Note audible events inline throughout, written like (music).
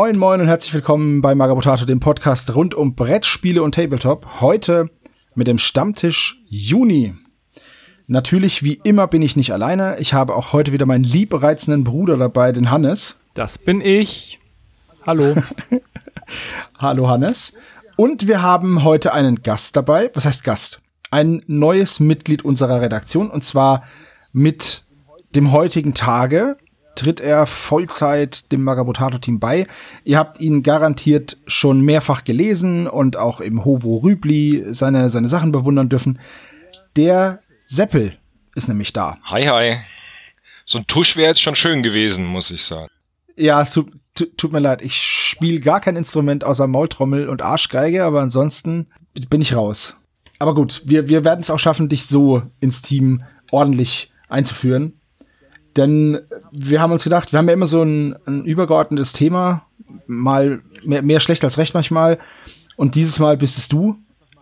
Moin moin und herzlich willkommen bei Magabotato, dem Podcast rund um Brettspiele und Tabletop. Heute mit dem Stammtisch Juni. Natürlich, wie immer, bin ich nicht alleine. Ich habe auch heute wieder meinen liebreizenden Bruder dabei, den Hannes. Das bin ich. Hallo. (laughs) Hallo Hannes. Und wir haben heute einen Gast dabei. Was heißt Gast? Ein neues Mitglied unserer Redaktion und zwar mit dem heutigen Tage tritt er Vollzeit dem Magabotato-Team bei. Ihr habt ihn garantiert schon mehrfach gelesen und auch im Hovo Rübli seine, seine Sachen bewundern dürfen. Der Seppel ist nämlich da. Hi, hi. So ein Tusch wäre jetzt schon schön gewesen, muss ich sagen. Ja, es tut, tut mir leid. Ich spiele gar kein Instrument außer Maultrommel und Arschgeige, aber ansonsten bin ich raus. Aber gut, wir, wir werden es auch schaffen, dich so ins Team ordentlich einzuführen. Denn wir haben uns gedacht, wir haben ja immer so ein, ein übergeordnetes Thema, mal mehr, mehr schlecht als recht manchmal. Und dieses Mal bist es du.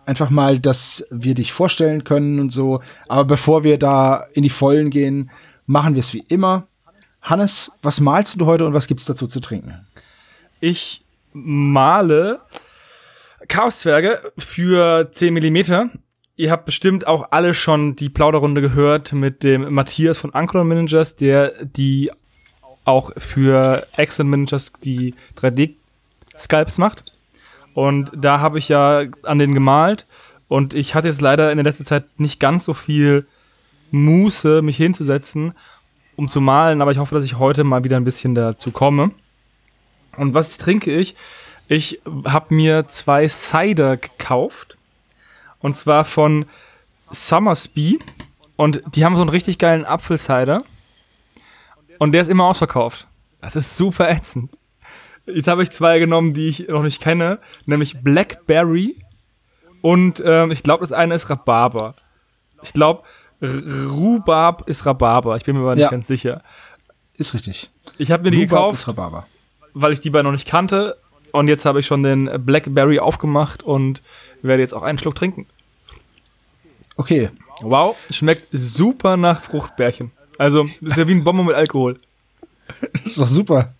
Einfach mal, dass wir dich vorstellen können und so. Aber bevor wir da in die Vollen gehen, machen wir es wie immer. Hannes, was malst du heute und was gibt's dazu zu trinken? Ich male Chaoszwerge für 10 Millimeter Ihr habt bestimmt auch alle schon die Plauderrunde gehört mit dem Matthias von Anchor Managers, der die auch für Excellent Managers die 3D-Sculpts macht. Und da habe ich ja an den gemalt. Und ich hatte jetzt leider in der letzten Zeit nicht ganz so viel Muße, mich hinzusetzen, um zu malen. Aber ich hoffe, dass ich heute mal wieder ein bisschen dazu komme. Und was trinke ich? Ich habe mir zwei Cider gekauft und zwar von Summersby. Und die haben so einen richtig geilen Apfelcider. Und der ist immer ausverkauft. Das ist super ätzend. Jetzt habe ich zwei genommen, die ich noch nicht kenne, nämlich Blackberry und ähm, ich glaube, das eine ist Rhabarber. Ich glaube, Rhubarb ist Rhabarber. Ich bin mir aber nicht ja. ganz sicher. Ist richtig. Ich habe mir die Rhubarb gekauft, ist Rhabarber. weil ich die beiden noch nicht kannte und jetzt habe ich schon den Blackberry aufgemacht und werde jetzt auch einen Schluck trinken. Okay. Wow, schmeckt super nach Fruchtbärchen. Also, das ist ja wie ein Bonbon mit Alkohol. das (laughs) ist doch super.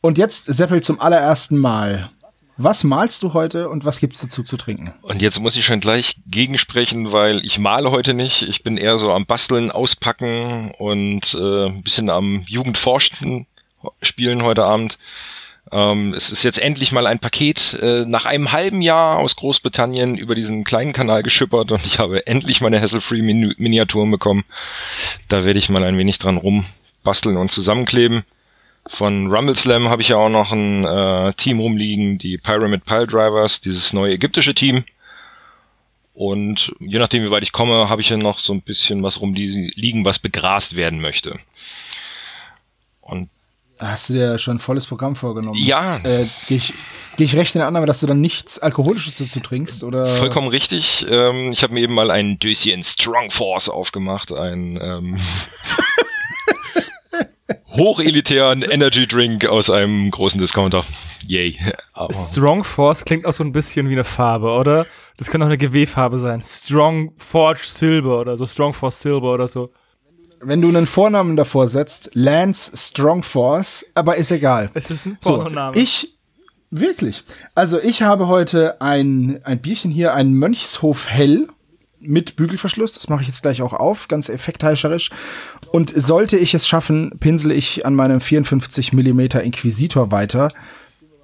Und jetzt, Seppel, zum allerersten Mal. Was malst du heute und was gibt's dazu zu trinken? Und jetzt muss ich schon gleich gegensprechen, weil ich male heute nicht. Ich bin eher so am Basteln, Auspacken und äh, ein bisschen am Jugendforschen spielen heute Abend. Ähm, es ist jetzt endlich mal ein Paket äh, nach einem halben Jahr aus Großbritannien über diesen kleinen Kanal geschippert und ich habe endlich meine Hassle-Free Miniaturen bekommen. Da werde ich mal ein wenig dran rumbasteln und zusammenkleben. Von Rumble Slam habe ich ja auch noch ein äh, Team rumliegen, die Pyramid Pile Drivers, dieses neue ägyptische Team. Und je nachdem, wie weit ich komme, habe ich ja noch so ein bisschen was rumliegen, was begrast werden möchte. Und Hast du dir schon ein volles Programm vorgenommen? Ja. Äh, Gehe ich, geh ich recht in der Annahme, dass du dann nichts Alkoholisches dazu trinkst? Oder? Vollkommen richtig. Ähm, ich habe mir eben mal ein Döschen Strong Force aufgemacht, ein ähm, (laughs) hochelitären Energy Drink aus einem großen Discounter. Yay. Aber Strong Force klingt auch so ein bisschen wie eine Farbe, oder? Das könnte auch eine GW-Farbe sein. Strong Forge Silver oder so. Strong Force Silver oder so wenn du einen Vornamen davor setzt, Lance Strongforce, aber ist egal. Es ist ein Vorname. So, ich, wirklich. Also ich habe heute ein, ein Bierchen hier, ein Mönchshof Hell mit Bügelverschluss. Das mache ich jetzt gleich auch auf, ganz effektheischerisch. Und sollte ich es schaffen, pinsel ich an meinem 54 Millimeter Inquisitor weiter.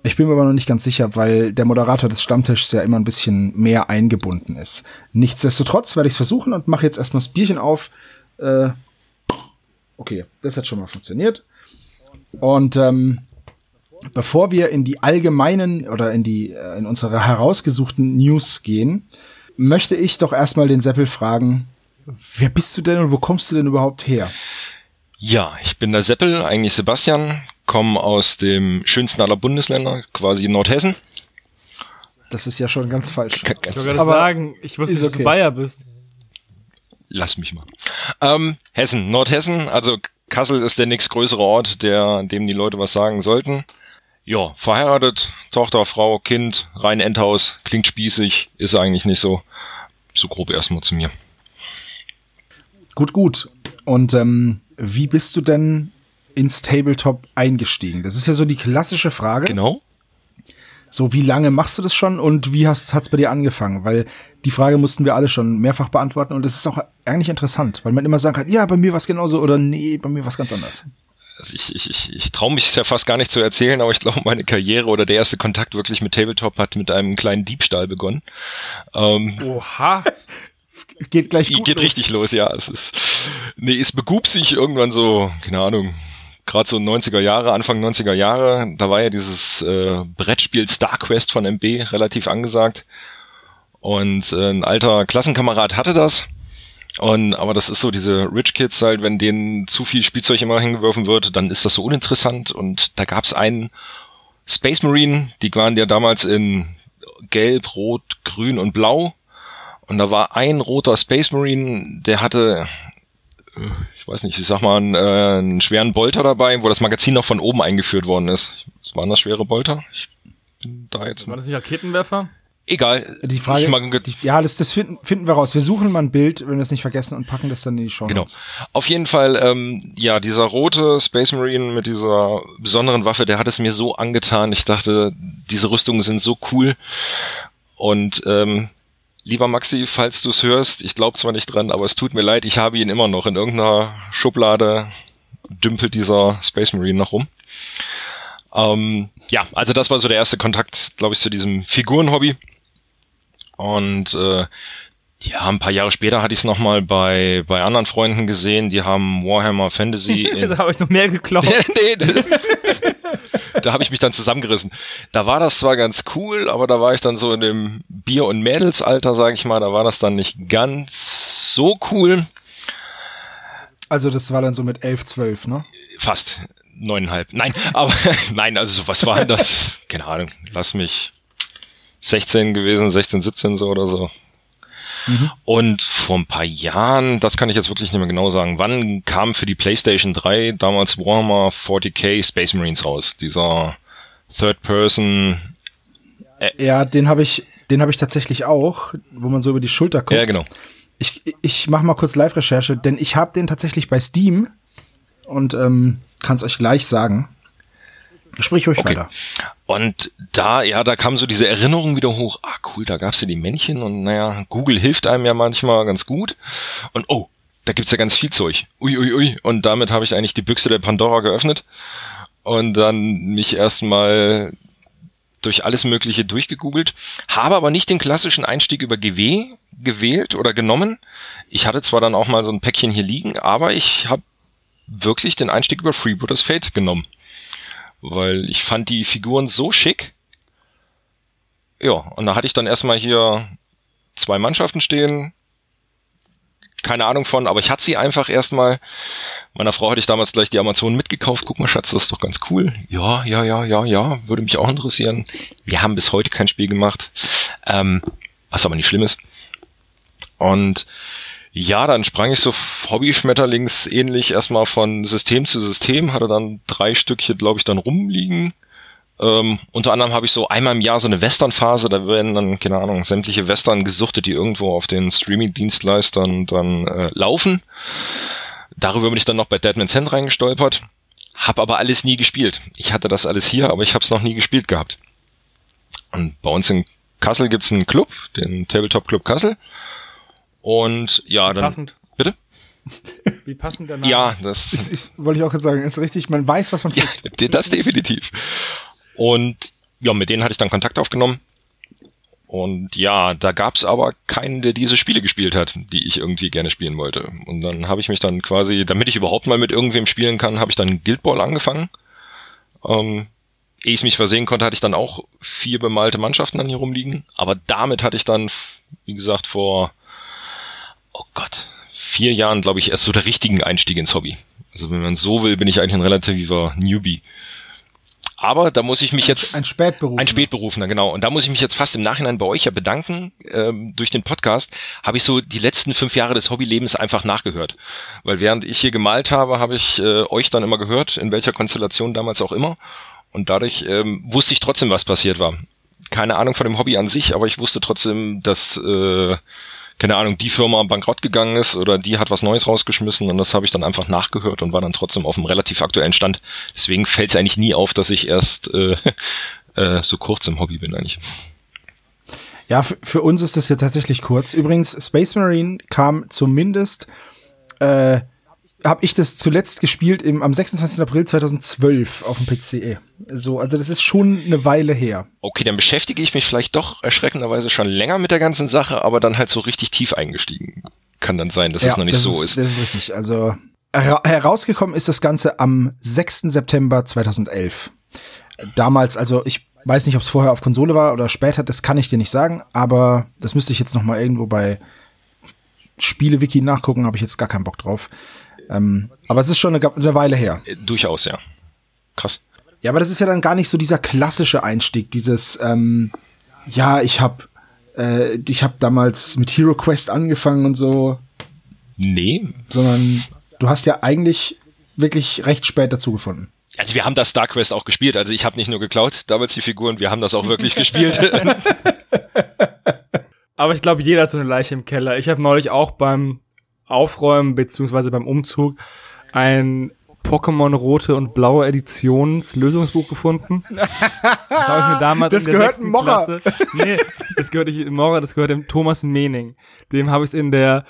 Ich bin mir aber noch nicht ganz sicher, weil der Moderator des Stammtischs ja immer ein bisschen mehr eingebunden ist. Nichtsdestotrotz werde ich es versuchen und mache jetzt erstmal das Bierchen auf. Äh, Okay, das hat schon mal funktioniert. Und ähm, bevor wir in die allgemeinen oder in die äh, in unsere herausgesuchten News gehen, möchte ich doch erstmal den Seppel fragen, wer bist du denn und wo kommst du denn überhaupt her? Ja, ich bin der Seppel, eigentlich Sebastian, komme aus dem schönsten aller Bundesländer, quasi Nordhessen. Das ist ja schon ganz falsch. ich wollte gerade sagen, ich wusste okay. dass du Bayer bist lass mich mal. Ähm, Hessen, Nordhessen, also Kassel ist der nächstgrößere Ort, der, dem die Leute was sagen sollten. Ja, verheiratet, Tochter, Frau, Kind, rein Endhaus, klingt spießig, ist eigentlich nicht so. So grob erstmal zu mir. Gut, gut. Und ähm, wie bist du denn ins Tabletop eingestiegen? Das ist ja so die klassische Frage. Genau. So, wie lange machst du das schon und wie hast hat's bei dir angefangen? Weil die Frage mussten wir alle schon mehrfach beantworten und das ist auch eigentlich interessant, weil man immer sagen kann, ja, bei mir war es genauso oder nee, bei mir war es ganz anders. Also ich, ich, ich, ich traue mich ja fast gar nicht zu erzählen, aber ich glaube, meine Karriere oder der erste Kontakt wirklich mit Tabletop hat mit einem kleinen Diebstahl begonnen. Ähm, Oha. geht gleich gut Geht los. richtig los, ja. Es ist, nee, es begub sich irgendwann so, keine Ahnung, gerade so 90er Jahre, Anfang 90er Jahre, da war ja dieses äh, Brettspiel StarQuest von MB relativ angesagt. Und äh, ein alter Klassenkamerad hatte das. Und, aber das ist so diese Rich Kids halt, wenn denen zu viel Spielzeug immer hingeworfen wird, dann ist das so uninteressant. Und da gab es einen Space Marine, die waren ja damals in Gelb, Rot, Grün und Blau. Und da war ein roter Space Marine, der hatte ich weiß nicht, ich sag mal, einen, äh, einen schweren Bolter dabei, wo das Magazin noch von oben eingeführt worden ist. Was waren das schwere Bolter? Ich bin da jetzt. War das nicht Raketenwerfer? Egal. Die Frage, die, ja, das, das finden, finden wir raus. Wir suchen mal ein Bild, wenn wir es nicht vergessen und packen das dann in die Show. Genau. Auf jeden Fall, ähm, ja, dieser rote Space Marine mit dieser besonderen Waffe, der hat es mir so angetan. Ich dachte, diese Rüstungen sind so cool. Und ähm, Lieber Maxi, falls du es hörst, ich glaube zwar nicht dran, aber es tut mir leid, ich habe ihn immer noch in irgendeiner Schublade dümpelt dieser Space Marine noch rum. Ähm, ja, also das war so der erste Kontakt, glaube ich, zu diesem Figurenhobby. Und äh, ja, ein paar Jahre später hatte ich es nochmal bei, bei anderen Freunden gesehen, die haben Warhammer Fantasy. (laughs) da habe ich noch mehr geklaut. (laughs) nee, (laughs) da habe ich mich dann zusammengerissen. Da war das zwar ganz cool, aber da war ich dann so in dem Bier- und Mädelsalter, sage ich mal, da war das dann nicht ganz so cool. Also das war dann so mit elf, zwölf, ne? Fast neuneinhalb. Nein, aber (laughs) nein, also was war denn das? Keine Ahnung, lass mich 16 gewesen, 16, 17 so oder so. Mhm. Und vor ein paar Jahren, das kann ich jetzt wirklich nicht mehr genau sagen, wann kam für die PlayStation 3 damals Warhammer 40k Space Marines raus? Dieser Third Person. Äh ja, den habe ich, den habe ich tatsächlich auch, wo man so über die Schulter guckt. Ja, genau. Ich, ich mache mal kurz Live-Recherche, denn ich habe den tatsächlich bei Steam und ähm, kann es euch gleich sagen. Sprich ruhig okay. weiter. Und da, ja, da kam so diese Erinnerung wieder hoch. Ah, cool, da gab's ja die Männchen und naja, Google hilft einem ja manchmal ganz gut. Und oh, da gibt's ja ganz viel Zeug. Ui, ui, ui. Und damit habe ich eigentlich die Büchse der Pandora geöffnet und dann mich erstmal durch alles Mögliche durchgegoogelt, habe aber nicht den klassischen Einstieg über GW gewählt oder genommen. Ich hatte zwar dann auch mal so ein Päckchen hier liegen, aber ich habe wirklich den Einstieg über Freebooters Fate genommen weil ich fand die Figuren so schick. Ja, und da hatte ich dann erstmal hier zwei Mannschaften stehen. Keine Ahnung von, aber ich hatte sie einfach erstmal. Meiner Frau hatte ich damals gleich die Amazon mitgekauft. Guck mal, Schatz, das ist doch ganz cool. Ja, ja, ja, ja, ja, würde mich auch interessieren. Wir haben bis heute kein Spiel gemacht. Ähm, was aber nicht schlimm ist. Und ja, dann sprang ich so Hobby-Schmetterlings ähnlich erstmal von System zu System, hatte dann drei Stückchen, glaube ich, dann rumliegen. Ähm, unter anderem habe ich so einmal im Jahr so eine Western-Phase, da werden dann, keine Ahnung, sämtliche Western gesuchtet, die irgendwo auf den Streaming-Dienstleistern dann äh, laufen. Darüber bin ich dann noch bei Deadman's Hand reingestolpert. Hab aber alles nie gespielt. Ich hatte das alles hier, aber ich habe es noch nie gespielt gehabt. Und bei uns in Kassel gibt's einen Club, den Tabletop Club Kassel. Und ja, dann. Passend. Bitte? (laughs) Wie passend der Name. Ja, das ist, ist, wollte ich auch gerade sagen, ist richtig, man weiß, was man kriegt. Ja, (laughs) das definitiv. Und ja, mit denen hatte ich dann Kontakt aufgenommen. Und ja, da gab's aber keinen, der diese Spiele gespielt hat, die ich irgendwie gerne spielen wollte. Und dann habe ich mich dann quasi, damit ich überhaupt mal mit irgendwem spielen kann, habe ich dann Guild Ball angefangen. Ähm, ehe ich mich versehen konnte, hatte ich dann auch vier bemalte Mannschaften dann hier rumliegen. Aber damit hatte ich dann, wie gesagt, vor oh Gott, vier Jahren, glaube ich, erst so der richtigen Einstieg ins Hobby. Also wenn man so will, bin ich eigentlich ein relativer Newbie. Aber da muss ich mich jetzt ein Spätberufener. Ein Spätberufener, genau. Und da muss ich mich jetzt fast im Nachhinein bei euch ja bedanken. Ähm, durch den Podcast habe ich so die letzten fünf Jahre des Hobbylebens einfach nachgehört. Weil während ich hier gemalt habe, habe ich äh, euch dann immer gehört, in welcher Konstellation damals auch immer. Und dadurch ähm, wusste ich trotzdem, was passiert war. Keine Ahnung von dem Hobby an sich, aber ich wusste trotzdem, dass äh, keine Ahnung, die Firma bankrott gegangen ist oder die hat was Neues rausgeschmissen und das habe ich dann einfach nachgehört und war dann trotzdem auf einem relativ aktuellen Stand. Deswegen fällt es eigentlich nie auf, dass ich erst äh, (laughs) äh, so kurz im Hobby bin eigentlich. Ja, für uns ist das ja tatsächlich kurz. Übrigens, Space Marine kam zumindest, äh, habe ich das zuletzt gespielt im, am 26. April 2012 auf dem PC. So, also das ist schon eine Weile her. Okay, dann beschäftige ich mich vielleicht doch erschreckenderweise schon länger mit der ganzen Sache, aber dann halt so richtig tief eingestiegen. Kann dann sein, dass ja, es noch nicht so ist, ist. Das ist richtig. Also herausgekommen ist das Ganze am 6. September 2011. Damals, also ich weiß nicht, ob es vorher auf Konsole war oder später, das kann ich dir nicht sagen, aber das müsste ich jetzt noch mal irgendwo bei Spiele-Wiki nachgucken, habe ich jetzt gar keinen Bock drauf. Ähm, aber es ist schon eine, eine Weile her. Äh, durchaus, ja. Krass. Ja, aber das ist ja dann gar nicht so dieser klassische Einstieg, dieses, ähm, ja, ich hab, äh, ich hab damals mit Hero Quest angefangen und so. Nee. Sondern du hast ja eigentlich wirklich recht spät dazu gefunden. Also wir haben das Star Quest auch gespielt. Also ich habe nicht nur geklaut, damals die Figuren, wir haben das auch wirklich gespielt. (laughs) (laughs) Aber ich glaube, jeder hat so eine Leiche im Keller. Ich habe neulich auch beim Aufräumen beziehungsweise beim Umzug ein Pokémon rote und blaue Editions Lösungsbuch gefunden. Das habe ich mir damals das in der gehört Morra. Klasse. Nee, das gehört nicht Morra, das gehört dem Thomas Mening. Dem habe ich es in der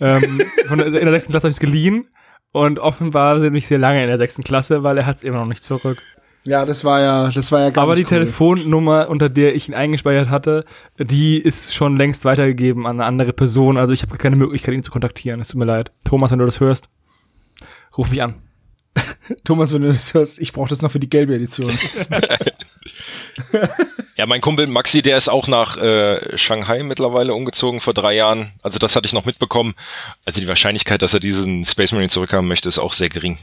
ähm, von der, in der sechsten Klasse habe ich geliehen und offenbar sind ich sehr lange in der sechsten Klasse, weil er hat es immer noch nicht zurück. Ja, das war ja, das war ja gar Aber die cool. Telefonnummer, unter der ich ihn eingespeichert hatte, die ist schon längst weitergegeben an eine andere Person. Also ich habe keine Möglichkeit, ihn zu kontaktieren. Es tut mir leid. Thomas, wenn du das hörst, ruf mich an. (laughs) Thomas, wenn du das hörst, ich brauche das noch für die gelbe Edition. (laughs) ja, mein Kumpel Maxi, der ist auch nach äh, Shanghai mittlerweile umgezogen vor drei Jahren. Also das hatte ich noch mitbekommen. Also die Wahrscheinlichkeit, dass er diesen Space Marine zurückhaben möchte, ist auch sehr gering.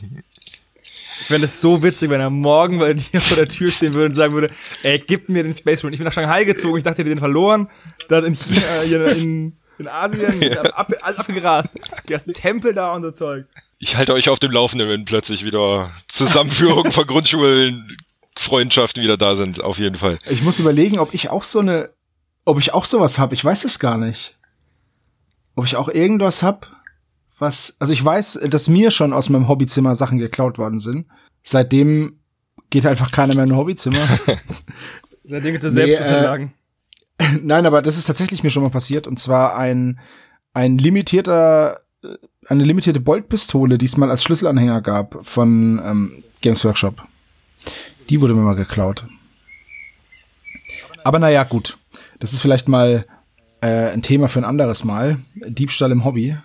Ich fände es so witzig, wenn er morgen bei dir vor der Tür stehen würde und sagen würde, ey, gib mir den Space Marine. Ich bin nach Shanghai gezogen, ich dachte, ihr den verloren. Dann in China, in, in Asien, (laughs) ja. ab, alles abgegrast. Die ersten Tempel da und so Zeug. Ich halte euch auf dem Laufenden, wenn plötzlich wieder Zusammenführung von Grundschulen, Freundschaften wieder da sind, auf jeden Fall. Ich muss überlegen, ob ich auch so eine, ob ich auch sowas habe. Ich weiß es gar nicht. Ob ich auch irgendwas hab, was, also ich weiß, dass mir schon aus meinem Hobbyzimmer Sachen geklaut worden sind. Seitdem geht einfach keiner mehr in ein Hobbyzimmer. (laughs) Seitdem geht es nee, äh, (laughs) Nein, aber das ist tatsächlich mir schon mal passiert. Und zwar ein, ein limitierter, äh, eine limitierte Boltpistole, die es mal als Schlüsselanhänger gab von ähm, Games Workshop. Die wurde mir mal geklaut. Aber naja, gut. Das ist vielleicht mal äh, ein Thema für ein anderes Mal. Diebstahl im Hobby.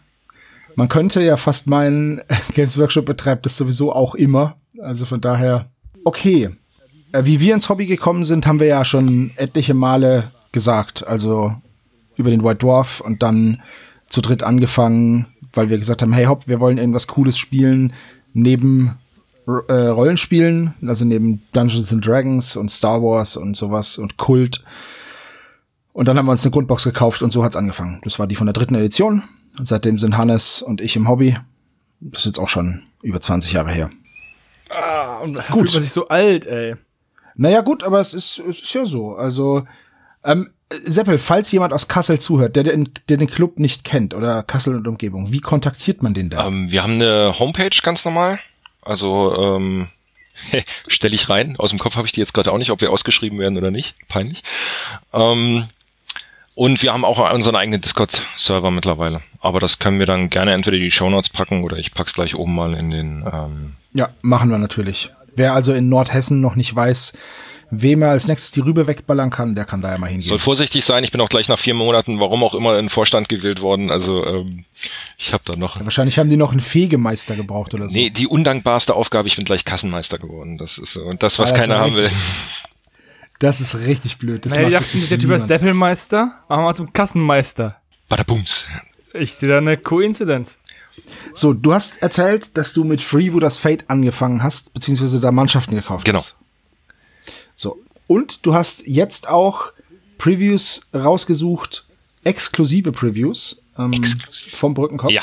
Man könnte ja fast meinen, (laughs) Games Workshop betreibt das sowieso auch immer. Also von daher, okay. Äh, wie wir ins Hobby gekommen sind, haben wir ja schon etliche Male gesagt. Also über den White Dwarf und dann zu dritt angefangen, weil wir gesagt haben, hey hopp, wir wollen irgendwas Cooles spielen, neben äh, Rollenspielen, also neben Dungeons and Dragons und Star Wars und sowas und Kult. Und dann haben wir uns eine Grundbox gekauft und so hat's angefangen. Das war die von der dritten Edition. Und seitdem sind Hannes und ich im Hobby. Das ist jetzt auch schon über 20 Jahre her. Ah, und gut. fühlt man sich so alt, ey. Naja, gut, aber es ist, es ist ja so. Also, ähm, Seppel, falls jemand aus Kassel zuhört, der den, der den Club nicht kennt oder Kassel und Umgebung, wie kontaktiert man den da? Ähm, wir haben eine Homepage ganz normal. Also ähm, (laughs) stelle ich rein. Aus dem Kopf habe ich die jetzt gerade auch nicht, ob wir ausgeschrieben werden oder nicht. Peinlich. Ähm, und wir haben auch unseren eigenen Discord-Server mittlerweile. Aber das können wir dann gerne entweder in die Shownotes packen oder ich pack's gleich oben mal in den. Ähm ja, machen wir natürlich. Wer also in Nordhessen noch nicht weiß, wem er als nächstes die Rübe wegballern kann, der kann da ja mal hingehen. Soll vorsichtig sein, ich bin auch gleich nach vier Monaten, warum auch immer, in Vorstand gewählt worden. Also ähm, ich habe da noch. Ja, wahrscheinlich haben die noch einen Fegemeister gebraucht oder so. Nee, die undankbarste Aufgabe, ich bin gleich Kassenmeister geworden. Das ist und das, was ja, das keiner haben will. Das ist richtig blöd. Das naja, die dachten, der Typ ist Seppelmeister, machen wir zum Kassenmeister. Badabums. Ich sehe da eine Koinzidenz. So, du hast erzählt, dass du mit Freebooters Fate angefangen hast, beziehungsweise da Mannschaften gekauft genau. hast. So. Und du hast jetzt auch Previews rausgesucht, exklusive Previews ähm, Exklusiv. vom Brückenkopf. Ja.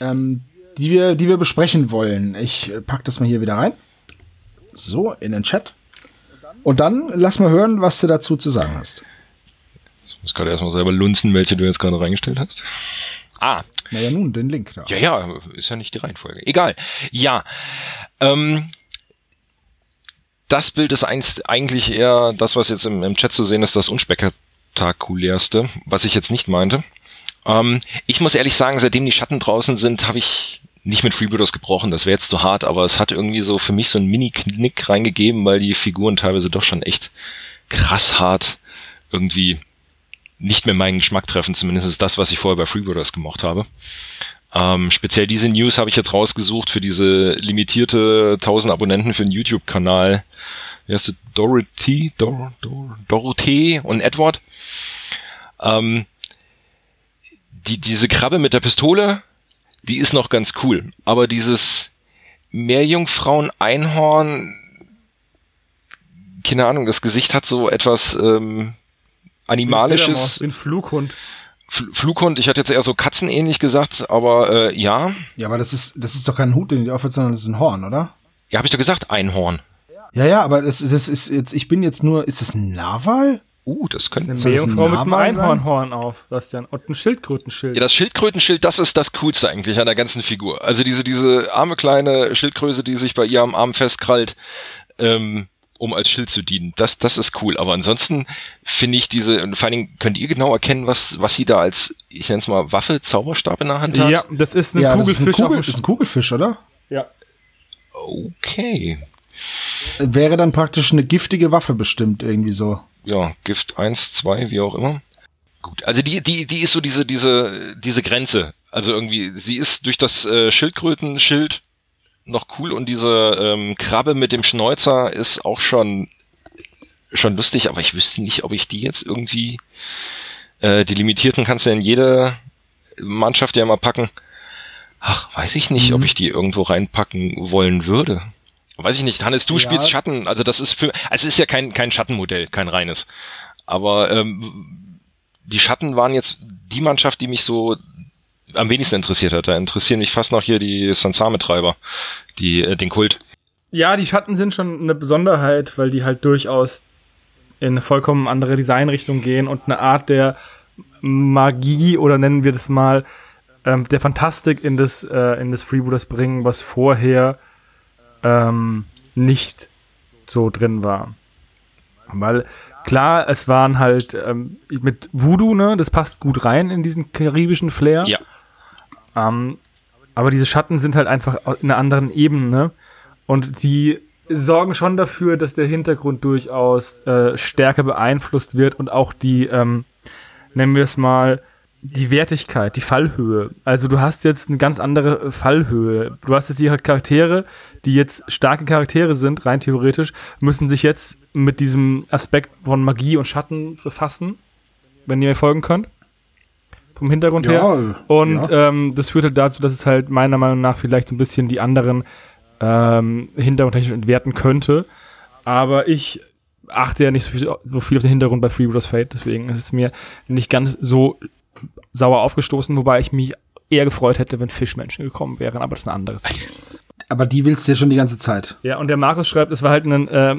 Ähm, die wir, die wir besprechen wollen. Ich pack das mal hier wieder rein. So, in den Chat. Und dann lass mal hören, was du dazu zu sagen hast. Ich muss gerade erstmal selber lunzen, welche du jetzt gerade reingestellt hast. Ah. Naja, nun, den Link da. Ja, ja, ist ja nicht die Reihenfolge. Egal. Ja. Ähm, das Bild ist eigentlich eher das, was jetzt im, im Chat zu sehen ist, das unspektakulärste, was ich jetzt nicht meinte. Ähm, ich muss ehrlich sagen, seitdem die Schatten draußen sind, habe ich nicht mit Freebooters gebrochen, das wäre jetzt zu hart, aber es hat irgendwie so für mich so einen Mini-Knick reingegeben, weil die Figuren teilweise doch schon echt krass hart irgendwie nicht mehr meinen Geschmack treffen, zumindest ist das, was ich vorher bei Freebooters gemocht habe. Ähm, speziell diese News habe ich jetzt rausgesucht für diese limitierte 1000 Abonnenten für den YouTube-Kanal. Wie heißt du? Dorothy, Dor, Dor, Dorothee und Edward. Ähm, die, diese Krabbe mit der Pistole, die ist noch ganz cool. Aber dieses Meerjungfrauen-Einhorn, keine Ahnung, das Gesicht hat so etwas ähm, Animalisches. Wie ein Flughund. Flughund, ich hatte jetzt eher so katzenähnlich gesagt, aber äh, ja. Ja, aber das ist, das ist doch kein Hut, den die aufhört, sondern das ist ein Horn, oder? Ja, habe ich doch gesagt, Einhorn. Ja, ja, aber das, das ist jetzt, ich bin jetzt nur, ist das ein Narwal? Uh, das könnte eine Meerjungfrau mit einem Einhornhorn auf, Bastian. Und ein Schildkrötenschild. Ja, das Schildkrötenschild, das ist das Coolste eigentlich an der ganzen Figur. Also diese, diese arme kleine Schildkröse, die sich bei ihr am Arm festkrallt, ähm, um als Schild zu dienen. Das, das ist cool. Aber ansonsten finde ich diese, und vor allen Dingen könnt ihr genau erkennen, was, was sie da als, ich nenne es mal, Waffe, Zauberstab in der Hand hat? Ja, das ist ein ja, Kugelfisch. Das ist ein, Kugel, das ist ein Kugelfisch, oder? Ja. Okay. Wäre dann praktisch eine giftige Waffe bestimmt, irgendwie so. Ja, Gift 1, 2, wie auch immer. Gut, also die, die, die ist so diese, diese, diese Grenze. Also irgendwie, sie ist durch das äh, Schildkrötenschild noch cool und diese ähm, Krabbe mit dem Schnäuzer ist auch schon schon lustig, aber ich wüsste nicht, ob ich die jetzt irgendwie äh, die limitierten kannst du in jede Mannschaft ja mal packen. Ach, weiß ich nicht, mhm. ob ich die irgendwo reinpacken wollen würde. Weiß ich nicht. Hannes, du ja. spielst Schatten, also das ist für, also es ist ja kein kein Schattenmodell, kein reines. Aber ähm, die Schatten waren jetzt die Mannschaft, die mich so am wenigsten interessiert hat. Da interessieren mich fast noch hier die Sansame-Treiber, die, äh, den Kult. Ja, die Schatten sind schon eine Besonderheit, weil die halt durchaus in eine vollkommen andere Designrichtung gehen und eine Art der Magie oder nennen wir das mal ähm, der Fantastik in das, äh, in das Freebooters bringen, was vorher ähm, nicht so drin war. Weil klar, es waren halt ähm, mit Voodoo, ne, das passt gut rein in diesen karibischen Flair. Ja. Ähm, aber diese Schatten sind halt einfach in einer anderen Ebene und die sorgen schon dafür, dass der Hintergrund durchaus äh, stärker beeinflusst wird und auch die, ähm, nennen wir es mal, die Wertigkeit, die Fallhöhe. Also du hast jetzt eine ganz andere Fallhöhe. Du hast jetzt die Charaktere, die jetzt starke Charaktere sind, rein theoretisch, müssen sich jetzt mit diesem Aspekt von Magie und Schatten befassen, wenn ihr mir folgen könnt vom Hintergrund ja, her. Und ja. ähm, das führt halt dazu, dass es halt meiner Meinung nach vielleicht so ein bisschen die anderen ähm, hintergrundtechnisch entwerten könnte. Aber ich achte ja nicht so viel, so viel auf den Hintergrund bei Freebooters Fate, deswegen ist es mir nicht ganz so sauer aufgestoßen, wobei ich mich eher gefreut hätte, wenn Fischmenschen gekommen wären, aber das ist eine andere Sache. Aber die willst du ja schon die ganze Zeit. Ja, und der Markus schreibt, es war halt ein, äh,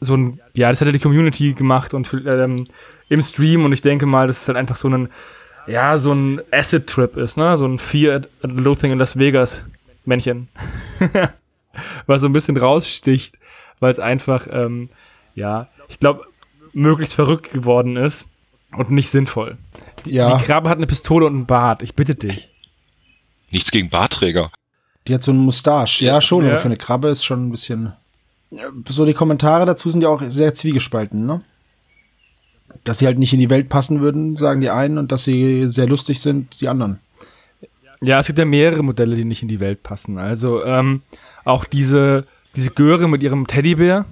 so ein, ja, das hätte die Community gemacht und ähm, im Stream und ich denke mal, das ist halt einfach so ein ja, so ein Acid-Trip ist, ne? So ein Fear and Loathing in Las Vegas Männchen. (laughs) Was so ein bisschen raussticht, weil es einfach, ähm, ja, ich glaube, möglichst verrückt geworden ist und nicht sinnvoll. Die, ja. die Krabbe hat eine Pistole und einen Bart, ich bitte dich. Nichts gegen Bartträger. Die hat so einen Mustache, ja, schon, ja. aber für eine Krabbe ist schon ein bisschen. So, die Kommentare dazu sind ja auch sehr zwiegespalten, ne? Dass sie halt nicht in die Welt passen würden, sagen die einen, und dass sie sehr lustig sind, die anderen. Ja, es gibt ja mehrere Modelle, die nicht in die Welt passen. Also ähm, auch diese, diese Göre mit ihrem Teddybär,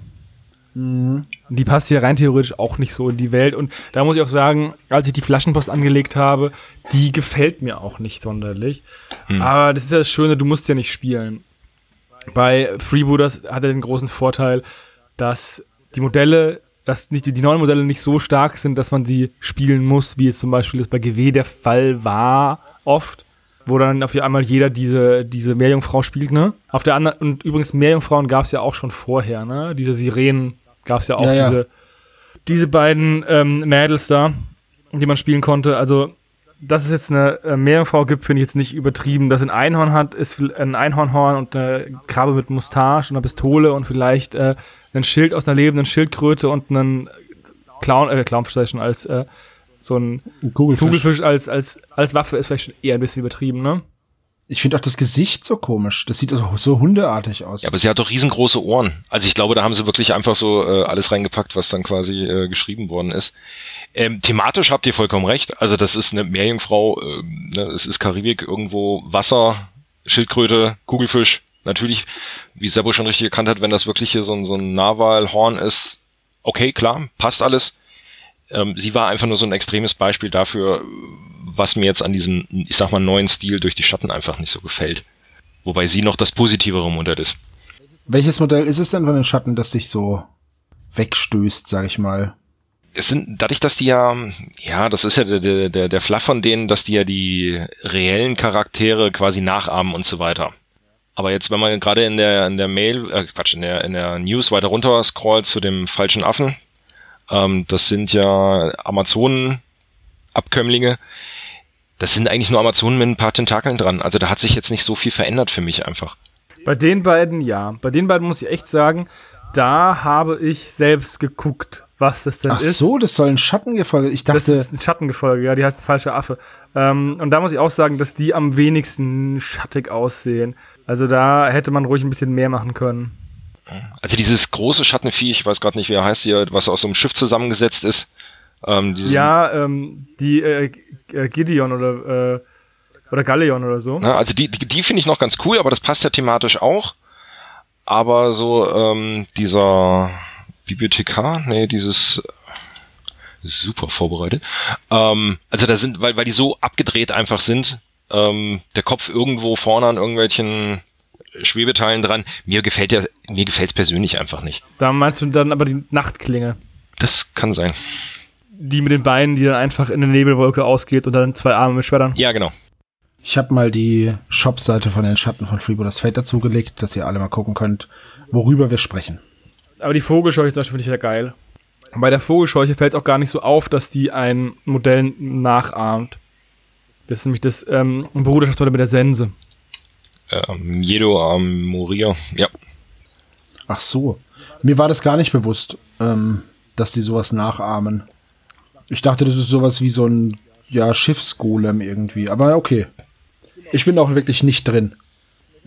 mhm. die passt ja rein theoretisch auch nicht so in die Welt. Und da muss ich auch sagen, als ich die Flaschenpost angelegt habe, die gefällt mir auch nicht sonderlich. Mhm. Aber das ist ja das Schöne, du musst ja nicht spielen. Bei Freebooters hat er den großen Vorteil, dass die Modelle dass nicht, die neuen Modelle nicht so stark sind, dass man sie spielen muss, wie jetzt zum Beispiel das bei GW der Fall war, oft. Wo dann auf einmal jeder diese, diese Meerjungfrau spielt, ne? Auf der anderen, und übrigens Meerjungfrauen gab es ja auch schon vorher, ne? Diese Sirenen gab es ja auch, ja, ja. diese, diese beiden ähm, Mädels da. die man spielen konnte. Also, dass es jetzt eine äh, Meerjungfrau gibt, finde ich jetzt nicht übertrieben. Dass ein Einhorn hat, ist ein Einhornhorn und eine Krabbe mit Mustache und einer Pistole und vielleicht äh, ein Schild aus einer lebenden Schildkröte und einen Clown, äh, Clownfisch sei schon als äh, so ein Kugelfisch. Kugelfisch als, als, als Waffe ist vielleicht schon eher ein bisschen übertrieben, ne? Ich finde auch das Gesicht so komisch. Das sieht so, so hundeartig aus. Ja, aber sie hat doch riesengroße Ohren. Also ich glaube, da haben sie wirklich einfach so äh, alles reingepackt, was dann quasi äh, geschrieben worden ist. Ähm, thematisch habt ihr vollkommen recht. Also das ist eine Meerjungfrau, äh, ne, es ist Karibik, irgendwo Wasser, Schildkröte, Kugelfisch. Natürlich, wie Sebo schon richtig erkannt hat, wenn das wirklich hier so ein, so ein Narwalhorn ist, okay, klar, passt alles. Ähm, sie war einfach nur so ein extremes Beispiel dafür, was mir jetzt an diesem, ich sag mal, neuen Stil durch die Schatten einfach nicht so gefällt. Wobei sie noch das positivere Modell ist. Welches Modell ist es denn von den Schatten, das sich so wegstößt, sag ich mal? Es sind, dadurch, dass die ja, ja, das ist ja der, der, der Fluff von denen, dass die ja die reellen Charaktere quasi nachahmen und so weiter. Aber jetzt, wenn man gerade in der, in der Mail, äh, Quatsch, in der, in der News weiter runter scrollt zu dem falschen Affen, ähm, das sind ja Amazonen-Abkömmlinge, das sind eigentlich nur Amazonen mit ein paar Tentakeln dran. Also da hat sich jetzt nicht so viel verändert für mich einfach. Bei den beiden ja. Bei den beiden muss ich echt sagen, da habe ich selbst geguckt, was das denn Ach ist. so, das soll ein Schattengefolge. Ich dachte, Das ist ein Schattengefolge, ja, die heißt falsche Affe. Ähm, und da muss ich auch sagen, dass die am wenigsten schattig aussehen. Also da hätte man ruhig ein bisschen mehr machen können. Also dieses große Schattenvieh, ich weiß gerade nicht, wie er heißt hier, was aus so einem Schiff zusammengesetzt ist. Ähm, diesen- Ja, ähm, die äh, äh, Gideon oder, äh, oder Galleon oder so. Na, also die, die, die finde ich noch ganz cool, aber das passt ja thematisch auch. Aber so ähm, dieser Bibliothekar, nee, dieses super vorbereitet. Ähm, also da sind, weil, weil die so abgedreht einfach sind, ähm, der Kopf irgendwo vorne an irgendwelchen Schwebeteilen dran. Mir gefällt der, mir gefällt's persönlich einfach nicht. Da meinst du dann aber die Nachtklinge. Das kann sein. Die mit den Beinen, die dann einfach in eine Nebelwolke ausgeht und dann zwei Arme mit Schwertern. Ja, genau. Ich habe mal die Shop-Seite von den Schatten von Freebooters Fate dazugelegt, dass ihr alle mal gucken könnt, worüber wir sprechen. Aber die Vogelscheuche zum Beispiel finde ich wieder geil. Bei der Vogelscheuche fällt es auch gar nicht so auf, dass die ein Modell nachahmt. Das ist nämlich das ähm, Bruderschaftsmodell mit der Sense. Ähm, Jedo am Moria. Ja. Ach so. Mir war das gar nicht bewusst, ähm, dass die sowas nachahmen. Ich dachte, das ist sowas wie so ein ja, Schiffsgolem irgendwie. Aber okay. Ich bin auch wirklich nicht drin.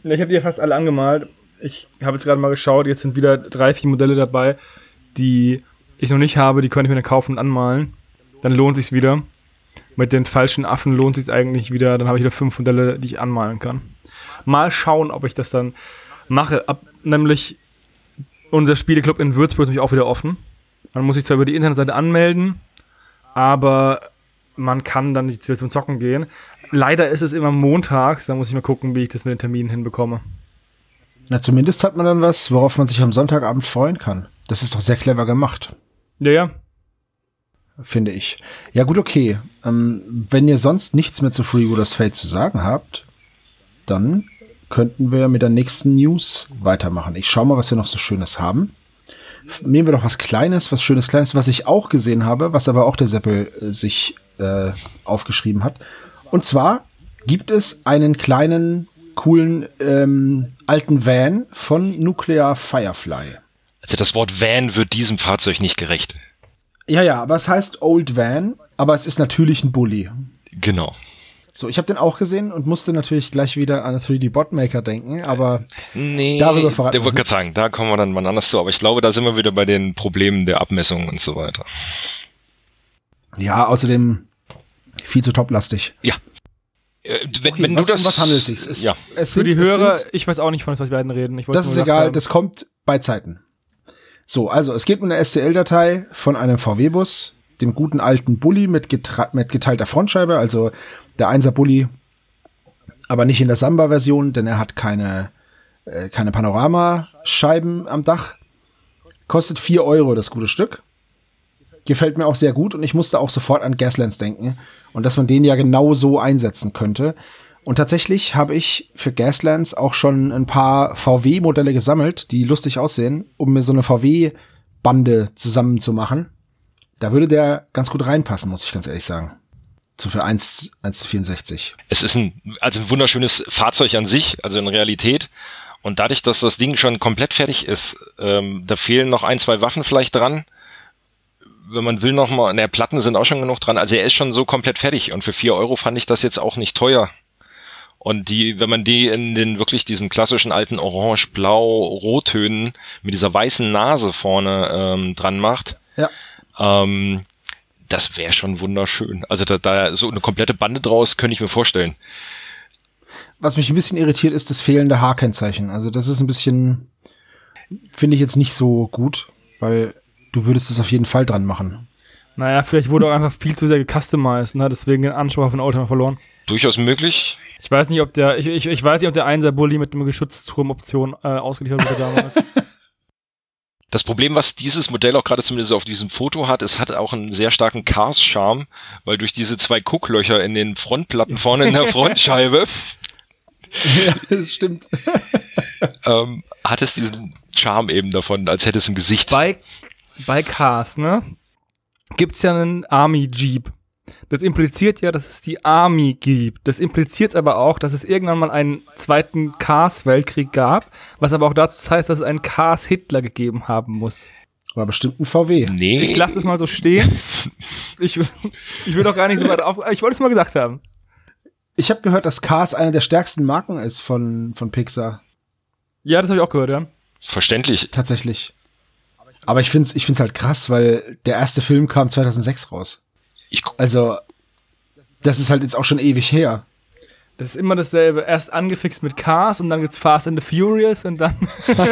Ich habe die ja fast alle angemalt. Ich habe jetzt gerade mal geschaut, jetzt sind wieder drei, vier Modelle dabei, die ich noch nicht habe, die könnte ich mir dann kaufen und anmalen. Dann lohnt sich's wieder. Mit den falschen Affen lohnt sich's eigentlich wieder. Dann habe ich wieder fünf Modelle, die ich anmalen kann. Mal schauen, ob ich das dann mache. Ab, nämlich unser Spieleclub in Würzburg ist nämlich auch wieder offen. Man muss sich zwar über die Internetseite anmelden, aber man kann dann nicht zum Zocken gehen. Leider ist es immer montags, da muss ich mal gucken, wie ich das mit den Terminen hinbekomme. Na, zumindest hat man dann was, worauf man sich am Sonntagabend freuen kann. Das ist doch sehr clever gemacht, Ja, ja. finde ich. Ja, gut, okay. Ähm, wenn ihr sonst nichts mehr zu Freebooters Fate zu sagen habt, dann könnten wir mit der nächsten News weitermachen. Ich schau mal, was wir noch so Schönes haben. Nehmen wir doch was Kleines, was Schönes Kleines, was ich auch gesehen habe, was aber auch der Seppel äh, sich äh, aufgeschrieben hat. Und zwar gibt es einen kleinen, coolen ähm, alten Van von Nuclear Firefly. Also das Wort Van wird diesem Fahrzeug nicht gerecht. Ja, ja, aber es heißt Old Van, aber es ist natürlich ein Bully. Genau. So, ich habe den auch gesehen und musste natürlich gleich wieder an 3D Botmaker denken, aber Nee, Darüber verraten der wollte gerade sagen, da kommen wir dann mal anders zu, aber ich glaube, da sind wir wieder bei den Problemen der Abmessung und so weiter. Ja, außerdem viel zu toplastig. Ja. Äh, wenn, Okay, wenn was, du das, um was handelt es sich? Ja. es Für sind- die es Hörer, sind- ich weiß auch nicht, von was wir beiden reden. Ich wollte Das ist egal, haben, das kommt bei Zeiten. So, also es geht um eine SCL-Datei von einem VW-Bus, dem guten alten Bulli mit, mit geteilter Frontscheibe, also der 1er Bulli, aber nicht in der Samba-Version, denn er hat keine, äh, keine Panoramascheiben am Dach. Kostet 4 Euro das gute Stück. Gefällt mir auch sehr gut und ich musste auch sofort an Gaslands denken und dass man den ja genau so einsetzen könnte. Und tatsächlich habe ich für Gaslands auch schon ein paar VW-Modelle gesammelt, die lustig aussehen, um mir so eine VW-Bande zusammenzumachen. Da würde der ganz gut reinpassen, muss ich ganz ehrlich sagen. So für 1, 1 zu 64. Es ist ein, also ein wunderschönes Fahrzeug an sich, also in Realität. Und dadurch, dass das Ding schon komplett fertig ist, ähm, da fehlen noch ein, zwei Waffen vielleicht dran. Wenn man will noch mal, ne, Platten sind auch schon genug dran. Also er ist schon so komplett fertig. Und für vier Euro fand ich das jetzt auch nicht teuer. Und die, wenn man die in den wirklich diesen klassischen alten Orange, Blau, Rottönen mit dieser weißen Nase vorne ähm, dran macht, Ja. ähm, das wäre schon wunderschön. Also da, da so eine komplette Bande draus könnte ich mir vorstellen. Was mich ein bisschen irritiert, ist das fehlende H-Kennzeichen. Also das ist ein bisschen, finde ich jetzt nicht so gut, weil du würdest es auf jeden Fall dran machen. Naja, vielleicht wurde auch einfach viel zu sehr gecustomized, ne? Deswegen den Anspruch auf den Auto verloren. Durchaus möglich. Ich weiß nicht, ob der, ich, ich, ich weiß nicht, ob der 1er Bulli mit dem Geschützturm-Option äh, ausgeliefert wurde damals. (laughs) Das Problem, was dieses Modell auch gerade zumindest auf diesem Foto hat, es hat auch einen sehr starken Cars-Charme, weil durch diese zwei Gucklöcher in den Frontplatten vorne in der (laughs) Frontscheibe ja, das stimmt. (laughs) ähm, hat es diesen Charme eben davon, als hätte es ein Gesicht. bei, bei Cars, ne? Gibt's ja einen Army Jeep. Das impliziert ja, dass es die Army gibt. Das impliziert aber auch, dass es irgendwann mal einen zweiten Cars-Weltkrieg gab, was aber auch dazu heißt, dass es einen Cars-Hitler gegeben haben muss. War bestimmt ein VW. nee, Ich lasse das mal so stehen. (laughs) Ich, ich will doch gar nicht so weit auf. Ich wollte es mal gesagt haben. Ich habe gehört, dass Cars eine der stärksten Marken ist von, von Pixar. Ja, das habe ich auch gehört, ja. verständlich. Tatsächlich. Aber ich find's, ich find's halt krass, weil der erste Film kam 2006 raus. Ich, Also, das ist halt jetzt auch schon ewig her. Das ist immer dasselbe. Erst angefixt mit Cars und dann gibt's Fast and the Furious und dann. (laughs)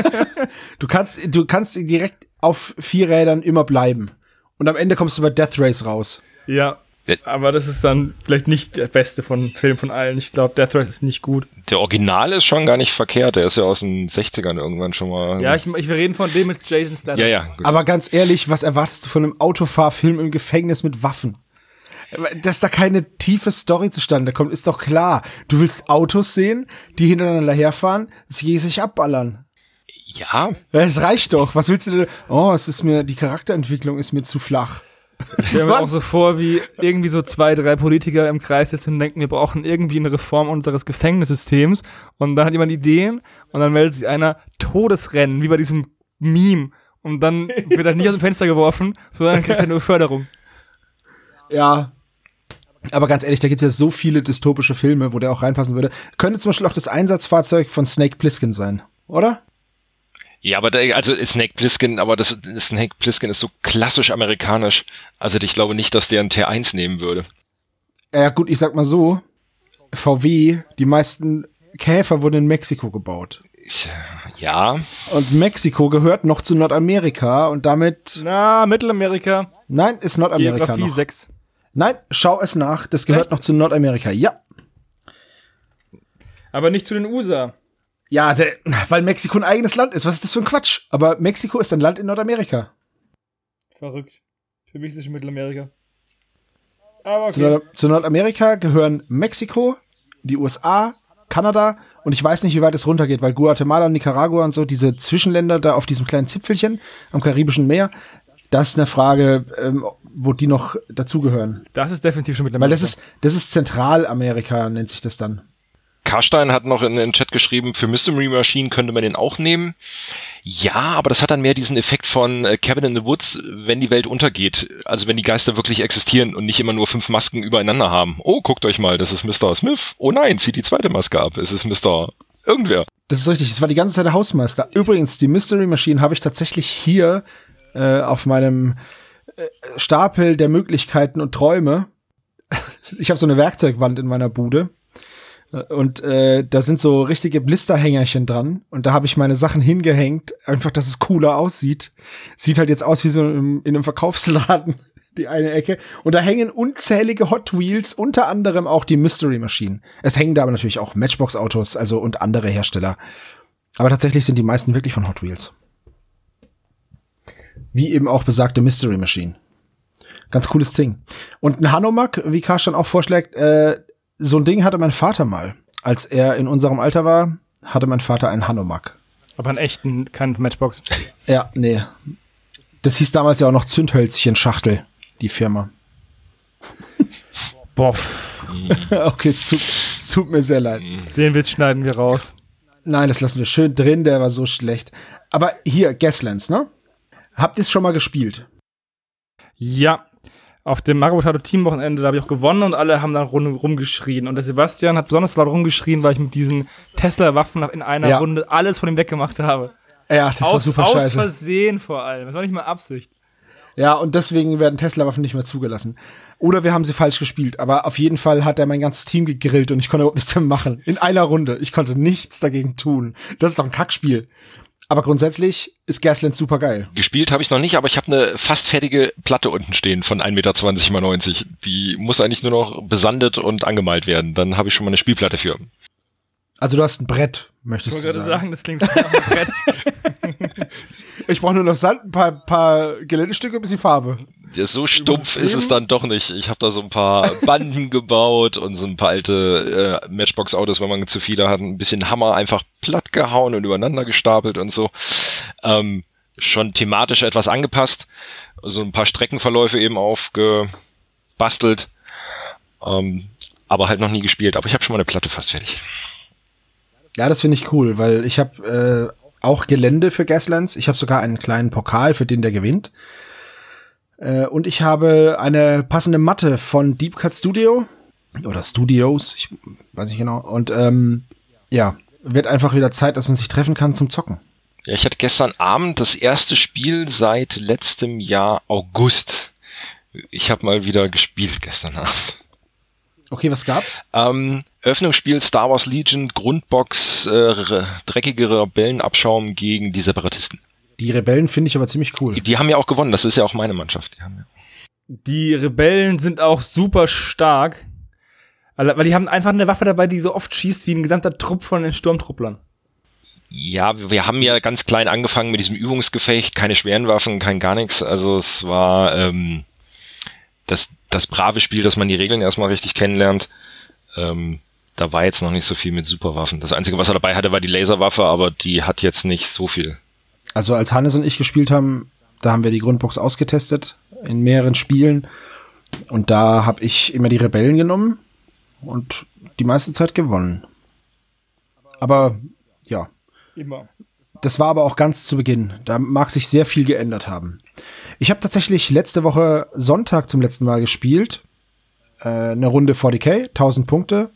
Du kannst, du kannst direkt auf vier Rädern immer bleiben. Und am Ende kommst du bei Death Race raus. Ja. Aber das ist dann vielleicht nicht der beste von Film von allen. Ich glaube, Death Race ist nicht gut. der Original ist schon gar nicht verkehrt. Der ist ja aus den 60ern irgendwann schon mal. Ja, ich, ich wir reden von dem mit Jason Statham. ja, ja. gut. Aber ganz ehrlich, was erwartest du von einem Autofahrfilm im Gefängnis mit Waffen? Dass da keine tiefe Story zustande kommt, ist doch klar. Du willst Autos sehen, die hintereinander herfahren, sie sich abballern. ja, Es reicht doch. Was willst du denn? Oh, es ist mir, die Charakterentwicklung ist mir zu flach. Ich stelle mir auch so vor, wie irgendwie so zwei, drei Politiker im Kreis sitzen und denken, wir brauchen irgendwie eine Reform unseres Gefängnissystems. Und dann hat jemand Ideen und dann meldet sich einer Todesrennen, wie bei diesem Meme. Und dann wird er nicht aus dem Fenster geworfen, sondern kriegt er eine Beförderung. Ja. Aber ganz ehrlich, da gibt's ja so viele dystopische Filme, wo der auch reinpassen würde. Könnte zum Beispiel auch das Einsatzfahrzeug von Snake Plissken sein, oder? Ja, aber der, also Snake Plissken, aber das, Snake Plissken ist so klassisch amerikanisch. Also ich glaube nicht, dass der einen T1 nehmen würde. Ja gut, ich sag mal so, VW, die meisten Käfer wurden in Mexiko gebaut. Ja, Und Mexiko gehört noch zu Nordamerika und damit, Na, Mittelamerika, nein, ist Nordamerika Geografie noch. 6. Nein, schau es nach, das gehört Echt? noch zu Nordamerika. Ja. Aber nicht zu den USA. Ja, der, weil Mexiko ein eigenes Land ist. Was ist das für ein Quatsch? Aber Mexiko ist ein Land in Nordamerika. Verrückt. Für mich ist es schon Mittelamerika. Aber Zu, okay. Nord zu Nordamerika gehören Mexiko, die USA, Kanada und ich weiß nicht, wie weit es runtergeht, weil Guatemala und Nicaragua und so, diese Zwischenländer da auf diesem kleinen Zipfelchen am Karibischen Meer, das ist eine Frage, ähm, wo die noch dazugehören. Das ist definitiv schon Mittelamerika. Weil das ist, das ist Zentralamerika, nennt sich das dann. Karstein hat noch in den Chat geschrieben, für Mystery Machine könnte man den auch nehmen. Ja, aber das hat dann mehr diesen Effekt von äh, Cabin in the Woods, wenn die Welt untergeht. Also wenn die Geister wirklich existieren und nicht immer nur fünf Masken übereinander haben. Oh, guckt euch mal, das ist Mr. Smith. Oh nein, zieht die zweite Maske ab. Es ist Mr. Irgendwer. Das ist richtig, es war die ganze Zeit der Hausmeister. Übrigens, die Mystery Machine habe ich tatsächlich hier äh, auf meinem äh, Stapel der Möglichkeiten und Träume. (laughs) Ich habe so eine Werkzeugwand in meiner Bude. Und äh, da sind so richtige Blisterhängerchen dran. Und da habe ich meine Sachen hingehängt, einfach, dass es cooler aussieht. Sieht halt jetzt aus wie so in, in einem Verkaufsladen, (laughs) die eine Ecke. Und da hängen unzählige Hot Wheels, unter anderem auch die Mystery Machine. Es hängen da aber natürlich auch Matchbox-Autos, also und andere Hersteller. Aber tatsächlich sind die meisten wirklich von Hot Wheels. Wie eben auch besagte Mystery Machine. Ganz cooles Ding. Und ein Hanomag, wie Karsten auch vorschlägt, äh, so ein Ding hatte mein Vater mal. Als er in unserem Alter war, hatte mein Vater einen Hanomag. Aber einen echten, kein Matchbox. Ja, nee. Das hieß damals ja auch noch Zündhölzchen-Schachtel. die Firma. (laughs) Boff. (laughs) okay, es tut, es tut mir sehr leid. Den Witz schneiden wir raus. Nein, das lassen wir schön drin, der war so schlecht. Aber hier, Gaslands, ne? Habt ihr es schon mal gespielt? Ja. Auf dem Mario Potato Team Wochenende, da habe ich auch gewonnen und alle haben dann rum, rumgeschrien. Und der Sebastian hat besonders laut rumgeschrien, weil ich mit diesen Tesla-Waffen in einer Ja. Runde alles von ihm weggemacht habe. Ja, das war aus, super aus scheiße. Versehen vor allem. Das war nicht mal Absicht. Ja, und deswegen werden Tesla-Waffen nicht mehr zugelassen. Oder wir haben sie falsch gespielt. Aber auf jeden Fall hat er mein ganzes Team gegrillt und ich konnte überhaupt nichts mehr machen. In einer Runde. Ich konnte nichts dagegen tun. Das ist doch ein Kackspiel. Aber grundsätzlich ist Gaslands super geil. Gespielt habe ich noch nicht, aber ich habe eine fast fertige Platte unten stehen von 1,20 Meter mal 90. Die muss eigentlich nur noch besandet und angemalt werden. Dann habe ich schon mal eine Spielplatte für. Also du hast ein Brett, Ich möchtest wollte du gerade sagen. sagen, das klingt nach einem Brett. (laughs) Ich brauche nur noch Sand, ein paar, paar Geländestücke, ein bisschen Farbe. Ja, so stumpf ist es dann doch nicht. Ich habe da so ein paar (laughs) Banden gebaut und so ein paar alte äh, Matchbox-Autos, wenn man zu viele hat, ein bisschen Hammer einfach platt gehauen und übereinander gestapelt und so. Ähm, schon thematisch etwas angepasst. So ein paar Streckenverläufe eben aufgebastelt. Ähm, aber halt noch nie gespielt. Aber ich habe schon mal eine Platte fast fertig. Ja, das finde ich cool, weil ich habe äh, auch Gelände für Gaslands. Ich habe sogar einen kleinen Pokal, für den der gewinnt. Äh, und ich habe eine passende Matte von Deep Cut Studio oder Studios, ich weiß nicht genau. Und ähm, ja, wird einfach wieder Zeit, dass man sich treffen kann zum Zocken. Ja, ich hatte gestern Abend das erste Spiel seit letztem Jahr August. Ich habe mal wieder gespielt gestern Abend. Okay, was gab's? Ähm, Öffnungsspiel Star Wars Legion, Grundbox, äh, re- dreckige Rebellenabschaum gegen die Separatisten. Die Rebellen finde ich aber ziemlich cool. Die haben ja auch gewonnen, das ist ja auch meine Mannschaft. Die haben ja Die Rebellen sind auch super stark. Weil weil die haben einfach eine Waffe dabei, die so oft schießt wie ein gesamter Trupp von den Sturmtrupplern. Ja, wir- wir haben ja ganz klein angefangen mit diesem Übungsgefecht, keine schweren Waffen, kein gar nichts. Also es war ähm, das, das brave Spiel, dass man die Regeln erstmal richtig kennenlernt. Ähm, da war jetzt noch nicht so viel mit Superwaffen. Das Einzige, was er dabei hatte, war die Laserwaffe, aber die hat jetzt nicht so viel. Also als Hannes und ich gespielt haben, da haben wir die Grundbox ausgetestet in mehreren Spielen. Und da habe ich immer die Rebellen genommen und die meiste Zeit gewonnen. Aber ja, Immer. das war aber auch ganz zu Beginn. Da mag sich sehr viel geändert haben. Ich habe tatsächlich letzte Woche Sonntag zum letzten Mal gespielt. Äh, eine Runde 40k, 1000 Punkte.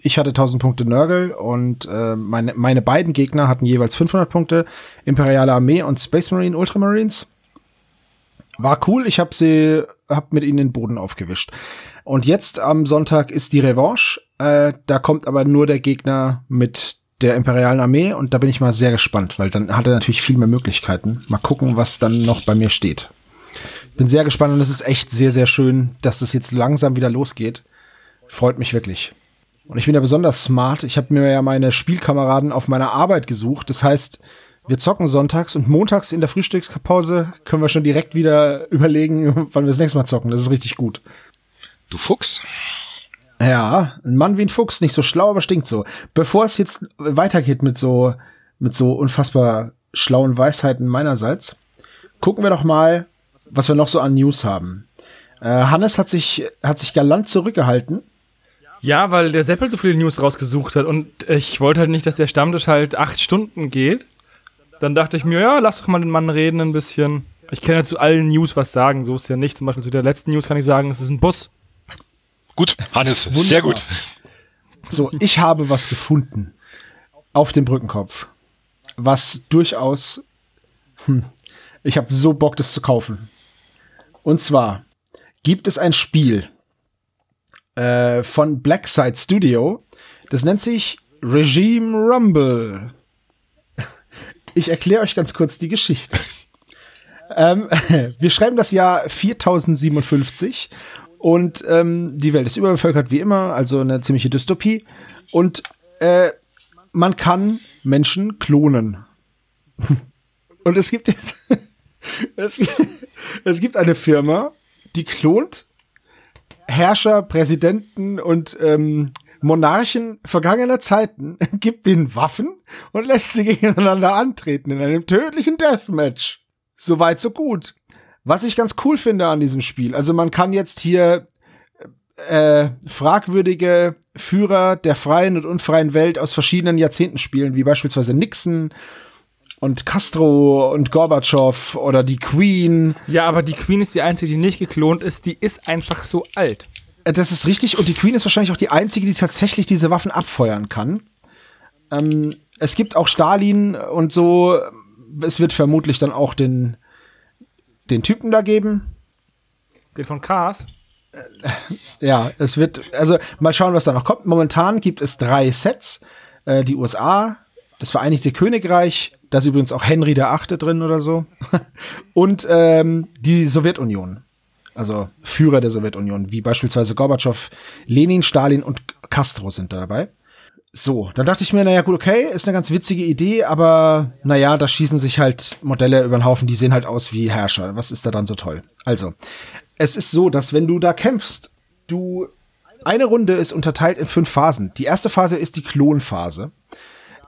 Ich hatte 1000 Punkte Nörgel und äh, meine, meine beiden Gegner hatten jeweils 500 Punkte. Imperiale Armee und Space Marine Ultramarines. War cool, ich habe sie, hab mit ihnen den Boden aufgewischt. Und jetzt am Sonntag ist die Revanche. Äh, da kommt aber nur der Gegner mit der Imperialen Armee und da bin ich mal sehr gespannt, weil dann hat er natürlich viel mehr Möglichkeiten. Mal gucken, was dann noch bei mir steht. Bin sehr gespannt und es ist echt sehr, sehr schön, dass das jetzt langsam wieder losgeht. Freut mich wirklich. Und ich bin ja besonders smart. Ich habe mir ja meine Spielkameraden auf meiner Arbeit gesucht. Das heißt, wir zocken sonntags und montags in der Frühstückspause können wir schon direkt wieder (laughs) überlegen, wann wir das nächste Mal zocken. Das ist richtig gut. Du Fuchs? Ja, ein Mann wie ein Fuchs, nicht so schlau, aber stinkt so. Bevor es jetzt weitergeht mit so, mit so unfassbar schlauen Weisheiten meinerseits, gucken wir doch mal, was wir noch so an News haben. Äh, Hannes hat sich, hat sich galant zurückgehalten. Ja, weil der Seppel so viele News rausgesucht hat und ich wollte halt nicht, dass der Stammtisch halt acht Stunden geht. Dann dachte ich mir, ja, lass doch mal den Mann reden ein bisschen. Ich kann ja zu allen News was sagen, so ist ja nicht. Zum Beispiel zu der letzten News kann ich sagen, es ist ein Bus. Gut, Hannes, sehr gut. So, ich habe was gefunden auf dem Brückenkopf, was durchaus, hm, ich habe so Bock, das zu kaufen. Und zwar gibt es ein Spiel äh, von Blackside Studio, das nennt sich Regime Rumble. Ich erkläre euch ganz kurz die Geschichte. Ähm, (laughs) wir schreiben das Jahr 4057 und ähm, die Welt ist überbevölkert wie immer, also eine ziemliche Dystopie. Und äh, man kann Menschen klonen. (laughs) Und es gibt jetzt (laughs) es, es gibt eine Firma, die klont Herrscher, Präsidenten und ähm, Monarchen vergangener Zeiten, (laughs) gibt ihnen Waffen und lässt sie gegeneinander antreten in einem tödlichen Deathmatch. Soweit so gut. Was ich ganz cool finde an diesem Spiel, also man kann jetzt hier äh, fragwürdige Führer der freien und unfreien Welt aus verschiedenen Jahrzehnten spielen, wie beispielsweise Nixon und Castro und Gorbatschow oder die Queen. Ja, aber die Queen ist die einzige, die nicht geklont ist. Die ist einfach so alt. Äh, das ist richtig. Und die Queen ist wahrscheinlich auch die einzige, die tatsächlich diese Waffen abfeuern kann. Ähm, es gibt auch Stalin und so. Es wird vermutlich dann auch den, den Typen da geben. Den von Cars? Ja, es wird, also mal schauen, was da noch kommt. Momentan gibt es drei Sets. Äh, die USA, das Vereinigte Königreich, da ist übrigens auch Henry der Achte drin oder so. (laughs) Und ähm, die Sowjetunion. Also Führer der Sowjetunion, wie beispielsweise Gorbatschow, Lenin, Stalin und Castro sind da dabei. So, dann dachte ich mir, naja, gut, okay, ist eine ganz witzige Idee, aber naja, da schießen sich halt Modelle über den Haufen, die sehen halt aus wie Herrscher. Was ist da dann so toll? Also, es ist so, dass wenn du da kämpfst, du eine Runde ist unterteilt in fünf Phasen. Die erste Phase ist die Klonphase.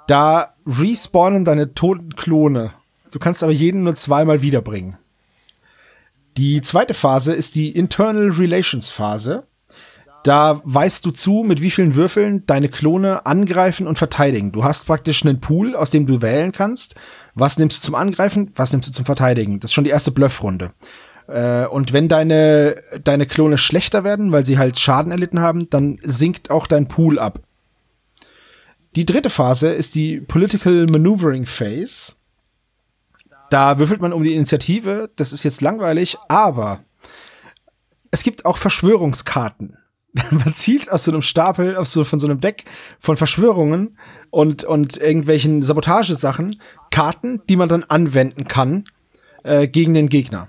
Da respawnen deine toten Klone. Du kannst aber jeden nur zweimal wiederbringen. Die zweite Phase ist die Internal Relations Phase. Da weißt du zu, mit wie vielen Würfeln deine Klone angreifen und verteidigen. Du hast praktisch einen Pool, aus dem du wählen kannst. Was nimmst du zum Angreifen, was nimmst du zum Verteidigen? Das ist schon die erste Bluffrunde. Äh, und wenn deine, deine Klone schlechter werden, weil sie halt Schaden erlitten haben, dann sinkt auch dein Pool ab. Die dritte Phase ist die Political Maneuvering Phase. Da würfelt man um die Initiative. Das ist jetzt langweilig, aber es gibt auch Verschwörungskarten. (laughs) man zielt aus so einem Stapel, aus so, von so einem Deck von Verschwörungen und, und irgendwelchen Sabotagesachen Karten, die man dann anwenden kann äh, gegen den Gegner.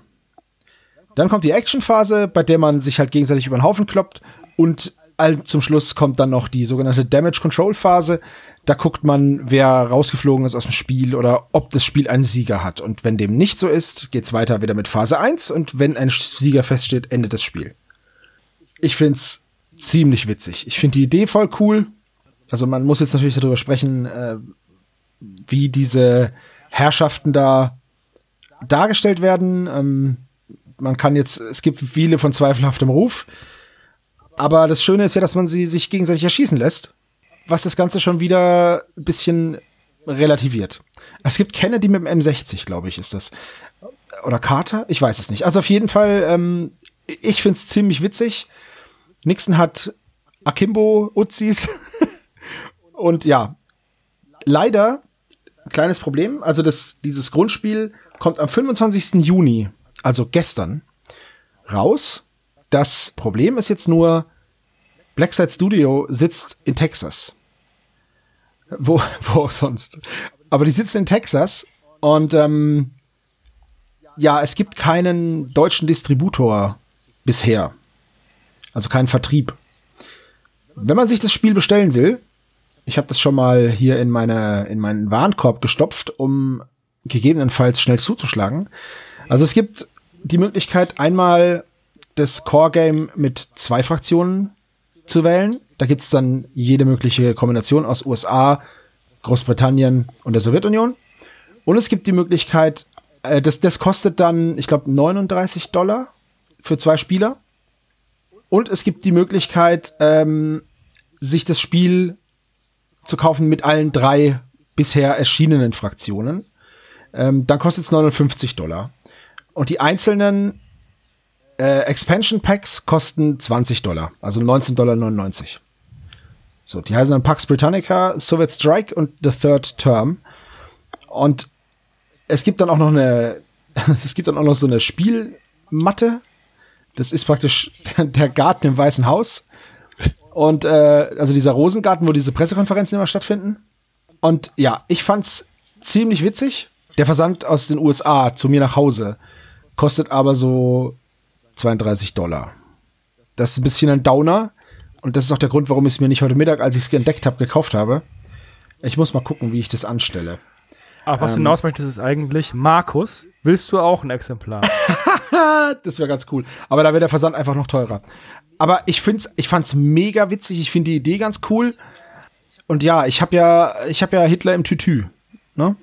Dann kommt die Actionphase, bei der man sich halt gegenseitig über den Haufen kloppt und zum Schluss kommt dann noch die sogenannte Damage Control Phase. Da guckt man, wer rausgeflogen ist aus dem Spiel oder ob das Spiel einen Sieger hat. Und wenn dem nicht so ist, geht's weiter wieder mit Phase 1 und wenn ein Sieger feststeht, endet das Spiel. Ich find's ziemlich witzig. Ich finde die Idee voll cool. Also man muss jetzt natürlich darüber sprechen, äh, wie diese Herrschaften da dargestellt werden. Ähm, man kann jetzt, es gibt viele von zweifelhaftem Ruf. Aber das Schöne ist ja, dass man sie sich gegenseitig erschießen lässt, was das Ganze schon wieder ein bisschen relativiert. Es gibt Kennedy mit dem M60, glaube ich, ist das. Oder Carter? Ich weiß es nicht. Also auf jeden Fall, ähm, ich find's ziemlich witzig. Nixon hat Akimbo Uzis. (laughs) Und ja, leider, kleines Problem. Also das, dieses Grundspiel kommt am 25. Juni also gestern, raus. Das Problem ist jetzt nur, Blackside Studio sitzt in Texas. Wo, (laughs) wo auch sonst. Aber die sitzen in Texas und ähm, ja, es gibt keinen deutschen Distributor bisher. Also keinen Vertrieb. Wenn man sich das Spiel bestellen will, ich habe das schon mal hier in meine in meinen Warenkorb gestopft, um gegebenenfalls schnell zuzuschlagen. Also es gibt die Möglichkeit, einmal das Core-Game mit zwei Fraktionen zu wählen. Da gibt's dann jede mögliche Kombination aus USA, Großbritannien und der Sowjetunion. Und es gibt die Möglichkeit, äh, das, das kostet dann, ich glaube, 39 Dollar für zwei Spieler. Und es gibt die Möglichkeit, ähm, sich das Spiel zu kaufen mit allen drei bisher erschienenen Fraktionen. Ähm, dann kostet es 59 Dollar. Und die einzelnen äh, Expansion Packs kosten 20 Dollar, also 19,99 Dollar. So, die heißen dann Pax Britannica, Soviet Strike und The Third Term. Und es gibt dann auch noch eine, (laughs) es gibt dann auch noch so eine Spielmatte. Das ist praktisch der Garten im Weißen Haus. Und äh, also dieser Rosengarten, wo diese Pressekonferenzen immer stattfinden. Und ja, ich fand's ziemlich witzig. Der Versand aus den USA zu mir nach Hause kostet aber so 32 Dollar. Das ist ein bisschen ein Downer. Und das ist auch der Grund, warum ich es mir nicht heute Mittag, als ich es entdeckt habe, gekauft habe. Ich muss mal gucken, wie ich das anstelle. Ach, was ähm, hinaus möchtest, ist eigentlich, Markus, willst du auch ein Exemplar? (laughs) das wäre ganz cool. Aber da wäre der Versand einfach noch teurer. Aber ich find's, ich fand's mega witzig. Ich finde die Idee ganz cool. Und ja, ich habe ja, ich habe ja Hitler im Tütü, ne?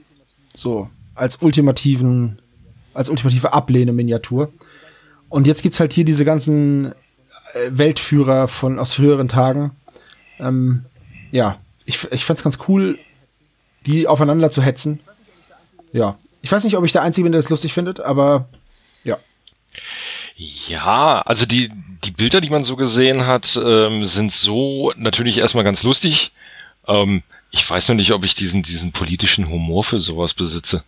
So als ultimativen als ultimative Ablehne-Miniatur. Und jetzt gibt's halt hier diese ganzen äh, Weltführer von aus früheren Tagen. Ähm, ja, ich, ich fand's ganz cool, die aufeinander zu hetzen. Ja, ich weiß nicht, ob ich der Einzige bin, der das lustig findet, aber ja. Ja, also die, die Bilder, die man so gesehen hat, ähm, sind so natürlich erstmal ganz lustig. Ähm, ich weiß noch nicht, ob ich diesen, diesen politischen Humor für sowas besitze.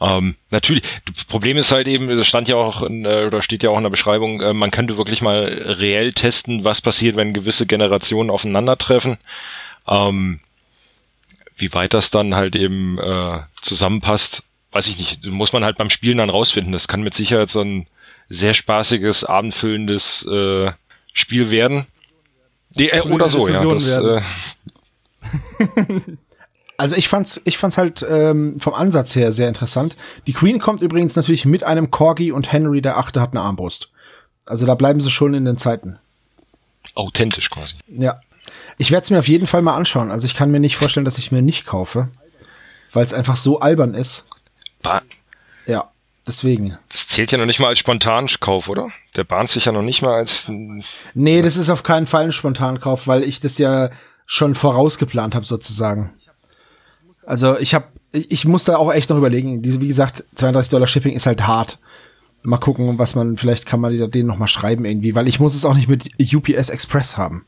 Ähm, natürlich, das Problem ist halt eben, es stand ja auch in, äh, oder steht ja auch in der Beschreibung, äh, man könnte wirklich mal reell testen, was passiert, wenn gewisse Generationen aufeinandertreffen. Ähm, wie weit das dann halt eben äh, zusammenpasst, weiß ich nicht. Muss man halt beim Spielen dann rausfinden. Das kann mit Sicherheit so ein sehr spaßiges, abendfüllendes äh, Spiel werden. Nee, äh, oder so, ja. Das, äh, (laughs) also ich fand's, ich fand's halt ähm, vom Ansatz her sehr interessant. Die Queen kommt übrigens natürlich mit einem Corgi und Henry der Achte hat eine Armbrust. Also da bleiben sie schon in den Zeiten. Authentisch quasi. Ja. Ich werde es mir auf jeden Fall mal anschauen. Also ich kann mir nicht vorstellen, dass ich mir nicht kaufe, weil es einfach so albern ist. Ba ja, deswegen. Das zählt ja noch nicht mal als Spontankauf, oder? Der bahnt sich ja noch nicht mal als. Nee, das ist auf keinen Fall ein Spontankauf, weil ich das ja schon vorausgeplant habe sozusagen. Also ich habe, ich, ich muss da auch echt noch überlegen. Diese, wie gesagt, 32 Dollar Shipping ist halt hart. Mal gucken, was man, vielleicht kann man den noch mal schreiben irgendwie, weil ich muss es auch nicht mit UPS Express haben.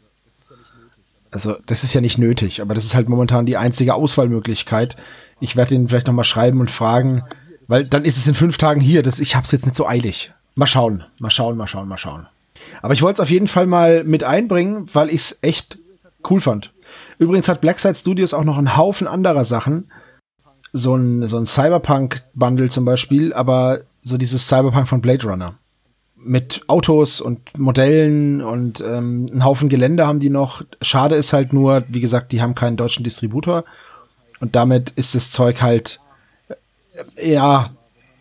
Also das ist ja nicht nötig, aber das ist halt momentan die einzige Auswahlmöglichkeit. Ich werde ihn vielleicht noch mal schreiben und fragen, weil dann ist es in fünf Tagen hier. Das, ich hab's jetzt nicht so eilig. Mal schauen, mal schauen, mal schauen, mal schauen. Aber ich wollte es auf jeden Fall mal mit einbringen, weil ich es echt cool fand. Übrigens hat Blackside Studios auch noch einen Haufen anderer Sachen. So ein, so ein Cyberpunk-Bundle zum Beispiel, aber so dieses Cyberpunk von Blade Runner. Mit Autos und Modellen und ähm, einen Haufen Gelände haben die noch. Schade ist halt nur, wie gesagt, die haben keinen deutschen Distributor. Und damit ist das Zeug halt, äh, ja,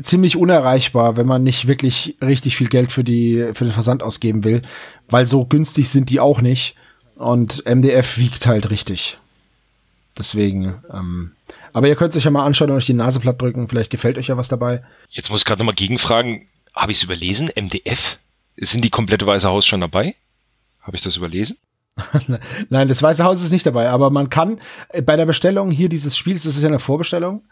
ziemlich unerreichbar, wenn man nicht wirklich richtig viel Geld für die, für den Versand ausgeben will. Weil so günstig sind die auch nicht. Und MDF wiegt halt richtig. Deswegen, ähm, aber ihr könnt sich ja mal anschauen und euch die Nase platt drücken. Vielleicht gefällt euch ja was dabei. Jetzt muss ich gerade nochmal gegenfragen. Habe ich es überlesen? MDF? Sind die komplette Weiße Haus schon dabei? Habe ich das überlesen? (laughs) Nein, das Weiße Haus ist nicht dabei, aber man kann äh, bei der Bestellung hier dieses Spiels, das ist ja eine Vorbestellung,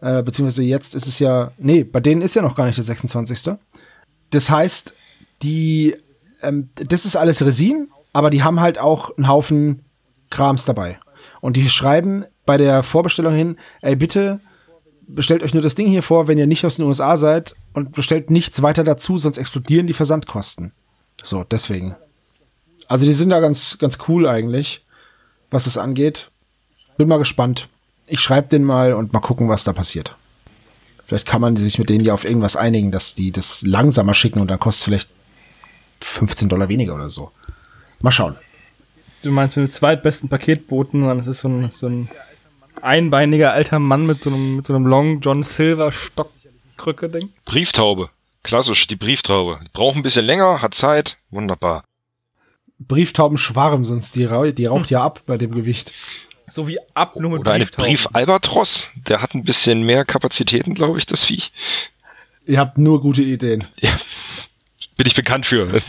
äh, beziehungsweise jetzt ist es ja, nee, bei denen ist ja noch gar nicht der 26. Das heißt, die, ähm, das ist alles Resin, aber die haben halt auch einen Haufen Krams dabei. Und die schreiben bei der Vorbestellung hin, ey, bitte bestellt euch nur das Ding hier vor, wenn ihr nicht aus den USA seid und bestellt nichts weiter dazu, sonst explodieren die Versandkosten. So, deswegen. Also die sind da ganz, ganz cool eigentlich, was es angeht. Bin mal gespannt. Ich schreibe den mal und mal gucken, was da passiert. Vielleicht kann man sich mit denen ja auf irgendwas einigen, dass die das langsamer schicken und dann kostet es vielleicht 15 Dollar weniger oder so. Mal schauen. Du meinst mit dem zweitbesten Paketboten, das ist so ein, so ein einbeiniger alter Mann mit so einem, mit so einem Long John Silver Stockkrücke-Ding? Brieftaube. Klassisch, die Brieftaube. Braucht ein bisschen länger, hat Zeit. Wunderbar. Brieftaubenschwarm, sonst die, die raucht ja ab bei dem Gewicht. So wie ab nur mit Oder eine Brief-Albatros. Der hat ein bisschen mehr Kapazitäten, glaube ich, das Viech. Ihr habt nur gute Ideen. Ja. Bin ich bekannt für. (laughs)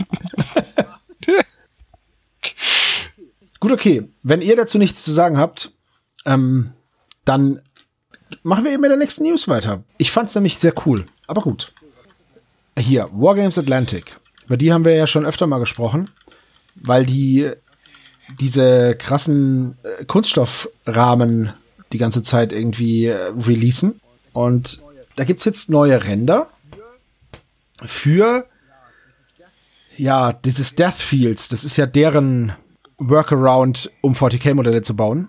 Gut, okay. Wenn ihr dazu nichts zu sagen habt, ähm, dann machen wir eben mit der nächsten News weiter. Ich fand es nämlich sehr cool. Aber gut. Hier, Wargames Atlantic. Über die haben wir ja schon öfter mal gesprochen, weil die diese krassen äh, Kunststoffrahmen die ganze Zeit irgendwie äh, releasen. Und da gibt's jetzt neue Ränder für ja, dieses Death Fields. Das ist ja deren Workaround, um 40k-Modelle zu bauen.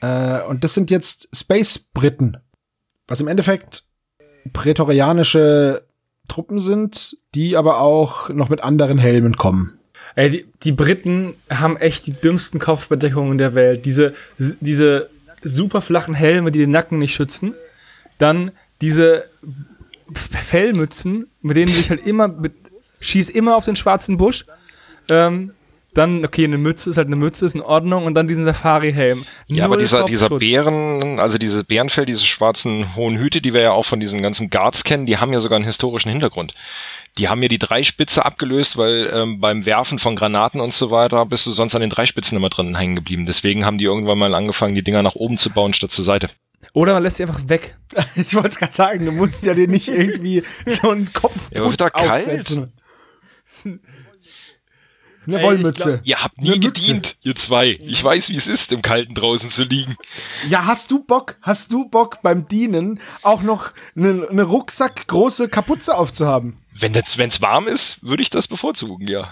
Äh, und das sind jetzt Space-Briten, was im Endeffekt prätorianische Truppen sind, die aber auch noch mit anderen Helmen kommen. Ey, die, die Briten haben echt die dümmsten Kopfbedeckungen der Welt. Diese, diese super flachen Helme, die den Nacken nicht schützen. Dann diese Fellmützen, mit denen sich halt immer mit, schießt immer auf den schwarzen Busch. Ähm, Dann, okay, eine Mütze ist halt eine Mütze, ist in Ordnung. Und dann diesen Safari-Helm. Ja, aber dieser, dieser. Bären, also diese Bärenfell, diese schwarzen hohen Hüte, die wir ja auch von diesen ganzen Guards kennen, die haben ja sogar einen historischen Hintergrund. Die haben ja die Dreispitze abgelöst, weil ähm, beim Werfen von Granaten und so weiter bist du sonst an den Dreispitzen immer drin hängen geblieben. Deswegen haben die irgendwann mal angefangen, die Dinger nach oben zu bauen statt zur Seite. Oder man lässt sie einfach weg. (laughs) Ich wollte es gerade sagen, du musst ja dir nicht irgendwie so einen Kopf Ja, doch kalt. Eine Ey, Wollmütze. Ihr habt nie Eine Mütze. gedient, ihr zwei. Ich weiß, wie es ist, im Kalten draußen zu liegen. Ja, hast du Bock, hast du Bock beim Dienen auch noch eine, eine Rucksack große Kapuze aufzuhaben? Wenn es warm ist, würde ich das bevorzugen, ja.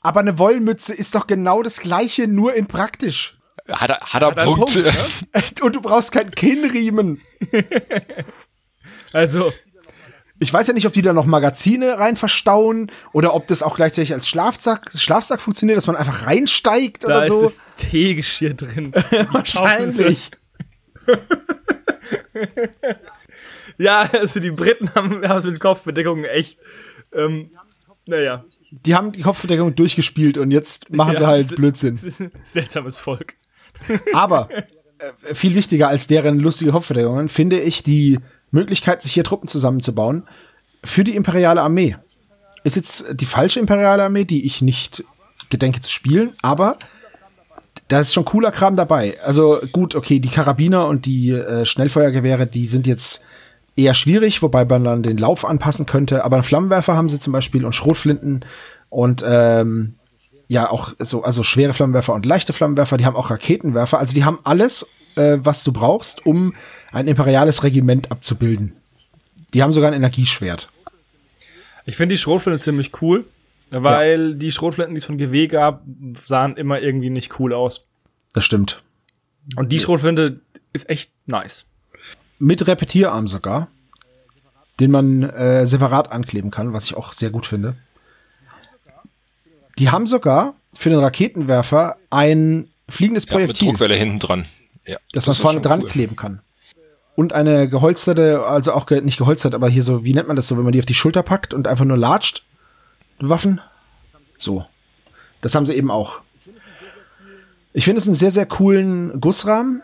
Aber eine Wollmütze ist doch genau das gleiche, nur in praktisch. Hat er, hat er Hat Punkt. Punkt, ne? (laughs) Und du brauchst keinen Kinnriemen. (laughs) Also, Ich weiß ja nicht, ob die da noch Magazine rein verstauen oder ob das auch gleichzeitig als Schlafsack, Schlafsack funktioniert, dass man einfach reinsteigt da oder ist so. das Teegeschirr drin. (laughs) Wahrscheinlich. (laughs) Ja, also die Briten haben es mit Kopfbedeckungen echt, ähm, naja, Die haben die Kopfbedeckung durchgespielt und jetzt machen sie Ja, halt se- Blödsinn. (laughs) seltsames Volk. Aber äh, viel wichtiger als deren lustige Kopfverdeckungen finde ich die Möglichkeit, sich hier Truppen zusammenzubauen für die imperiale Armee. Ist jetzt die falsche imperiale Armee, die ich nicht gedenke zu spielen, aber da ist schon cooler Kram dabei. Also gut, okay, die Karabiner und die äh, Schnellfeuergewehre, die sind jetzt eher schwierig, wobei man dann den Lauf anpassen könnte. Aber einen Flammenwerfer haben sie zum Beispiel und Schrotflinten und ähm, ja auch so also schwere Flammenwerfer und leichte Flammenwerfer. Die haben auch Raketenwerfer. Also die haben alles, äh, was du brauchst, um ein imperiales Regiment abzubilden. Die haben sogar ein Energieschwert. Ich finde die Schrotflinte ziemlich cool, weil die Schrotflinten, die es von GW gab, sahen immer irgendwie nicht cool aus. Das stimmt. Und die Schrotflinte ist echt nice. Mit Repetierarm sogar, den man äh, separat ankleben kann, was ich auch sehr gut finde. Die haben sogar für den Raketenwerfer ein fliegendes Ja, mit Projektil. Druckwelle hinten dran. Ja, dass man ist vorne dran cool. kleben kann. Und eine geholsterte, also auch ge nicht geholstert, aber hier so, wie nennt man das so, wenn man die auf die Schulter packt und einfach nur latscht? Waffen? So. Das haben sie eben auch. Ich finde es einen sehr, sehr coolen Gussrahmen.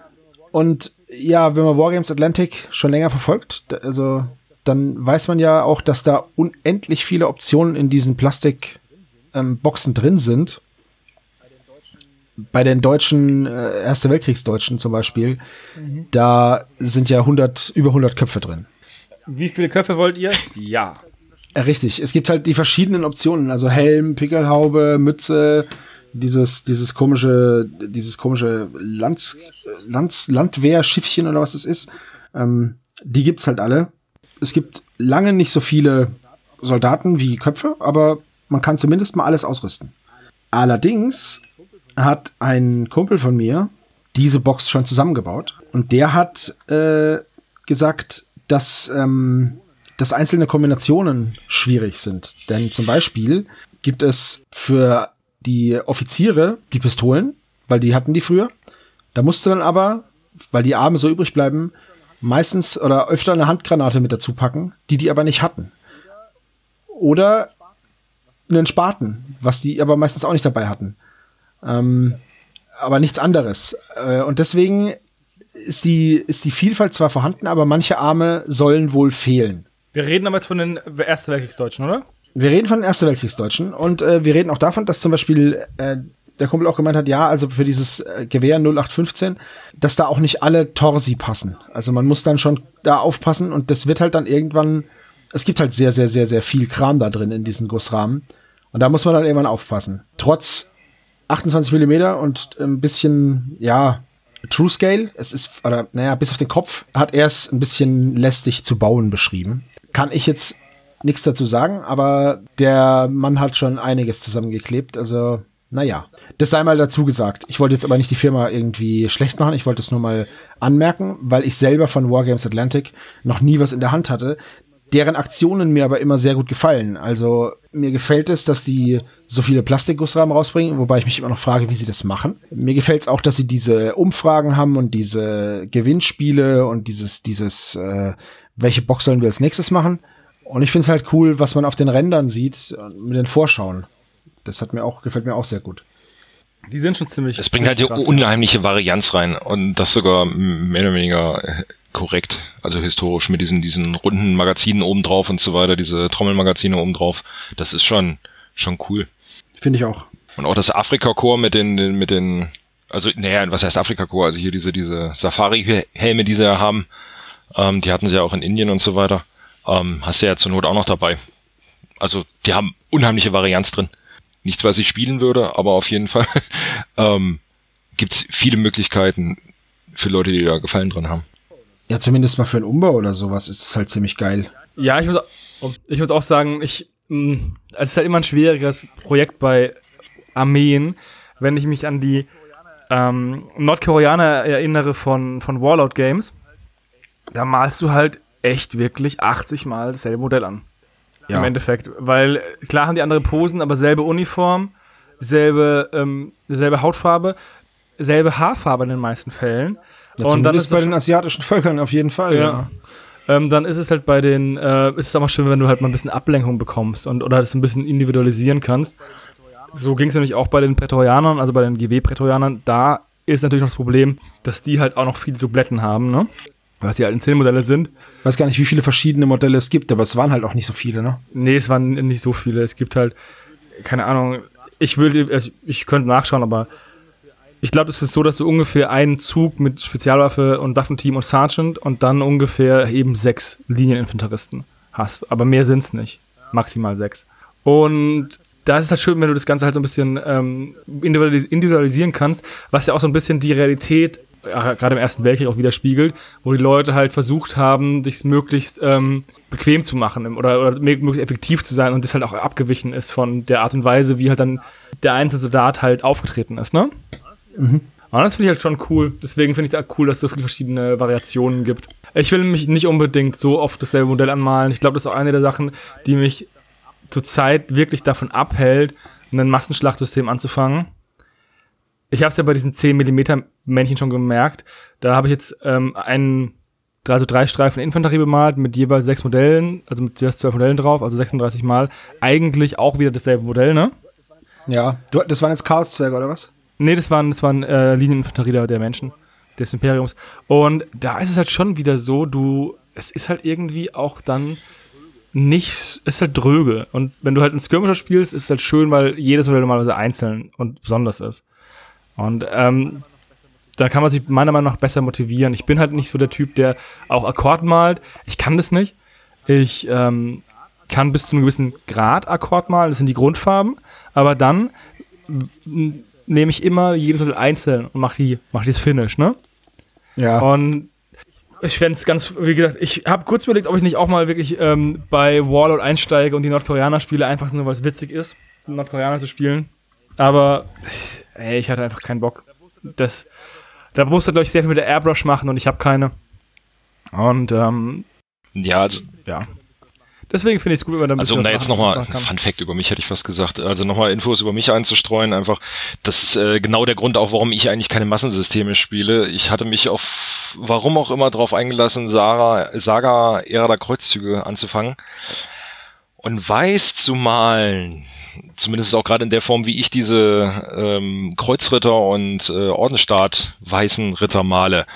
Und ja, wenn man Wargames Atlantic schon länger verfolgt, also dann weiß man ja auch, dass da unendlich viele Optionen in diesen Plastikboxen ähm, drin sind bei den deutschen, äh, Erste Weltkriegsdeutschen zum Beispiel, da sind ja 100, über 100 Köpfe drin. Wie viele Köpfe wollt ihr? Ja. Äh, richtig, es gibt halt die verschiedenen Optionen, also Helm, Pickelhaube, Mütze, dieses, dieses komische, dieses komische Lands, Lands, Landwehrschiffchen oder was es ist. Ähm, die gibt's halt alle. Es gibt lange nicht so viele Soldaten wie Köpfe, aber man kann zumindest mal alles ausrüsten. Allerdings hat ein Kumpel von mir diese Box schon zusammengebaut und der hat äh, gesagt, dass, ähm, dass einzelne Kombinationen schwierig sind. Denn zum Beispiel gibt es für die Offiziere die Pistolen, weil die hatten die früher. Da musste dann aber, weil die Arme so übrig bleiben, meistens oder öfter eine Handgranate mit dazu packen, die die aber nicht hatten. Oder einen Spaten, was die aber meistens auch nicht dabei hatten. Ähm, aber nichts anderes. Äh, und deswegen ist die, ist die Vielfalt zwar vorhanden, aber manche Arme sollen wohl fehlen. Wir reden aber jetzt von den Ersten Weltkriegsdeutschen, oder? Wir reden von den Ersten Weltkriegsdeutschen und äh, wir reden auch davon, dass zum Beispiel äh, der Kumpel auch gemeint hat, ja, also für dieses äh, Gewehr 0815, dass da auch nicht alle Torsi passen. Also man muss dann schon da aufpassen und das wird halt dann irgendwann, es gibt halt sehr, sehr, sehr, sehr viel Kram da drin in diesen Gussrahmen und da muss man dann irgendwann aufpassen. Trotz 28 Millimeter und ein bisschen, ja, True Scale, es ist, oder naja, bis auf den Kopf, hat er es ein bisschen lästig zu bauen beschrieben. Kann ich jetzt nichts dazu sagen, aber der Mann hat schon einiges zusammengeklebt, also naja, das sei mal dazu gesagt. Ich wollte jetzt aber nicht die Firma irgendwie schlecht machen, ich wollte es nur mal anmerken, weil ich selber von Wargames Atlantic noch nie was in der Hand hatte, deren Aktionen mir aber immer sehr gut gefallen. Also mir gefällt es, dass die so viele Plastikgussrahmen rausbringen, wobei ich mich immer noch frage, wie sie das machen. Mir gefällt es auch, dass sie diese Umfragen haben und diese Gewinnspiele und dieses, dieses, äh, welche Box sollen wir als nächstes machen. Und ich finde es halt cool, was man auf den Rändern sieht, mit den Vorschauen. Das hat mir auch, gefällt mir auch sehr gut. Die sind schon ziemlich. Es bringt halt die unheimliche Varianz rein und das sogar mehr oder weniger korrekt, also historisch mit diesen diesen runden Magazinen obendrauf und so weiter, diese Trommelmagazine obendrauf. Das ist schon schon cool. Finde ich auch. Und auch das Afrika-Chor mit den, den, mit den, also, naja, was heißt Afrika-Chor? Also hier diese, diese Safari-Helme, die sie ja haben, ähm, die hatten sie ja auch in Indien und so weiter. Ähm, hast du ja zur Not auch noch dabei. Also, die haben unheimliche Varianz drin. Nichts, was ich spielen würde, aber auf jeden Fall (laughs) ähm, gibt's viele Möglichkeiten für Leute, die da Gefallen dran haben. Ja, zumindest mal für einen Umbau oder sowas ist es halt ziemlich geil. Ja, ich muss, ich muss auch sagen, ich, mh, es ist halt immer ein schwieriges Projekt bei Armeen, wenn ich mich an die ähm, Nordkoreaner erinnere von, von Warlord Games. Da malst du halt echt wirklich 80 Mal dasselbe Modell an. Ja. Im Endeffekt. Weil klar haben die andere Posen, aber selbe Uniform, selbe, ähm, selbe Hautfarbe, selbe Haarfarbe in den meisten Fällen. Ja, Und dann ist bei den asiatischen Völkern auf jeden Fall. Ja. Ja. Ähm, dann ist es halt bei den, äh, ist es auch mal schön, wenn du halt mal ein bisschen Ablenkung bekommst und oder das ein bisschen individualisieren kannst. So ging es nämlich auch bei den Prätorianern, also bei den GW-Prätorianern. Da ist natürlich noch das Problem, dass die halt auch noch viele Dubletten haben, ne? Was die halt in 10 Modelle sind. Weiß gar nicht, wie viele verschiedene Modelle es gibt, aber es waren halt auch nicht so viele, ne? Nee, es waren nicht so viele. Es gibt halt, keine Ahnung, ich will, also ich könnte nachschauen, aber ich glaube, es ist so, dass du ungefähr einen Zug mit Spezialwaffe und Waffenteam und Sergeant und dann ungefähr eben sechs Linieninfanteristen hast. Aber mehr sind's nicht. Maximal sechs. Und da ist es halt schön, wenn du das Ganze halt so ein bisschen ähm, individualis individualisieren kannst, was ja auch so ein bisschen die Realität gerade im Ersten Weltkrieg auch widerspiegelt, wo die Leute halt versucht haben, sich möglichst ähm, bequem zu machen oder, oder mö- möglichst effektiv zu sein und das halt auch abgewichen ist von der Art und Weise, wie halt dann der einzelne Soldat halt aufgetreten ist, ne? Aber das finde ich halt schon cool. Deswegen finde ich es auch cool, dass es so viele verschiedene Variationen gibt. Ich will mich nicht unbedingt so oft dasselbe Modell anmalen. Ich glaube, das ist auch eine der Sachen, die mich zurzeit wirklich davon abhält, ein Massenschlachtsystem anzufangen. Ich habe es ja bei diesen 10 mm Männchen schon gemerkt. Da habe ich jetzt ähm, einen, also drei Streifen Infanterie bemalt mit jeweils sechs Modellen, also mit jeweils zwölf Modellen drauf, also 36 Mal. Eigentlich auch wieder dasselbe Modell, ne? Ja. Du, das waren jetzt Chaoszwerge, oder was? Nee, das waren, das waren äh, Linieninfanterie der, Menschen, des Imperiums. Und da ist es halt schon wieder so, du, es ist halt irgendwie auch dann nicht, es ist halt dröge. Und wenn du halt einen Skirmisher spielst, ist es halt schön, weil jedes Modell normalerweise einzeln und besonders ist. Und ähm, dann kann man sich meiner Meinung nach besser motivieren. Ich bin halt nicht so der Typ, der auch Akkord malt. Ich kann das nicht. Ich ähm, kann bis zu einem gewissen Grad Akkord malen, das sind die Grundfarben, aber dann nehme ich immer jedes Modell einzeln und mache die, mach das Finish, ne? Ja. Und ich fände es ganz, wie gesagt, ich habe kurz überlegt, ob ich nicht auch mal wirklich ähm, bei Warlord einsteige und die Nordkoreaner spiele, einfach nur, weil es witzig ist, Nordkoreaner zu spielen. Aber ich, ey, ich hatte einfach keinen Bock. Das, da musste, glaube ich, sehr viel mit der Airbrush machen und ich habe keine. Und ähm, Ja, also, ja. Deswegen finde ich es gut, wenn man da ein also um da jetzt nochmal. Fun Fact über mich hätte ich fast gesagt, also nochmal Infos über mich einzustreuen, einfach, das ist äh, genau der Grund auch, warum ich eigentlich keine Massensysteme spiele. Ich hatte mich auf, warum auch immer, drauf eingelassen, Sarah, Saga Ära der Kreuzzüge anzufangen und weiß zu malen, zumindest auch gerade in der Form, wie ich diese ähm, Kreuzritter und äh, Ordensstaat weißen Ritter male.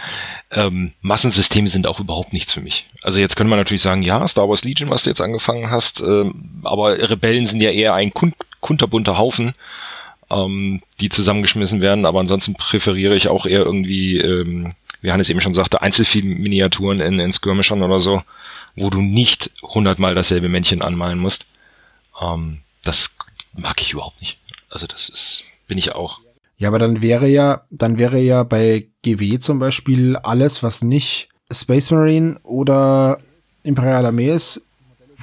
Ähm, Massensysteme sind auch überhaupt nichts für mich. Also jetzt könnte man natürlich sagen, ja, Star Wars Legion, was du jetzt angefangen hast, ähm, aber Rebellen sind ja eher ein kun kunterbunter Haufen, ähm, die zusammengeschmissen werden, aber ansonsten präferiere ich auch eher irgendwie, ähm, wie Hannes eben schon sagte, Einzelminiaturen in, in Skirmishern oder so, wo du nicht hundertmal dasselbe Männchen anmalen musst. Ähm, das mag ich überhaupt nicht. Also das ist, bin ich auch. Ja, aber dann wäre ja, dann wäre ja bei GW zum Beispiel alles, was nicht Space Marine oder Imperiale Armee ist,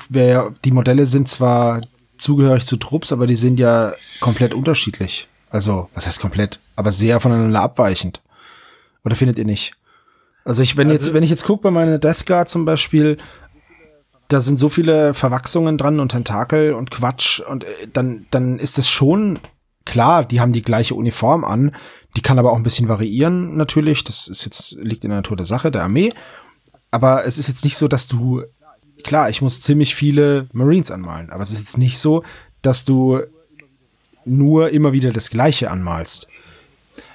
wäre ja, die Modelle sind zwar zugehörig zu Trupps, aber die sind ja komplett unterschiedlich. Also, was heißt komplett? Aber sehr voneinander abweichend. Oder findet ihr nicht? Also ich, wenn Also- jetzt, wenn ich jetzt gucke bei meiner Death Guard zum Beispiel, da sind so viele Verwachsungen dran und Tentakel und Quatsch und äh, dann, dann ist es schon klar, die haben die gleiche Uniform an, die kann aber auch ein bisschen variieren natürlich, das ist jetzt, liegt in der Natur der Sache, der Armee, aber es ist jetzt nicht so, dass du, klar, ich muss ziemlich viele Marines anmalen, aber es ist jetzt nicht so, dass du nur immer wieder das Gleiche anmalst.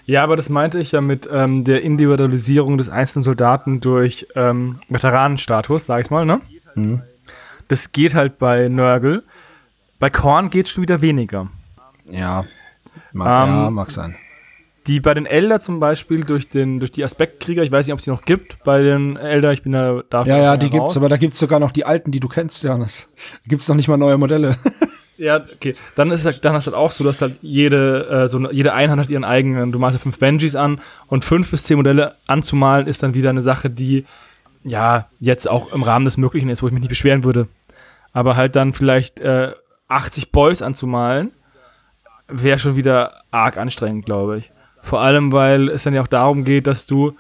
Ja, aber das meinte ich ja mit ähm, der Individualisierung des einzelnen Soldaten durch ähm, Veteranenstatus, sag ich mal, ne? Mhm. Das geht halt bei Nörgel. Bei Korn geht es schon wieder weniger. Ja, mag, ähm, ja, mag sein. Die bei den Elder zum Beispiel durch den durch die Aspektkrieger, ich weiß nicht, ob es die noch gibt bei den Elder, ich bin da da Ja, ja, die gibt's, aber da gibt's sogar noch die alten, die du kennst, Janis. Da gibt's noch nicht mal neue Modelle. (laughs) Ja, okay. Dann ist es halt, dann ist es halt auch so, dass halt jede, äh, so jede Einheit hat ihren eigenen, du malst ja fünf Benjis an und fünf bis zehn Modelle anzumalen ist dann wieder eine Sache, die ja jetzt auch im Rahmen des Möglichen ist, wo ich mich nicht beschweren würde. Aber halt dann vielleicht äh, 80 Boys anzumalen, wäre schon wieder arg anstrengend, glaube ich. Vor allem, weil es dann ja auch darum geht, dass du,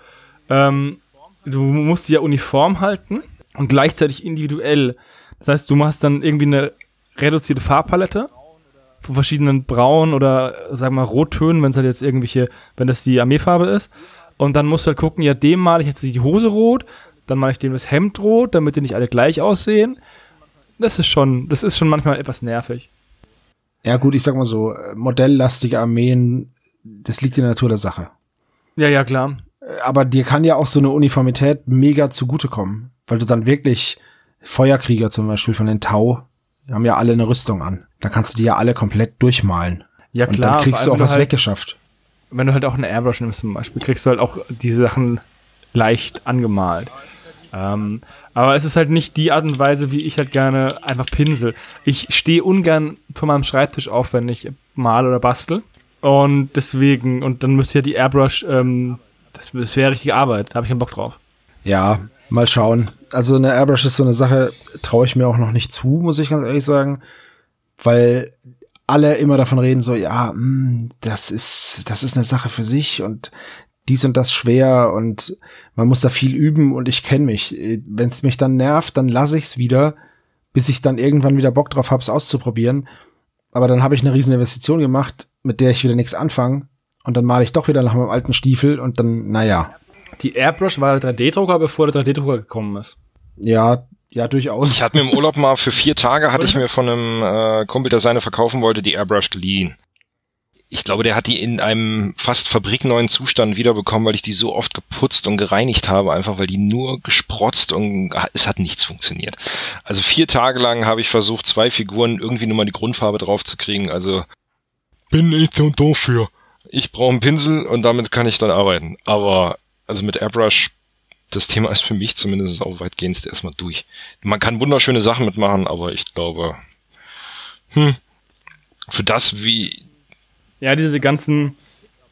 ähm, du musst sie ja uniform halten und gleichzeitig individuell. Das heißt, du machst dann irgendwie eine reduzierte Farbpalette von verschiedenen Braun oder sagen wir mal Rottönen, wenn es halt jetzt irgendwelche, wenn das die Armeefarbe ist. Und dann musst du halt gucken, ja, dem male ich jetzt die Hose rot, dann male ich dem das Hemd rot, damit die nicht alle gleich aussehen. Das ist schon, das ist schon manchmal etwas nervig. Ja, gut, ich sag mal so, modelllastige Armeen, das liegt in der Natur der Sache. Ja, ja, klar. Aber dir kann ja auch so eine Uniformität mega zugutekommen, weil du dann wirklich Feuerkrieger zum Beispiel von den Tau die haben ja alle eine Rüstung an. Da kannst du die ja alle komplett durchmalen. Ja, klar. Und dann kriegst du auch was halt, weggeschafft. Wenn du halt auch eine Airbrush nimmst zum Beispiel, kriegst du halt auch die Sachen leicht angemalt. Ähm, aber es ist halt nicht die Art und Weise, wie ich halt gerne einfach pinsel. Ich stehe ungern von meinem Schreibtisch auf, wenn ich male oder bastel. Und deswegen, und dann müsste ja die Airbrush, ähm, das, das wäre richtige Arbeit. Da habe ich keinen Bock drauf. Ja, Mal schauen. Also eine Airbrush ist so eine Sache, traue ich mir auch noch nicht zu, muss ich ganz ehrlich sagen, weil alle immer davon reden so, ja, mh, hm, das ist das ist eine Sache für sich und dies und das schwer und man muss da viel üben und ich kenne mich. Wenn es mich dann nervt, dann lasse ich es wieder, bis ich dann irgendwann wieder Bock drauf habe, es auszuprobieren. Aber dann habe ich eine riesen Investition gemacht, mit der ich wieder nichts anfange und dann male ich doch wieder nach meinem alten Stiefel und dann, naja. Die Airbrush war der 3D-Drucker, bevor der 3D-Drucker gekommen ist. Ja, ja, durchaus. Ich hatte mir im Urlaub mal für vier Tage, hatte ich mir von einem äh, Kumpel, der seine verkaufen wollte, die Airbrush geliehen. Ich glaube, der hat die in einem fast fabrikneuen Zustand wiederbekommen, weil ich die so oft geputzt und gereinigt habe, einfach weil die nur gesprotzt und es hat nichts funktioniert. Also vier Tage lang habe ich versucht, zwei Figuren irgendwie nur mal die Grundfarbe drauf zu kriegen. Also bin ich so dafür. Ich brauche einen Pinsel und damit kann ich dann arbeiten. Aber also mit Airbrush, das Thema ist für mich zumindest auch weitgehend erstmal durch. Man kann wunderschöne Sachen mitmachen, aber ich glaube, hm, für das wie. Ja, diese ganzen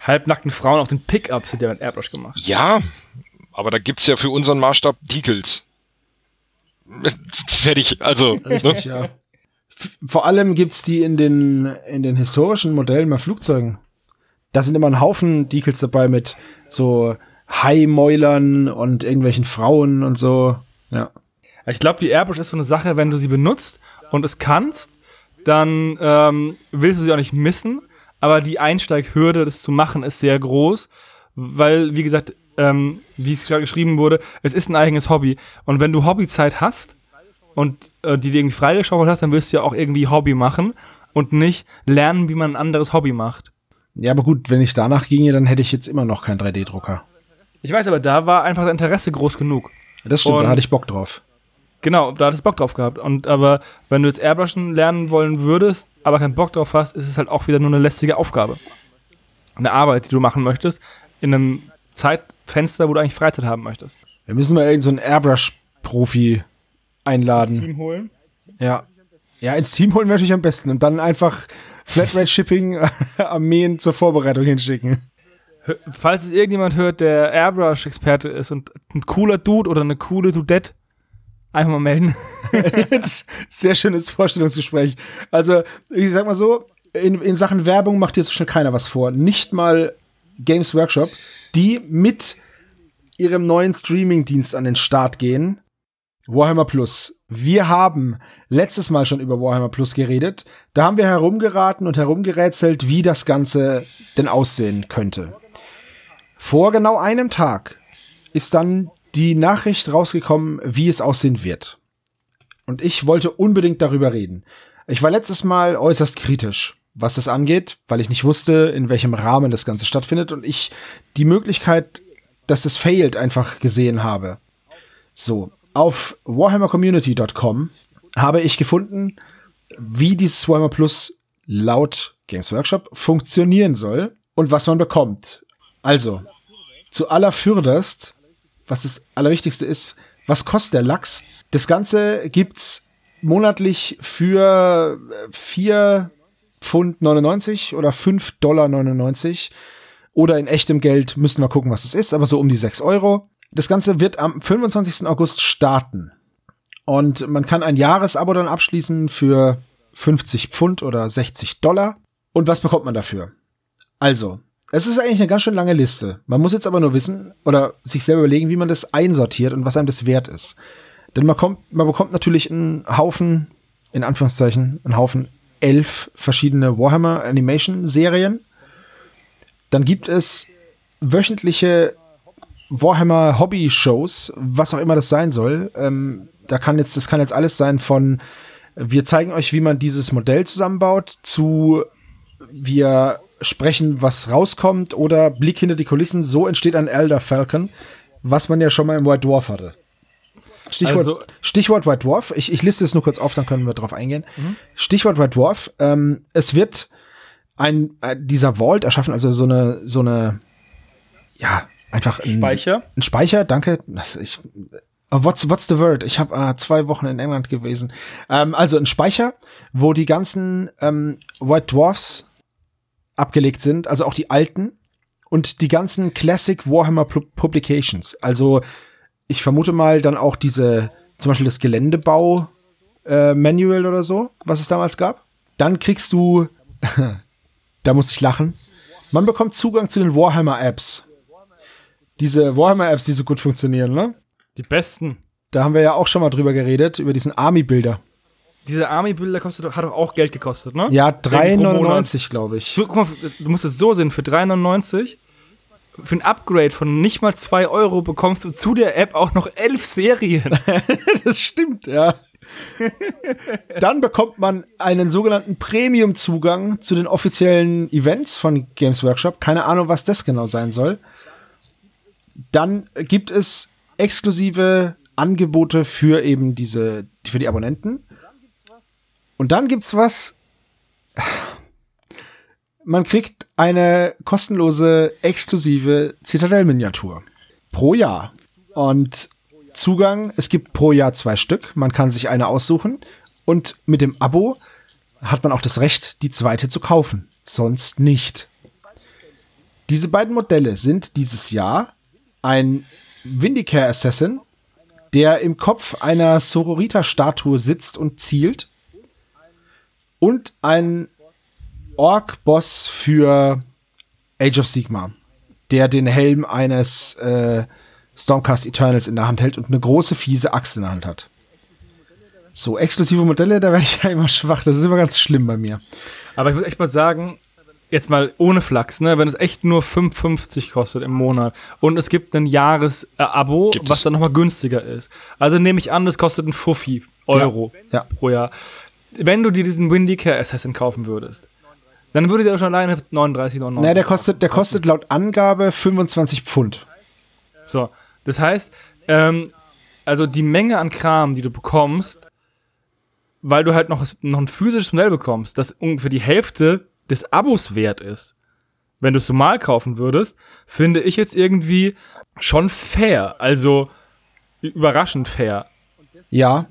halbnackten Frauen auf den Pickups sind ja mit Airbrush gemacht. Ja, aber da gibt's ja für unseren Maßstab Decals. (laughs) Fertig, also. Richtig, ne? ja. Vor allem gibt's die in den, in den historischen Modellen bei Flugzeugen. Da sind immer ein Haufen Decals dabei mit so Haimäulern und irgendwelchen Frauen und so. Ja. Ich glaube, die Airbrush ist so eine Sache, wenn du sie benutzt und es kannst, dann ähm, willst du sie auch nicht missen. Aber die Einsteighürde, das zu machen, ist sehr groß, weil, wie gesagt, ähm, wie es gerade geschrieben wurde, es ist ein eigenes Hobby. Und wenn du Hobbyzeit hast und äh, die dir irgendwie freigeschaufelt hast, dann wirst du ja auch irgendwie Hobby machen und nicht lernen, wie man ein anderes Hobby macht. Ja, aber gut, wenn ich danach ginge, dann hätte ich jetzt immer noch keinen 3D-Drucker. Ich weiß aber, da war einfach das Interesse groß genug. Das stimmt, und da hatte ich Bock drauf. Genau, da hattest Bock drauf gehabt. Und aber wenn du jetzt Airbrushen lernen wollen würdest, aber keinen Bock drauf hast, ist es halt auch wieder nur eine lästige Aufgabe. Eine Arbeit, die du machen möchtest, in einem Zeitfenster, wo du eigentlich Freizeit haben möchtest. Wir müssen mal irgendeinen so Airbrush-Profi einladen. Ins Team holen? Ja. Ja, ins Team holen wir natürlich am besten und dann einfach Flatrate-Shipping-Armeen (laughs) zur Vorbereitung hinschicken falls es irgendjemand hört, der Airbrush-Experte ist und ein cooler Dude oder eine coole Dudette, einfach mal melden. (laughs) Sehr schönes Vorstellungsgespräch. Also, ich sag mal so, in, in Sachen Werbung macht hier so schnell keiner was vor. Nicht mal Games Workshop, die mit ihrem neuen Streaming-Dienst an den Start gehen. Warhammer Plus. Wir haben letztes Mal schon über Warhammer Plus geredet. Da haben wir herumgeraten und herumgerätselt, wie das Ganze denn aussehen könnte. Vor genau einem Tag ist dann die Nachricht rausgekommen, wie es aussehen wird. Und ich wollte unbedingt darüber reden. Ich war letztes Mal äußerst kritisch, was das angeht, weil ich nicht wusste, in welchem Rahmen das Ganze stattfindet und ich die Möglichkeit, dass das failed, einfach gesehen habe. So, auf warhammercommunity.com habe ich gefunden, wie dieses Warhammer Plus laut Games Workshop funktionieren soll und was man bekommt. Also, zu aller Fürderst, was das Allerwichtigste ist, was kostet der Lachs? Das Ganze gibt's monatlich für 4 Pfund 99 oder 5 Dollar 99 oder in echtem Geld müssen wir gucken, was es ist, aber so um die 6 Euro. Das Ganze wird am 25. August starten. Und man kann ein Jahresabo dann abschließen für 50 Pfund oder 60 Dollar. Und was bekommt man dafür? Also, es ist eigentlich eine ganz schön lange Liste. Man muss jetzt aber nur wissen oder sich selber überlegen, wie man das einsortiert und was einem das wert ist. Denn man kommt, man bekommt natürlich einen Haufen, in Anführungszeichen, einen Haufen elf verschiedene Warhammer Animation Serien. Dann gibt es wöchentliche Warhammer Hobby Shows, was auch immer das sein soll. Ähm, da kann jetzt, das kann jetzt alles sein von wir zeigen euch, wie man dieses Modell zusammenbaut, zu wir sprechen, was rauskommt, oder Blick hinter die Kulissen, so entsteht ein Elder Falcon, was man ja schon mal im White Dwarf hatte. Stichwort, also, Stichwort White Dwarf. Ich, ich liste es nur kurz auf, dann können wir drauf eingehen. Mhm. Stichwort White Dwarf. Ähm, es wird ein äh, dieser Vault erschaffen, also so eine so eine ja einfach ein Speicher. Ein Speicher. Danke. Ich, oh, what's what's the word? Ich habe äh, zwei Wochen in England gewesen. Ähm, also ein Speicher, wo die ganzen ähm, White Dwarfs abgelegt sind, also auch die alten und die ganzen Classic Warhammer Publications. Also ich vermute mal dann auch diese, zum Beispiel das Geländebau äh, Manual oder so, was es damals gab. Dann kriegst du, (laughs) da muss ich lachen, man bekommt Zugang zu den Warhammer Apps. Diese Warhammer Apps, die so gut funktionieren, ne? Die besten. Da haben wir ja auch schon mal drüber geredet, über diesen Army-Bilder. Diese Army-Bilder kostet, hat doch auch Geld gekostet, ne? Ja, 3,99 glaube ich. Guck mal, du musst es so sehen, für 3,99 für ein Upgrade von nicht mal zwei Euro bekommst du zu der App auch noch elf Serien. (laughs) das stimmt, ja. Dann bekommt man einen sogenannten Premium-Zugang zu den offiziellen Events von Games Workshop. Keine Ahnung, was das genau sein soll. Dann gibt es exklusive Angebote für eben diese, für die Abonnenten. Und dann gibt's was, man kriegt eine kostenlose, exklusive Zitadell-Miniatur pro Jahr. Und Zugang, es gibt pro Jahr zwei Stück. Man kann sich eine aussuchen. Und mit dem Abo hat man auch das Recht, die zweite zu kaufen. Sonst nicht. Diese beiden Modelle sind dieses Jahr ein Vindicare Assassin, der im Kopf einer Sororita-Statue sitzt und zielt. Und ein Ork-Boss für Age of Sigma, der den Helm eines äh, Stormcast Eternals in der Hand hält und eine große, fiese Axt in der Hand hat. So, exklusive Modelle, da werde ich ja immer schwach. Das ist immer ganz schlimm bei mir. Aber ich muss echt mal sagen, jetzt mal ohne Flachs, ne, wenn es echt nur 5,50 kostet im Monat und es gibt ein Jahresabo, was dann nochmal günstiger ist. Also nehme ich an, das kostet ein Fuffi Euro ja, ja. pro Jahr. Wenn du dir diesen Windy Care Assassin kaufen würdest, dann würde der schon alleine 39,99. Naja, der kostet, der kostet laut Angabe 25 Pfund. So, das heißt, ähm, also die Menge an Kram, die du bekommst, weil du halt noch, noch ein physisches Modell bekommst, das ungefähr die Hälfte des Abos wert ist, wenn du es normal kaufen würdest, finde ich jetzt irgendwie schon fair. Also überraschend fair. Ja,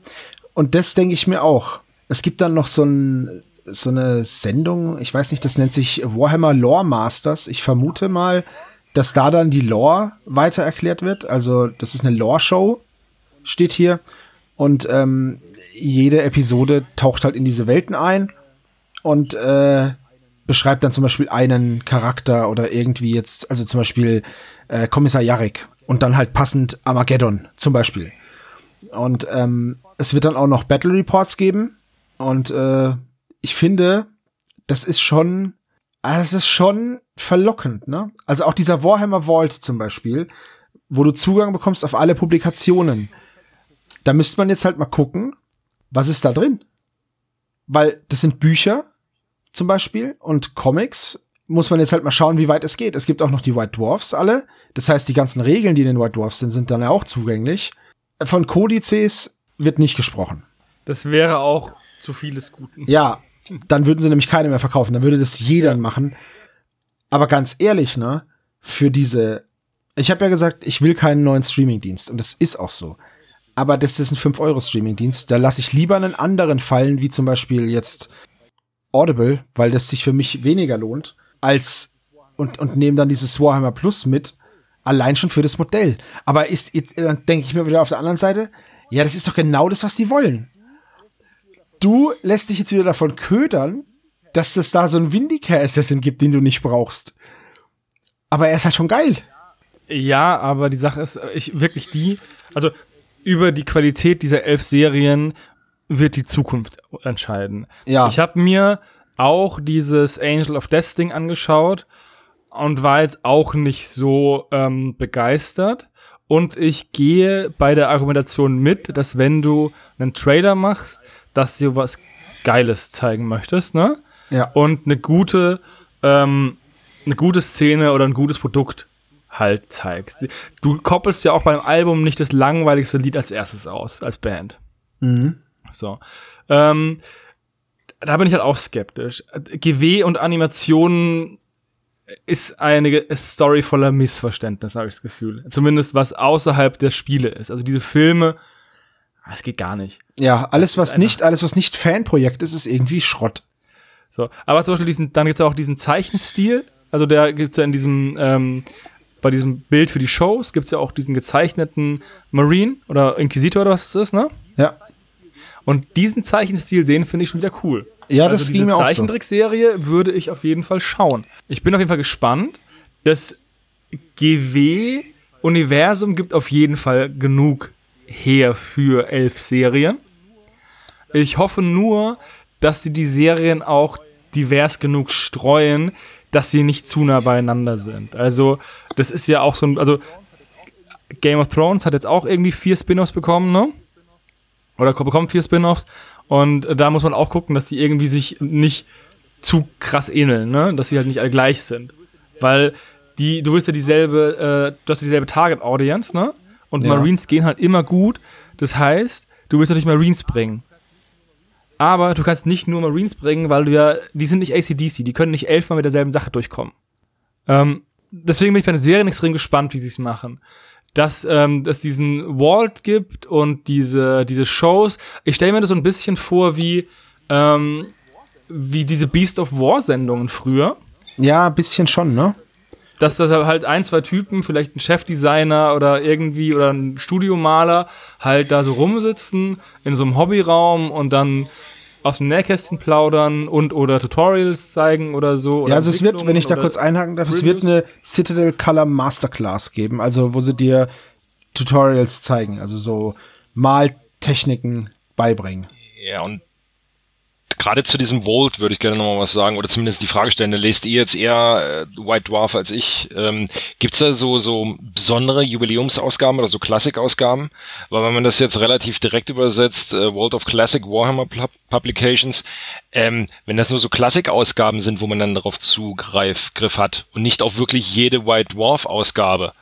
und das denke ich mir auch. Es gibt dann noch so ein so eine Sendung, ich weiß nicht, das nennt sich Warhammer Lore Masters. Ich vermute mal, dass da dann die Lore weiter erklärt wird. Also, das ist eine Lore-Show, steht hier. Und ähm, jede Episode taucht halt in diese Welten ein und äh, beschreibt dann zum Beispiel einen Charakter oder irgendwie jetzt, also zum Beispiel äh, Kommissar Jarek und dann halt passend Armageddon zum Beispiel. Und ähm, es wird dann auch noch Battle Reports geben und äh, ich finde, das ist schon, ah, das ist schon verlockend, ne? Also auch dieser Warhammer Vault zum Beispiel, wo du Zugang bekommst auf alle Publikationen. Da müsste man jetzt halt mal gucken, was ist da drin? Weil das sind Bücher zum Beispiel und Comics muss man jetzt halt mal schauen, wie weit es geht. Es gibt auch noch die White Dwarfs alle. Das heißt, die ganzen Regeln, die in den White Dwarfs sind, sind dann ja auch zugänglich. Von Kodizes wird nicht gesprochen. Das wäre auch zu vieles Guten. Ja, dann würden sie nämlich keine mehr verkaufen. Dann würde das jeder machen. Aber ganz ehrlich, ne, für diese, ich habe ja gesagt, ich will keinen neuen Streamingdienst und das ist auch so. Aber das ist ein 5-Euro-Streamingdienst. Da lasse ich lieber einen anderen fallen, wie zum Beispiel jetzt Audible, weil das sich für mich weniger lohnt, als und, und nehme dann dieses Warhammer Plus mit, allein schon für das Modell. Aber ist, dann denke ich mir wieder auf der anderen Seite, ja, das ist doch genau das, was die wollen. Du lässt dich jetzt wieder davon ködern, dass es da so einen Vindicair Assassin gibt, den du nicht brauchst. Aber er ist halt schon geil. Ja, aber die Sache ist, ich wirklich die, also über die Qualität dieser elf Serien wird die Zukunft entscheiden. Ja. Ich habe mir auch dieses Angel of Death Ding angeschaut und war jetzt auch nicht so ähm, begeistert. Und ich gehe bei der Argumentation mit, dass wenn du einen Trailer machst, dass du was Geiles zeigen möchtest, ne? Ja. Und eine gute, ähm, eine gute Szene oder ein gutes Produkt halt zeigst. Du koppelst ja auch beim Album nicht das langweiligste Lied als erstes aus, als Band. Mhm. So. Ähm, da bin ich halt auch skeptisch. GW und Animationen ist eine Story voller Missverständnis, habe ich das Gefühl. Zumindest was außerhalb der Spiele ist. Also diese Filme, es geht gar nicht. Ja, alles was nicht, alles was nicht Fanprojekt ist, ist irgendwie Schrott. So, aber zum Beispiel diesen, dann gibt's auch diesen Zeichenstil. Also der gibt's ja in diesem, ähm, bei diesem Bild für die Shows gibt's ja auch diesen gezeichneten Marine oder Inquisitor oder was das ist, ne? Ja. Und diesen Zeichenstil, den finde ich schon wieder cool. Ja, das also ging mir auch so. Zeichentrickserie würde ich auf jeden Fall schauen. Ich bin auf jeden Fall gespannt. Das GW-Universum gibt auf jeden Fall genug her für elf Serien. Ich hoffe nur, dass sie die Serien auch divers genug streuen, dass sie nicht zu nah beieinander sind. Also, das ist ja auch so ein, also Game of Thrones hat jetzt auch irgendwie vier Spin-offs bekommen, ne? Oder bekommt vier Spin-offs. Und da muss man auch gucken, dass die irgendwie sich nicht zu krass ähneln, ne? Dass sie halt nicht alle gleich sind. Weil die, du willst ja dieselbe, äh, du hast ja dieselbe Target-Audience, ne? Und Ja. Marines gehen halt immer gut. Das heißt, du willst natürlich Marines bringen. Aber du kannst nicht nur Marines bringen, weil du ja, die sind nicht ACDC, die können nicht elfmal mit derselben Sache durchkommen. Ähm, deswegen bin ich bei den Serien extrem gespannt, wie sie es machen. Dass ähm, es diesen Walt gibt und diese, diese Shows. Ich stelle mir das so ein bisschen vor wie, ähm, wie diese Beast of War Sendungen früher. Ja, ein bisschen schon, ne? Dass das halt ein, zwei Typen, vielleicht ein Chefdesigner oder irgendwie oder ein Studiomaler halt da so rumsitzen in so einem Hobbyraum und dann aus dem Nähkästchen plaudern und oder Tutorials zeigen oder so. Oder Ja, also es wird, wenn ich da kurz einhaken darf, es wird Reviews. eine Citadel Color Masterclass geben, also wo sie dir Tutorials zeigen, also so Maltechniken beibringen. Ja, und gerade zu diesem Vault würde ich gerne nochmal was sagen, oder zumindest die Frage stellen, da lest ihr jetzt eher äh, White Dwarf als ich. Ähm, gibt's da so, so besondere Jubiläumsausgaben oder so Klassikausgaben? Weil wenn man das jetzt relativ direkt übersetzt, äh, Vault of Classic Warhammer Pub- Publications, ähm, wenn das nur so Klassikausgaben sind, wo man dann darauf Zugriff Griff hat und nicht auf wirklich jede White Dwarf Ausgabe,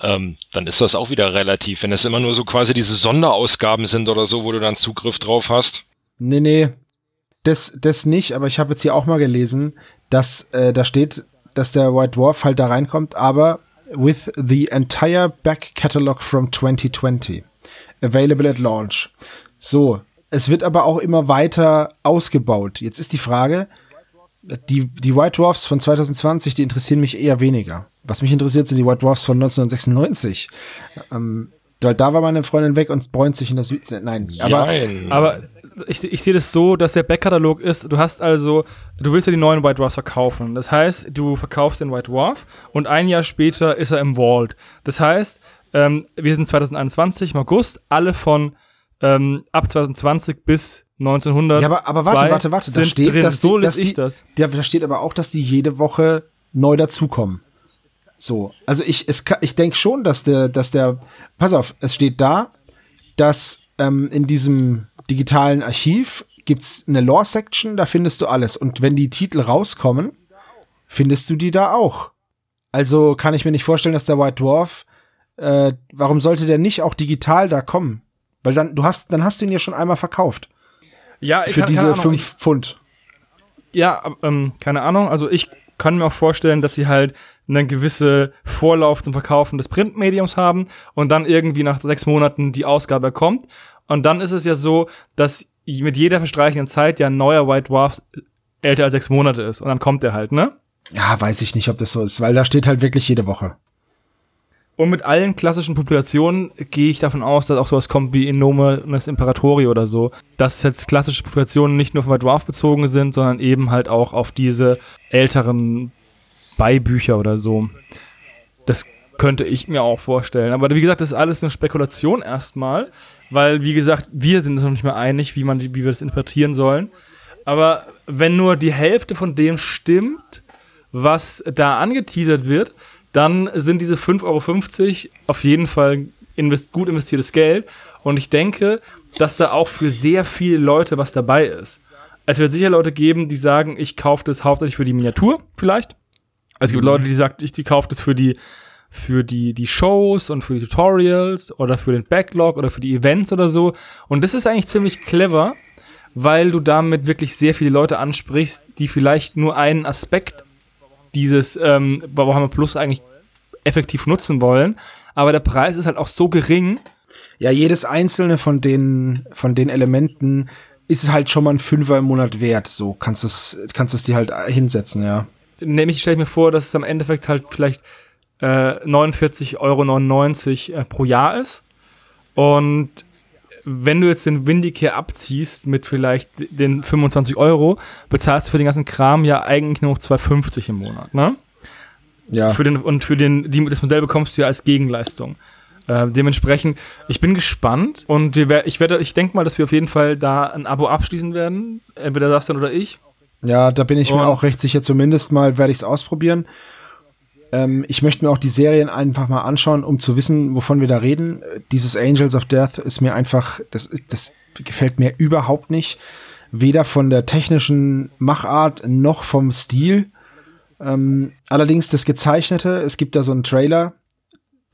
ähm, dann ist das auch wieder relativ. Wenn das immer nur so quasi diese Sonderausgaben sind oder so, wo du dann Zugriff drauf hast. Nee, nee, das, das nicht, aber ich habe jetzt hier auch mal gelesen, dass äh, da steht, dass der White Dwarf halt da reinkommt, aber with the entire back catalog from 2020 available at launch. So, es wird aber auch immer weiter ausgebaut. Jetzt ist die Frage, die, die White Dwarfs von 2020, die interessieren mich eher weniger. Was mich interessiert, sind die White Dwarfs von 1996. Ähm, weil da war meine Freundin weg und bräunt sich in der Südsee. Nein, aber Nein. Aber ich, ich sehe das so, dass der Backkatalog ist, du hast also, du willst ja die neuen White Dwarfs verkaufen. Das heißt, du verkaufst den White Dwarf und ein Jahr später ist er im Vault. Das heißt, ähm, wir sind 2021 im August, alle von ähm, ab 2020 bis 1900. Ja, aber, aber warte, warte, warte. Da steht, drin. dass so die, dass lese ich die, das. Ja, da steht aber auch, dass die jede Woche neu dazukommen. So, also ich, es, ich denke schon, dass der, dass der, pass auf, es steht da, dass ähm, in diesem digitalen Archiv gibt's eine Lore-Section, da findest du alles. Und wenn die Titel rauskommen, findest du die da auch. Also kann ich mir nicht vorstellen, dass der White Dwarf, äh, warum sollte der nicht auch digital da kommen? Weil dann, du hast, dann hast du ihn ja schon einmal verkauft. Ja, Für kann- diese keine Ahnung, fünf Pfund. Ja, ähm, keine Ahnung. Also ich kann mir auch vorstellen, dass sie halt eine gewisse Vorlauf zum Verkaufen des Printmediums haben und dann irgendwie nach sechs Monaten die Ausgabe kommt. Und dann ist es ja so, dass mit jeder verstreichenden Zeit ja ein neuer White Dwarf älter als sechs Monate ist. Und dann kommt der halt, ne? Ja, weiß ich nicht, ob das so ist, weil da steht halt wirklich jede Woche. Und mit allen klassischen Populationen gehe ich davon aus, dass auch sowas kommt wie Innomes Imperatori oder so. Dass jetzt klassische Populationen nicht nur auf White Dwarf bezogen sind, sondern eben halt auch auf diese älteren Beibücher oder so. Das könnte ich mir auch vorstellen. Aber wie gesagt, das ist alles eine Spekulation erstmal, weil, wie gesagt, wir sind uns noch nicht mehr einig, wie, man, wie wir das interpretieren sollen. Aber wenn nur die Hälfte von dem stimmt, was da angeteasert wird, dann sind diese 5,50 Euro auf jeden Fall invest gut investiertes Geld. Und ich denke, dass da auch für sehr viele Leute was dabei ist. Es wird sicher Leute geben, die sagen, ich kaufe das hauptsächlich für die Miniatur, vielleicht. Es gibt Leute, die sagen, ich die kaufe das für die für die die Shows und für die Tutorials oder für den Backlog oder für die Events oder so. Und das ist eigentlich ziemlich clever, weil du damit wirklich sehr viele Leute ansprichst, die vielleicht nur einen Aspekt dieses ähm, Warhammer Plus eigentlich effektiv nutzen wollen. Aber der Preis ist halt auch so gering. Ja, jedes einzelne von den, von den Elementen ist halt schon mal ein Fünfer im Monat wert. So kannst du es, kannst es dir halt hinsetzen, ja. Nämlich stelle ich mir vor, dass es am Endeffekt halt vielleicht äh, 49,99 Euro äh, pro Jahr ist. Und wenn du jetzt den Windicare abziehst mit vielleicht den 25 Euro, bezahlst du für den ganzen Kram ja eigentlich nur noch 2,50 im Monat, ne? Ja. Für den, und für den, die, das Modell bekommst du ja als Gegenleistung. Äh, dementsprechend, ich bin gespannt und wir, ich werde, ich denke mal, dass wir auf jeden Fall da ein Abo abschließen werden. Entweder Sebastian oder ich. Ja, da bin ich mir Und- auch recht sicher. Zumindest mal werde ich es ausprobieren. Ähm, ich möchte mir auch die Serien einfach mal anschauen, um zu wissen, wovon wir da reden. Dieses Angels of Death ist mir einfach, das, das gefällt mir überhaupt nicht. Weder von der technischen Machart noch vom Stil. Ähm, allerdings das Gezeichnete, es gibt da so einen Trailer,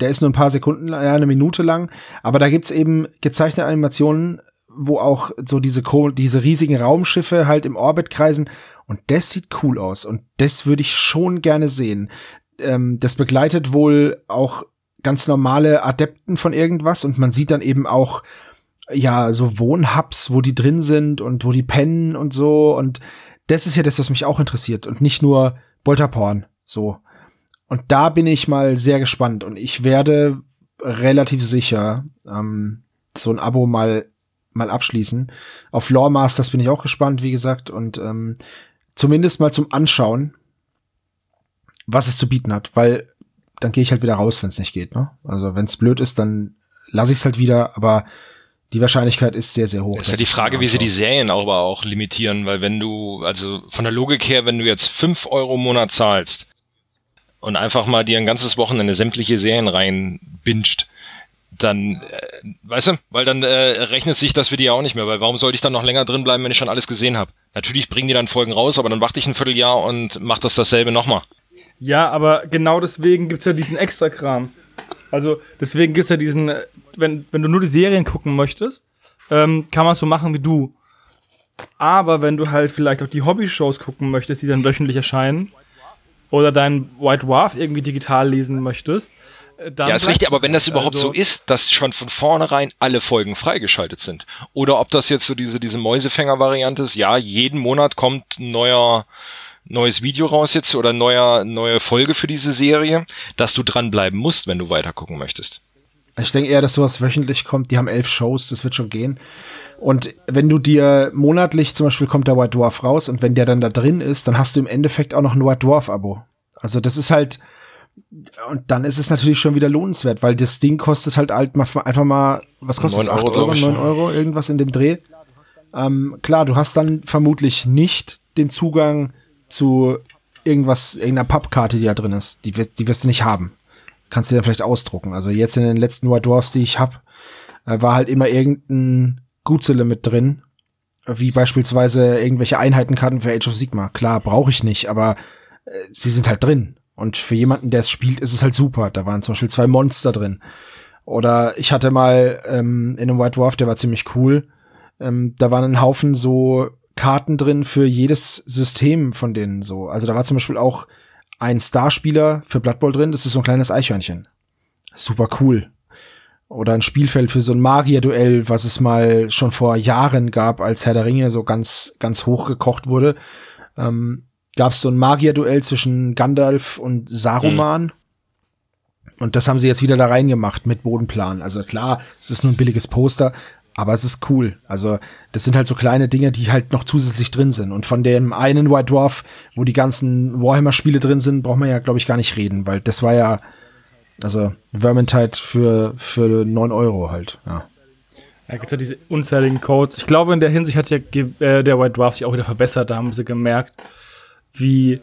der ist nur ein paar Sekunden, eine Minute lang, aber da gibt's eben gezeichnete Animationen, wo auch so diese, diese riesigen Raumschiffe halt im Orbit kreisen. Und das sieht cool aus. Und das würde ich schon gerne sehen. Ähm, das begleitet wohl auch ganz normale Adepten von irgendwas. Und man sieht dann eben auch ja so Wohnhubs, wo die drin sind und wo die pennen und so. Und das ist ja das, was mich auch interessiert. Und nicht nur Bolterporn so. Und da bin ich mal sehr gespannt. Und ich werde relativ sicher ähm, so ein Abo mal mal abschließen. Auf Lore Masters bin ich auch gespannt, wie gesagt, und ähm, zumindest mal zum Anschauen, was es zu bieten hat, weil dann gehe ich halt wieder raus, wenn es nicht geht. Ne? Also wenn es blöd ist, dann lasse ich es halt wieder, aber die Wahrscheinlichkeit ist sehr, sehr hoch. Das ist ja die Frage, wie sie die. Serien aber auch limitieren, weil wenn du, also von der Logik her, wenn du jetzt fünf Euro im Monat zahlst und einfach mal dir ein ganzes Wochenende sämtliche Serien rein binscht, dann, äh, weißt du, weil dann äh, rechnet sich das für die ja auch nicht mehr, weil warum sollte ich dann noch länger drin bleiben, wenn ich schon alles gesehen habe? Natürlich bringen die dann Folgen raus, aber dann warte ich ein Vierteljahr und mach das dasselbe nochmal. Ja, aber genau deswegen gibt's ja diesen Extra-Kram. Also deswegen gibt's ja diesen, äh, wenn, wenn du nur die Serien gucken möchtest, ähm, kann man es so machen wie du. Aber wenn du halt vielleicht auch die Hobby-Shows gucken möchtest, die dann wöchentlich erscheinen, oder deinen White Dwarf irgendwie digital lesen möchtest, dann Ja, ist richtig, aber wenn das überhaupt also- so ist, dass schon von vornherein alle Folgen freigeschaltet sind. Oder ob das jetzt so diese, diese Mäusefänger-Variante ist, ja, jeden Monat kommt ein neuer, neues Video raus jetzt oder neuer, neue Folge für diese Serie, dass du dranbleiben musst, wenn du weiter gucken möchtest. Ich denke eher, dass sowas wöchentlich kommt. Die haben elf Shows, das wird schon gehen. Und wenn du dir monatlich, zum Beispiel kommt der White Dwarf raus und wenn der dann da drin ist, dann hast du im Endeffekt auch noch ein White Dwarf-Abo. Also das ist halt, und dann ist es natürlich schon wieder lohnenswert, weil das Ding kostet halt halt mal, einfach mal, was kostet es? 9 8 Euro, Euro, glaub ich, 9 ja. Euro, irgendwas in dem Dreh. Ähm, klar, du hast dann vermutlich nicht den Zugang zu irgendwas, irgendeiner Pappkarte, die da drin ist. Die, wirst- die wirst du nicht haben kannst du dir vielleicht ausdrucken. Also jetzt in den letzten White Dwarfs, die ich hab, äh, war halt immer irgendein Gutzele mit drin. wie beispielsweise irgendwelche Einheitenkarten für Age of Sigma. Klar, brauche ich nicht, aber äh, sie sind halt drin. Und für jemanden, der es spielt, ist es halt super. Da waren zum Beispiel zwei Monster drin. Oder ich hatte mal ähm, in einem White Dwarf, der war ziemlich cool. Ähm, da waren ein Haufen so Karten drin für jedes System von denen so. Also da war zum Beispiel auch ein Starspieler für Blood Bowl drin. Das ist so ein kleines Eichhörnchen. Super cool. Oder ein Spielfeld für so ein Magier-Duell, was es mal schon vor Jahren gab, als Herr der Ringe so ganz, ganz hoch gekocht wurde. Ähm, gab es so ein Magier-Duell zwischen Gandalf und Saruman. Mhm. Und das haben sie jetzt wieder da reingemacht mit Bodenplan. Also klar, es ist nur ein billiges Poster, aber es ist cool. Also das sind halt so kleine Dinge, die halt noch zusätzlich drin sind. Und von dem einen White Dwarf, wo die ganzen Warhammer-Spiele drin sind, braucht man ja, glaube ich, gar nicht reden, weil das war ja also Vermintide für, für neun Euro halt, ja. Da gibt es ja diese unzähligen Codes. Ich glaube, in der Hinsicht hat ja äh, der White Dwarf sich auch wieder verbessert. Da haben sie gemerkt, wie,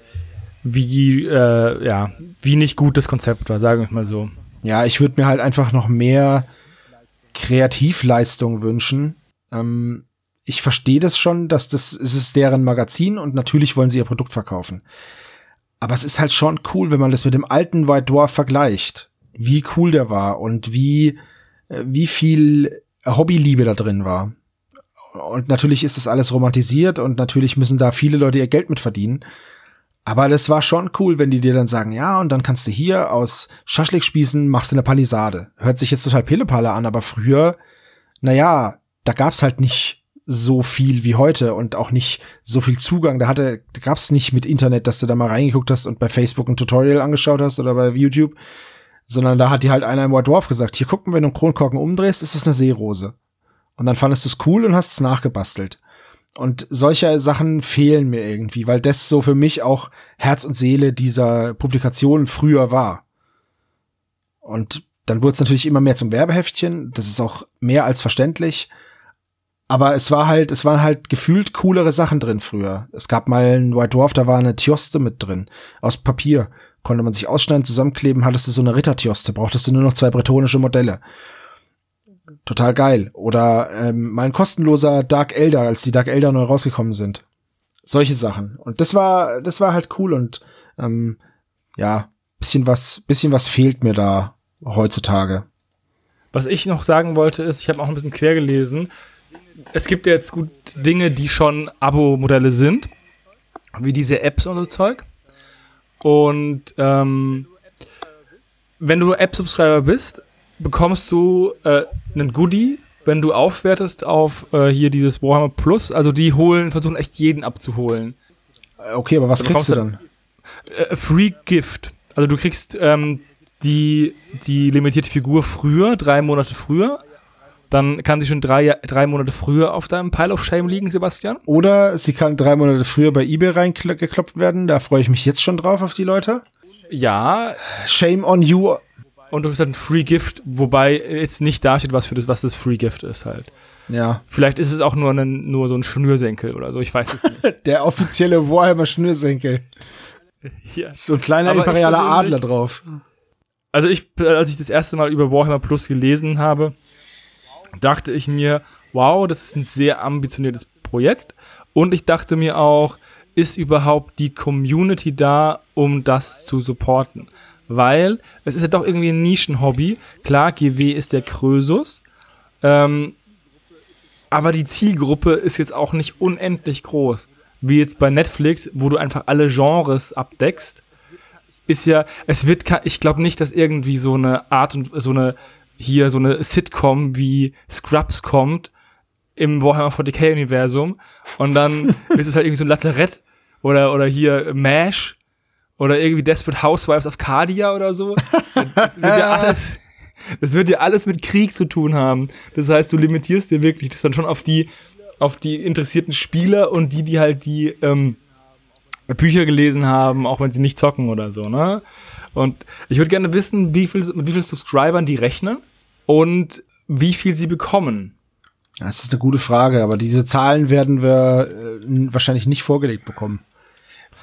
wie, äh, ja, wie nicht gut das Konzept war, sagen wir mal so. Ja, ich würde mir halt einfach noch mehr Kreativleistung wünschen. Ähm, ich verstehe das schon, dass das es ist deren Magazin und natürlich wollen sie ihr Produkt verkaufen. Aber es ist halt schon cool, wenn man das mit dem alten White Dwarf vergleicht. Wie cool der war und wie, äh, wie viel Hobbyliebe da drin war. Und natürlich ist das alles romantisiert und natürlich müssen da viele Leute ihr Geld mit verdienen. Aber das war schon cool, wenn die dir dann sagen, ja, und dann kannst du hier aus Schaschlikspießen machst du eine Palisade. Hört sich jetzt total Pillepalle an, aber früher, naja, da gab's halt nicht so viel wie heute und auch nicht so viel Zugang. Da hatte, da gab's nicht mit Internet, dass du da mal reingeguckt hast und bei Facebook ein Tutorial angeschaut hast oder bei YouTube, sondern da hat dir halt einer im White Dwarf gesagt, hier gucken, wenn du einen Kronkorken umdrehst, ist das eine Seerose. Und dann fandest du es cool und hast es nachgebastelt. Und solche Sachen fehlen mir irgendwie, weil das so für mich auch Herz und Seele dieser Publikation früher war. Und dann wurde es natürlich immer mehr zum Werbeheftchen. Das ist auch mehr als verständlich. Aber es war halt, es waren halt gefühlt coolere Sachen drin früher. Es gab mal ein White Dwarf, da war eine Tioste mit drin. Aus Papier. Konnte man sich ausschneiden, zusammenkleben, hattest du so eine Rittertioste, brauchtest du nur noch zwei bretonische Modelle. Total geil. Oder ähm, mal ein kostenloser Dark Elder, als die Dark Elder neu rausgekommen sind. Solche Sachen. Und das war, das war halt cool und ähm, ja, bisschen was, bisschen was fehlt mir da heutzutage. Was ich noch sagen wollte, ist, ich habe auch ein bisschen quer gelesen es gibt jetzt gut Dinge, die schon Abo-Modelle sind, wie diese Apps und so Zeug. Und ähm, wenn du App-Subscriber bist, bekommst du äh, einen Goodie, wenn du aufwertest auf äh, hier dieses Warhammer Plus. Also die holen, versuchen echt jeden abzuholen. Okay, aber was also kriegst du dann? Äh, Free Gift. Also du kriegst ähm, die, die limitierte Figur früher, drei Monate früher dann kann sie schon drei, drei Monate früher auf deinem Pile of Shame liegen, Sebastian. Oder sie kann drei Monate früher bei eBay reingeklopft werden. Da freue ich mich jetzt schon drauf auf die Leute. Ja. Shame on you. Und du hast halt ein Free Gift, wobei jetzt nicht dasteht, was für das, was das Free Gift ist halt. Ja. Vielleicht ist es auch nur, ein, nur so ein Schnürsenkel oder so, ich weiß es nicht. (laughs) Der offizielle Warhammer Schnürsenkel. (laughs) Ja. So ein kleiner Aber imperialer Adler drauf. Also ich, als ich das erste Mal über Warhammer Plus gelesen habe, dachte ich mir, wow, das ist ein sehr ambitioniertes Projekt. Und ich dachte mir auch, ist überhaupt die Community da, um das zu supporten? Weil es ist ja doch irgendwie ein Nischenhobby. Klar, GW ist der Krösus. Ähm, aber die Zielgruppe ist jetzt auch nicht unendlich groß. Wie jetzt bei Netflix, wo du einfach alle Genres abdeckst. Ist ja, es wird, ich glaube nicht, dass irgendwie so eine Art und so eine hier so eine Sitcom wie Scrubs kommt im Warhammer 40k Universum und dann (laughs) ist es halt irgendwie so ein Lazarett oder oder hier MASH oder irgendwie Desperate Housewives of Cardia oder so. Das wird ja alles das wird ja alles mit Krieg zu tun haben. Das heißt, du limitierst dir wirklich das dann schon auf die auf die interessierten Spieler und die die halt die ähm, Bücher gelesen haben, auch wenn sie nicht zocken oder so, ne? Und ich würde gerne wissen, wie viel, mit wie vielen Subscribern die rechnen und wie viel sie bekommen. Das ist eine gute Frage, aber diese Zahlen werden wir äh, wahrscheinlich nicht vorgelegt bekommen.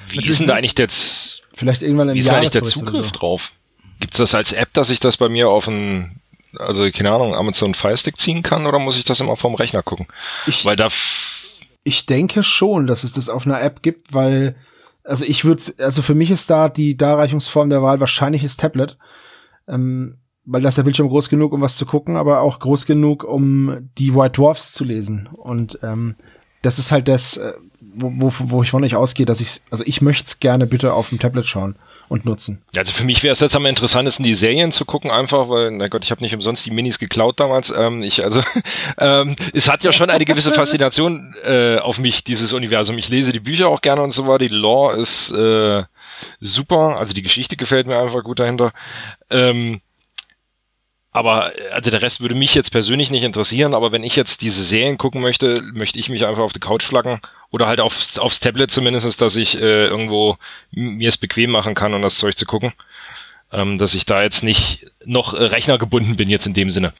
Wie Natürlich ist denn da eigentlich jetzt vielleicht irgendwann im Wie ist da eigentlich der Zugriff so. drauf? Gibt's das als App, dass ich das bei mir auf ein also keine Ahnung, Amazon Fire Stick ziehen kann oder muss ich das immer vom Rechner gucken? Ich, Weil da Ich denke schon, dass es das auf einer App gibt, weil, also ich würde, also für mich ist da die Darreichungsform der Wahl wahrscheinlich das Tablet. Ähm, weil das ist der Bildschirm groß genug, um was zu gucken, aber auch groß genug, um die White Dwarfs zu lesen. Und ähm, das ist halt das, äh, wo, wo, wo ich von euch ausgehe, dass ich, also ich möchte es gerne bitte auf dem Tablet schauen und nutzen. Also für mich wäre es jetzt am interessantesten, die Serien zu gucken, einfach, weil, na Gott, ich habe nicht umsonst die Minis geklaut damals. Ähm, ich, also, (laughs) ähm, es hat ja schon eine gewisse Faszination äh, auf mich, dieses Universum. Ich lese die Bücher auch gerne und so weiter. Die Lore ist äh, super, also die Geschichte gefällt mir einfach gut dahinter. Ähm, aber also der Rest würde mich jetzt persönlich nicht interessieren, aber wenn ich jetzt diese Serien gucken möchte, möchte ich mich einfach auf die Couch flacken oder halt aufs, aufs Tablet zumindest, dass ich äh, irgendwo mir es bequem machen kann, um das Zeug zu gucken. Ähm, dass ich da jetzt nicht noch äh, Rechner bin jetzt in dem Sinne.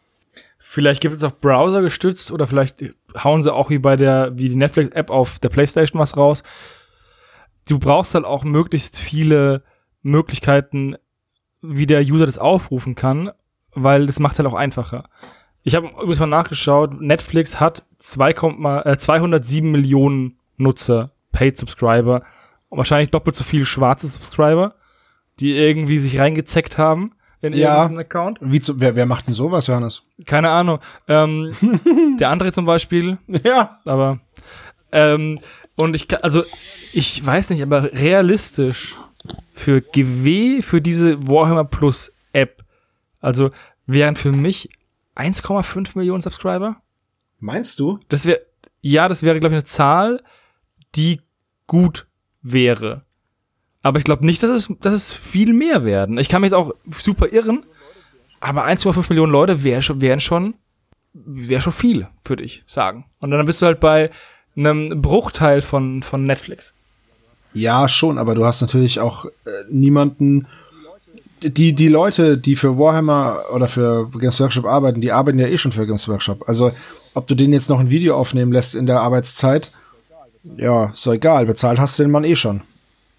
Vielleicht gibt es auch Browser gestützt oder vielleicht hauen sie auch wie bei der, wie die Netflix-App auf der Playstation was raus. Du brauchst halt auch möglichst viele Möglichkeiten, wie der User das aufrufen kann weil das macht halt auch einfacher. Ich habe übrigens mal nachgeschaut, Netflix hat 2, äh, 207 Millionen Nutzer, Paid Subscriber und wahrscheinlich doppelt so viele schwarze Subscriber, die irgendwie sich reingezeckt haben in Ja. irgendeinen Account. Wie zu, wer, wer macht denn sowas, Johannes? Keine Ahnung. Ähm, (laughs) der andere zum Beispiel, Ja. aber ähm, und ich also ich weiß nicht, aber realistisch für GW, für diese Warhammer Plus App, also wären für mich 1,5 Millionen Subscriber. Meinst du? Das wäre, ja, das wäre, glaube ich, eine Zahl, die gut wäre. Aber ich glaube nicht, dass es, dass es viel mehr werden. Ich kann mich jetzt auch super irren, aber 1,5 Millionen Leute wär schon, wären schon, wäre schon viel, würde ich sagen. Und dann bist du halt bei einem Bruchteil von, von Netflix. Ja, schon, aber du hast natürlich auch äh, niemanden. Die, die Leute, die für Warhammer oder für Games Workshop arbeiten, die arbeiten ja eh schon für Games Workshop. Also, ob du denen jetzt noch ein Video aufnehmen lässt in der Arbeitszeit, ja, ist doch egal. Bezahlt hast du den Mann eh schon.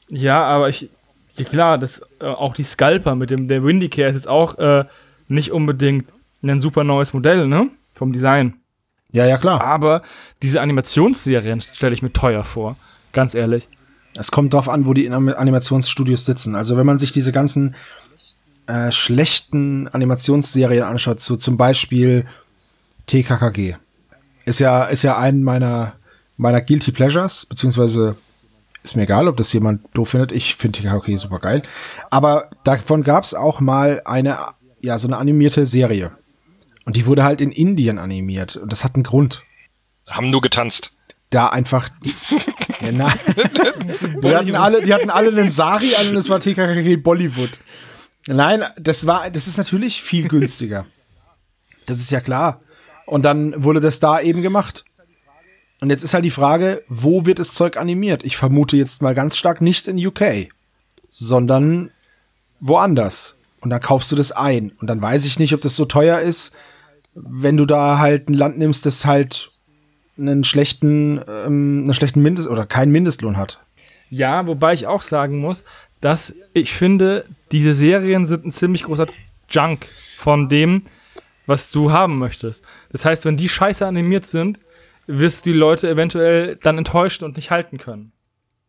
Ja, aber ich, ja klar, das, äh, auch die Scalper mit dem, der Windicare ist jetzt auch äh, nicht unbedingt ein super neues Modell, ne? Vom Design. Ja, ja, klar. Aber diese Animationsserien stelle ich mir teuer vor. Ganz ehrlich. Es kommt drauf an, wo die Anim- Animationsstudios sitzen. Also wenn man sich diese ganzen äh, schlechten Animationsserien anschaut, so zum Beispiel TKKG, ist ja ist ja ein meiner meiner guilty pleasures, beziehungsweise ist mir egal, ob das jemand doof findet. Ich finde TKKG super geil. Aber davon gab es auch mal eine ja so eine animierte Serie und die wurde halt in Indien animiert und das hat einen Grund Haben nur getanzt. da einfach die, (laughs) ja, nein. (laughs) die hatten alle, die hatten alle einen Sari an und es war TKKG Bollywood. Nein, das war, das ist natürlich viel günstiger. (laughs) Das ist ja klar. Und dann wurde das da eben gemacht. Und jetzt ist halt die Frage, wo wird das Zeug animiert? Ich vermute jetzt mal ganz stark nicht in UK, sondern woanders. Und dann kaufst du das ein. Und dann weiß ich nicht, ob das so teuer ist, wenn du da halt ein Land nimmst, das halt einen schlechten, ähm, einen schlechten Mindest oder keinen Mindestlohn hat. Ja, wobei ich auch sagen muss, dass ich finde, diese Serien sind ein ziemlich großer Junk von dem, was du haben möchtest. Das heißt, wenn die scheiße animiert sind, wirst du die Leute eventuell dann enttäuschen und nicht halten können.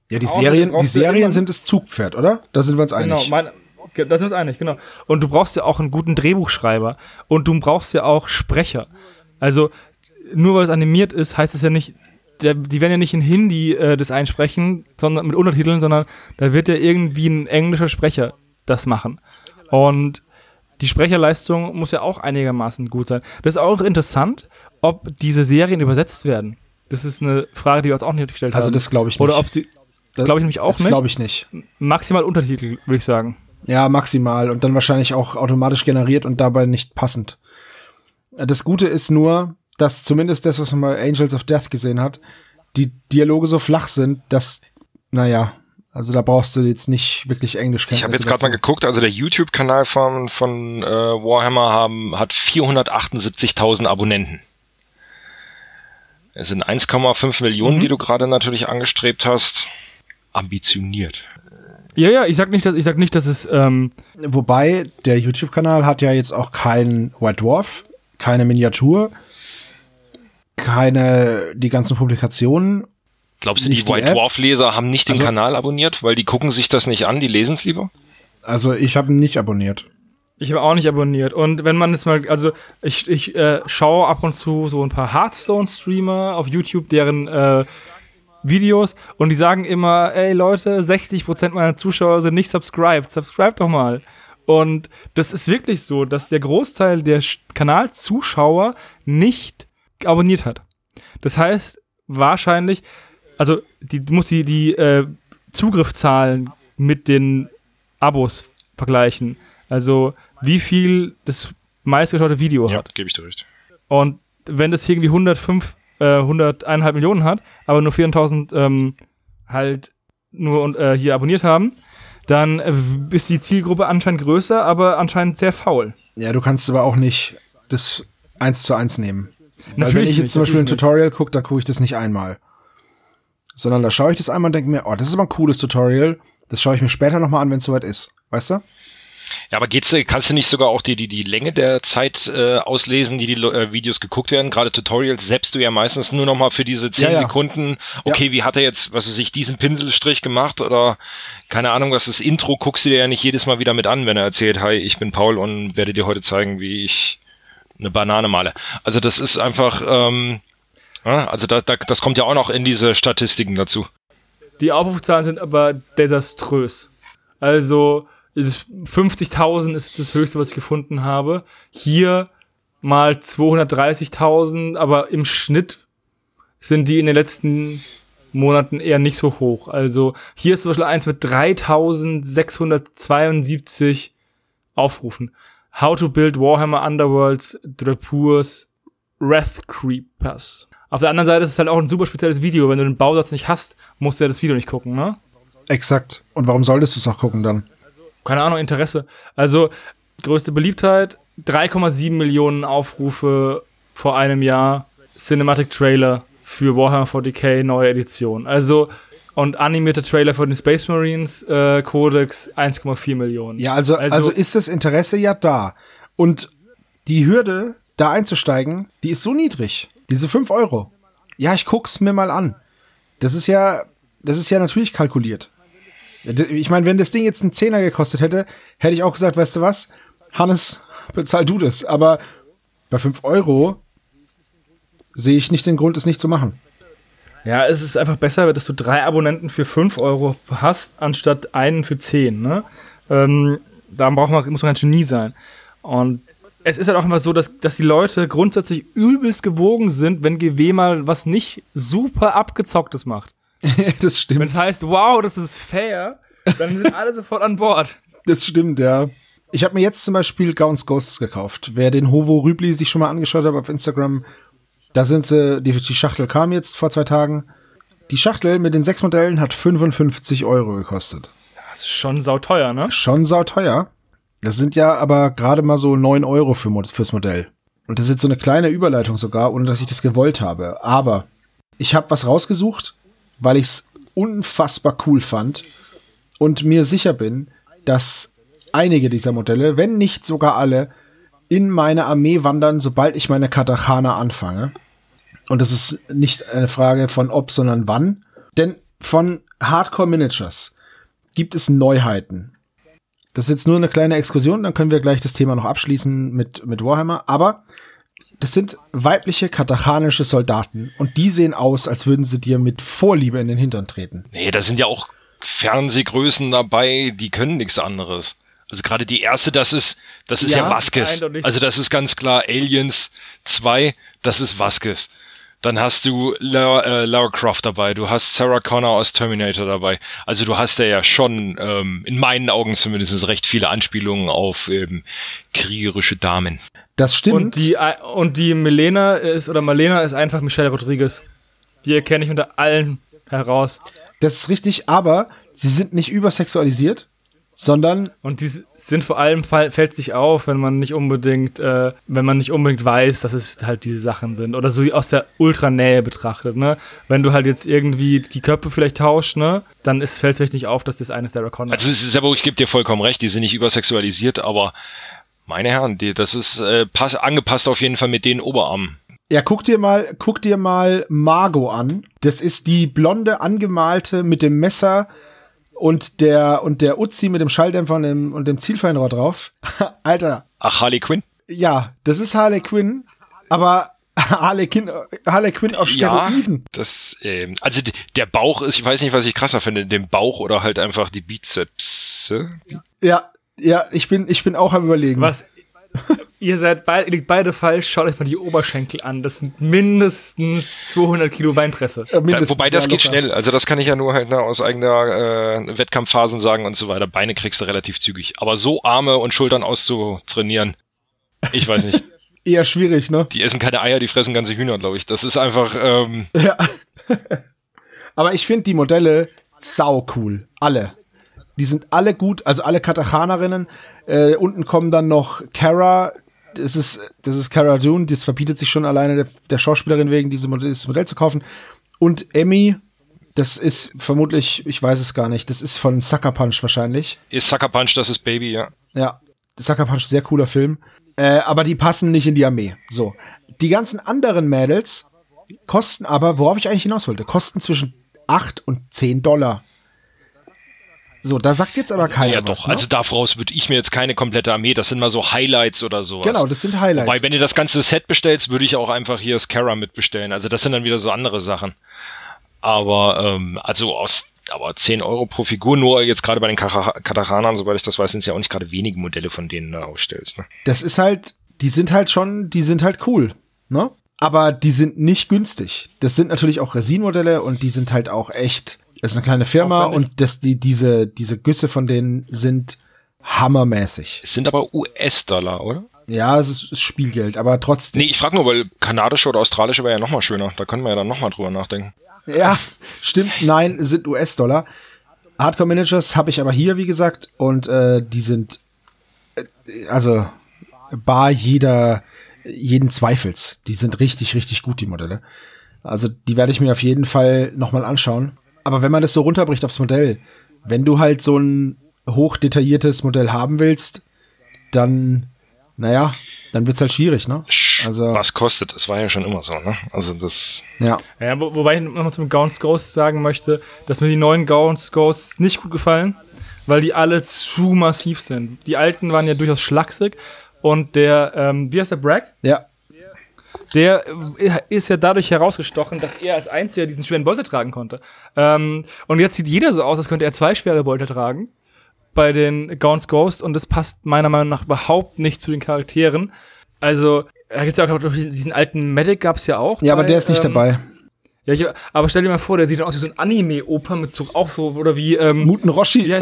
Ja, die Außerdem Serien, die Serien sind das Zugpferd, oder? Da sind wir uns Genau, einig. mein, okay, da sind wir uns einig, genau. Und du brauchst ja auch einen guten Drehbuchschreiber und du brauchst ja auch Sprecher. Also nur weil es animiert ist, heißt es ja nicht, der, die werden ja nicht in Hindi äh, das einsprechen, sondern mit Untertiteln, sondern da wird ja irgendwie ein englischer Sprecher das machen. Und die Sprecherleistung muss ja auch einigermaßen gut sein. Das ist auch interessant, ob diese Serien übersetzt werden. Das ist eine Frage, die wir uns auch nicht gestellt Also haben. das glaube ich nicht. Oder ob sie, Das- glaube ich nämlich auch das nicht. glaube ich nicht. Maximal Untertitel, würde ich sagen. Ja, maximal. Und dann wahrscheinlich auch automatisch generiert und dabei nicht passend. Das Gute ist nur, dass zumindest das, was man bei Angels of Death gesehen hat, die Dialoge so flach sind, dass, naja, also da brauchst du jetzt nicht wirklich Englisch Ich habe jetzt gerade mal geguckt, also der YouTube-Kanal von, von äh, Warhammer haben, hat 478.000 Abonnenten. Es sind 1,5 Millionen, Mhm. die du gerade natürlich angestrebt hast. Ambitioniert. Ja, ja, ich sag nicht, dass ich sag nicht, dass es ähm, Wobei, der YouTube-Kanal hat ja jetzt auch keinen White Dwarf, keine Miniatur. Keine, die ganzen Publikationen. Glaubst du, Nicht die White? Dwarf-Leser haben nicht den Also- Kanal abonniert, weil die gucken sich das nicht an, die lesen es lieber? Also ich habe ihn nicht abonniert. Ich habe auch nicht abonniert. Und wenn man jetzt mal, also ich, ich äh, schaue ab und zu so ein paar Hearthstone-Streamer auf YouTube, deren äh, Videos und die sagen immer, ey Leute, 60% meiner Zuschauer sind nicht subscribed. Subscribe doch mal. Und das ist wirklich so, dass der Großteil der Sch- Kanalzuschauer nicht abonniert hat. Das heißt, wahrscheinlich, also die, du musst die, die äh, Zugriffszahlen mit den Abos vergleichen. Also wie viel das meistgeschaute Video hat. gebe ich dir recht. Und wenn das irgendwie 105, äh, 101,5 Millionen hat, aber nur 400.000 ähm, halt nur und, äh, hier abonniert haben, dann ist die Zielgruppe anscheinend größer, aber anscheinend sehr faul. Ja, du kannst aber auch nicht das eins zu eins nehmen. Weil wenn ich jetzt nicht, zum Beispiel ein Tutorial gucke, da gucke ich das nicht einmal. Sondern da schaue ich das einmal und denke mir, oh, das ist aber ein cooles Tutorial. Das schaue ich mir später nochmal an, wenn es soweit ist. Weißt du? Ja, aber geht's, äh, kannst du nicht sogar auch die, die, die Länge der Zeit äh, auslesen, die die äh, Videos geguckt werden? Gerade Tutorials selbst du ja meistens nur noch mal für diese zehn Ja, ja. Sekunden. Okay, wie hat er jetzt, was ist sich diesen Pinselstrich gemacht oder keine Ahnung, was das Intro guckst du dir ja nicht jedes Mal wieder mit an, wenn er erzählt, hi, ich bin Paul und werde dir heute zeigen, wie ich eine Banane male. Also das ist einfach, ähm, also da, da, das kommt ja auch noch in diese Statistiken dazu. Die Aufrufzahlen sind aber desaströs. Also es ist 50.000 ist das höchste, was ich gefunden habe. Hier mal 230.000, aber im Schnitt sind die in den letzten Monaten eher nicht so hoch. Also hier ist zum Beispiel eins mit 3.672 Aufrufen. How to build Warhammer Underworlds, Drapurs, Wrath Creepers. Auf der anderen Seite ist es halt auch ein super spezielles Video. Wenn du den Bausatz nicht hast, musst du ja das Video nicht gucken, ne? Exakt. Und warum solltest du es auch gucken dann? Keine Ahnung, Interesse. Also, größte Beliebtheit, 3,7 Millionen Aufrufe vor einem Jahr. Cinematic Trailer für Warhammer 40k neue Edition. Also, und animierte Trailer für den Space Marines äh, Codex 1,4 Millionen. Ja, also, also, Also- ist das Interesse ja da. Und die Hürde, da einzusteigen, die ist so niedrig. Diese 5 Euro. Ja, ich guck's mir mal an. Das ist ja, das ist ja natürlich kalkuliert. Ich meine, wenn das Ding jetzt einen Zehner gekostet hätte, hätte ich auch gesagt, weißt du was? Hannes, (laughs) bezahl du das. Aber bei 5 Euro sehe ich nicht den Grund, es nicht zu machen. Ja, es ist einfach besser, dass du drei Abonnenten für 5 Euro hast, anstatt einen für 10. Ne? Ähm, da braucht man, muss man ein Genie sein. Und es ist halt auch einfach so, dass, dass die Leute grundsätzlich übelst gewogen sind, wenn GW mal was nicht super abgezocktes macht. (laughs) das Wenn stimmt. es heißt, wow, das ist fair, dann sind alle sofort an Bord. Das stimmt, ja. Ich habe mir jetzt zum Beispiel Gauns Ghosts gekauft. Wer den Hovo Rübli sich schon mal angeschaut hat auf Instagram, da sind sie, die, die Schachtel kam jetzt vor zwei Tagen. Die Schachtel mit den sechs Modellen hat 55 Euro gekostet. Das ist schon sauteuer, ne? Schon sauteuer. Das sind ja aber gerade mal so 9 Euro für, fürs Modell. Und das ist jetzt so eine kleine Überleitung sogar, ohne dass ich das gewollt habe. Aber ich habe was rausgesucht, weil ich es unfassbar cool fand und mir sicher bin, dass einige dieser Modelle, wenn nicht sogar alle, in meine Armee wandern, sobald ich meine Katachana anfange. Und das ist nicht eine Frage von ob, sondern wann. Denn von Hardcore Miniatures gibt es Neuheiten. Das ist jetzt nur eine kleine Exkursion, dann können wir gleich das Thema noch abschließen mit, mit Warhammer. Aber das sind weibliche katachanische Soldaten und die sehen aus, als würden sie dir mit Vorliebe in den Hintern treten. Nee, da sind ja auch Fernsehgrößen dabei, die können nichts anderes. Also gerade die erste, das ist, das ist ja, Ja, Vasquez. Also das ist ganz klar Aliens 2, das ist Vasquez. Dann hast du Lara, äh, Lara Croft dabei, du hast Sarah Connor aus Terminator dabei. Also du hast da ja schon, ähm, in meinen Augen zumindest, recht viele Anspielungen auf ähm, kriegerische Damen. Das stimmt. Und die, und die Melena ist, oder Malena ist einfach Michelle Rodriguez. Die erkenne ich unter allen heraus. das ist richtig, aber sie sind nicht übersexualisiert, sondern Und die sind vor allem, fällt sich auf, wenn man nicht unbedingt, äh, wenn man nicht unbedingt weiß, dass es halt diese Sachen sind. Oder so aus der Ultranähe betrachtet, ne? Wenn du halt jetzt irgendwie die Köpfe vielleicht tauscht, ne? Dann ist, fällt es vielleicht nicht auf, dass das eine Sarah Connor Also es ist aber, ich gebe dir vollkommen recht, die sind nicht übersexualisiert, aber meine Herren, die, das ist äh, pass, angepasst auf jeden Fall mit den Oberarmen. Ja, guck dir mal, guck dir mal Margot an. Das ist die blonde angemalte mit dem Messer und der und der Uzi mit dem Schalldämpfer und dem, und dem Zielfernrohr drauf. (laughs) Alter. Ach, Harley Quinn? Ja, das ist Harley Quinn, aber (laughs) Harley Quinn, Harley Quinn auf Steroiden. Ja, das, ähm, also der Bauch ist, ich weiß nicht, was ich krasser finde, den Bauch oder halt einfach die Bizeps. Ja, ja, ich bin, ich bin auch am überlegen. Was? Ihr seid beide, liegt beide falsch. Schaut euch mal die Oberschenkel an. Das sind mindestens 200 Kilo Beinpresse. Ja, da, wobei das geht schnell. Also das kann ich ja nur halt ne, aus eigener äh, Wettkampfphasen sagen und so weiter. Beine kriegst du relativ zügig. Aber so Arme und Schultern auszutrainieren, ich weiß nicht. (laughs) eher schwierig, ne? Die essen keine Eier, die fressen ganze Hühner, glaube ich. Das ist einfach. Ähm (laughs) ja. Aber ich finde die Modelle sau cool. Alle. Die sind alle gut, also alle Katachanerinnen. Äh, unten kommen dann noch Kara. Das ist, das ist Cara Dune. Das verbietet sich schon alleine der, der Schauspielerin wegen, diese Modell, dieses Modell zu kaufen. Und Emmy, das ist vermutlich, ich weiß es gar nicht, das ist von Sucker Punch wahrscheinlich. Ist Sucker Punch, das ist Baby, ja. Ja, Sucker Punch, sehr cooler Film. Äh, aber die passen nicht in die Armee. So. Die ganzen anderen Mädels kosten aber, worauf ich eigentlich hinaus wollte, kosten zwischen 8 und 10 Dollar. So, da sagt jetzt aber keiner ja, was. Doch. Ne? Also daraus würde ich mir jetzt keine komplette Armee, das sind mal so Highlights oder sowas. Genau, das sind Highlights. Wobei, wenn du das ganze Set bestellst, würde ich auch einfach hier Scara mitbestellen. Also das sind dann wieder so andere Sachen. Aber ähm, also aus aber 10 Euro pro Figur, nur jetzt gerade bei den Katachanern, soweit ich das weiß, sind es ja auch nicht gerade wenige Modelle, von denen du ausstellst. Ne? Das ist halt, die sind halt schon, die sind halt cool, ne? Aber die sind nicht günstig. Das sind natürlich auch Resin-Modelle und die sind halt auch echt. Das ist eine kleine Firma und das, die, diese, diese Güsse von denen sind hammermäßig. Es sind aber US-Dollar, oder? Ja, es ist Spielgeld, aber trotzdem. Nee, ich frage nur, weil kanadische oder australische wäre ja noch mal schöner. Da können wir ja dann noch mal drüber nachdenken. Ja, stimmt. Nein, sind US-Dollar. Hardcore Managers habe ich aber hier, wie gesagt, und äh, die sind äh, also bar jeder jeden Zweifels. Die sind richtig, richtig gut, die Modelle. Also die werde ich mir auf jeden Fall nochmal anschauen. Aber wenn man das so runterbricht aufs Modell, wenn du halt so ein hochdetailliertes Modell haben willst, dann, naja, dann wird's halt schwierig, ne? Also was kostet? Es war ja schon immer so, ne? Also das. Ja. ja wo, wobei ich noch zum Gaunt's Ghosts sagen möchte, dass mir die neuen Gaunt's Ghosts nicht gut gefallen, weil die alle zu massiv sind. Die alten waren ja durchaus schlaksig und der, ähm, wie heißt der Bragg? Ja. Der äh, ist ja dadurch herausgestochen, dass er als einziger diesen schweren Bolter tragen konnte. Ähm, und jetzt sieht jeder so aus, als könnte er zwei schwere Bolter tragen bei den Gaunt's Ghost und das passt meiner Meinung nach überhaupt nicht zu den Charakteren. Also, da gibt's ja auch diesen, diesen alten Medic gab's ja auch. Ja, bei, aber der ist nicht ähm, dabei. Ja, ich, aber stell dir mal vor, der sieht dann aus wie so ein Anime-Oper mit so auch so, oder wie, ähm, Muten Roshi. Ja,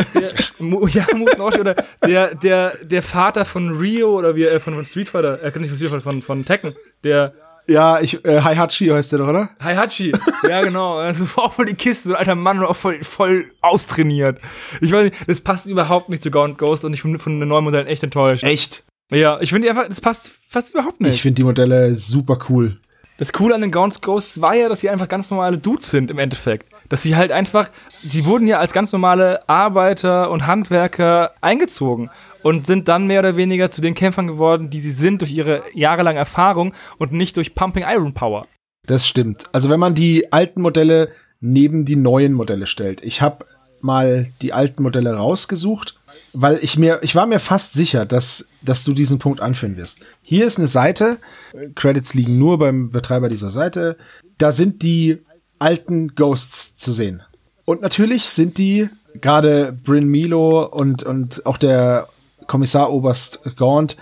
Mu, (laughs) ja, Muten Roshi oder der, der, der Vater von Rio oder wie, äh, von, von Street Fighter, äh, nicht von Street Fighter, von, von Tekken, der, ja, ich, äh, Haihachi heißt der doch, oder? Haihachi, ja genau. Also auch voll die Kiste, so ein alter Mann und auch voll, voll austrainiert. Ich weiß nicht, das passt überhaupt nicht zu Gaunt Ghost und ich bin von den neuen Modellen echt enttäuscht. Echt? Ja, ich finde einfach, das passt fast überhaupt nicht. Ich finde die Modelle super cool. Das Coole an den Gaunt Ghosts war ja, dass sie einfach ganz normale Dudes sind im Endeffekt. Dass sie halt einfach, die wurden ja als ganz normale Arbeiter und Handwerker eingezogen und sind dann mehr oder weniger zu den Kämpfern geworden, die sie sind durch ihre jahrelange Erfahrung und nicht durch Pumping Iron Power. Das stimmt. Also wenn man die alten Modelle neben die neuen Modelle stellt. Ich habe mal die alten Modelle rausgesucht, weil ich mir, ich war mir fast sicher, dass, dass du diesen Punkt anführen wirst. Hier ist eine Seite, Credits liegen nur beim Betreiber dieser Seite. Da sind die alten Ghosts zu sehen. Und natürlich sind die gerade Bryn Milo und, und auch der Kommissar Oberst Gaunt,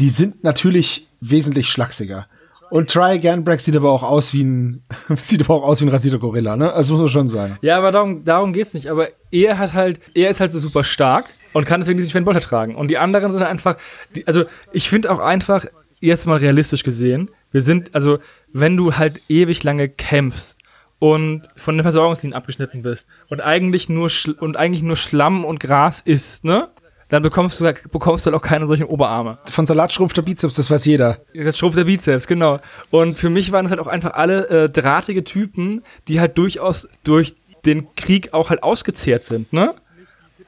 die sind natürlich wesentlich schlachsiger. Und Try Again Break sieht aber auch aus wie ein, (laughs) sieht aber auch aus wie ein rasierter Gorilla, ne? Also muss man schon sagen. Ja, aber darum, darum geht's nicht. Aber er hat halt, er ist halt so super stark und kann deswegen diesen schweren Bolter tragen. Und die anderen sind einfach, die, also ich finde auch einfach, jetzt mal realistisch gesehen, wir sind, also wenn du halt ewig lange kämpfst und von den Versorgungslinien abgeschnitten bist und eigentlich nur und eigentlich nur Schlamm und Gras isst, ne? dann bekommst du, bekommst du halt auch keine solchen Oberarme. Von Salat schrumpft der Bizeps, das weiß jeder. Das schrumpft der Bizeps, genau. Und für mich waren es halt auch einfach alle äh, drahtige Typen, die halt durchaus durch den Krieg auch halt ausgezehrt sind, ne?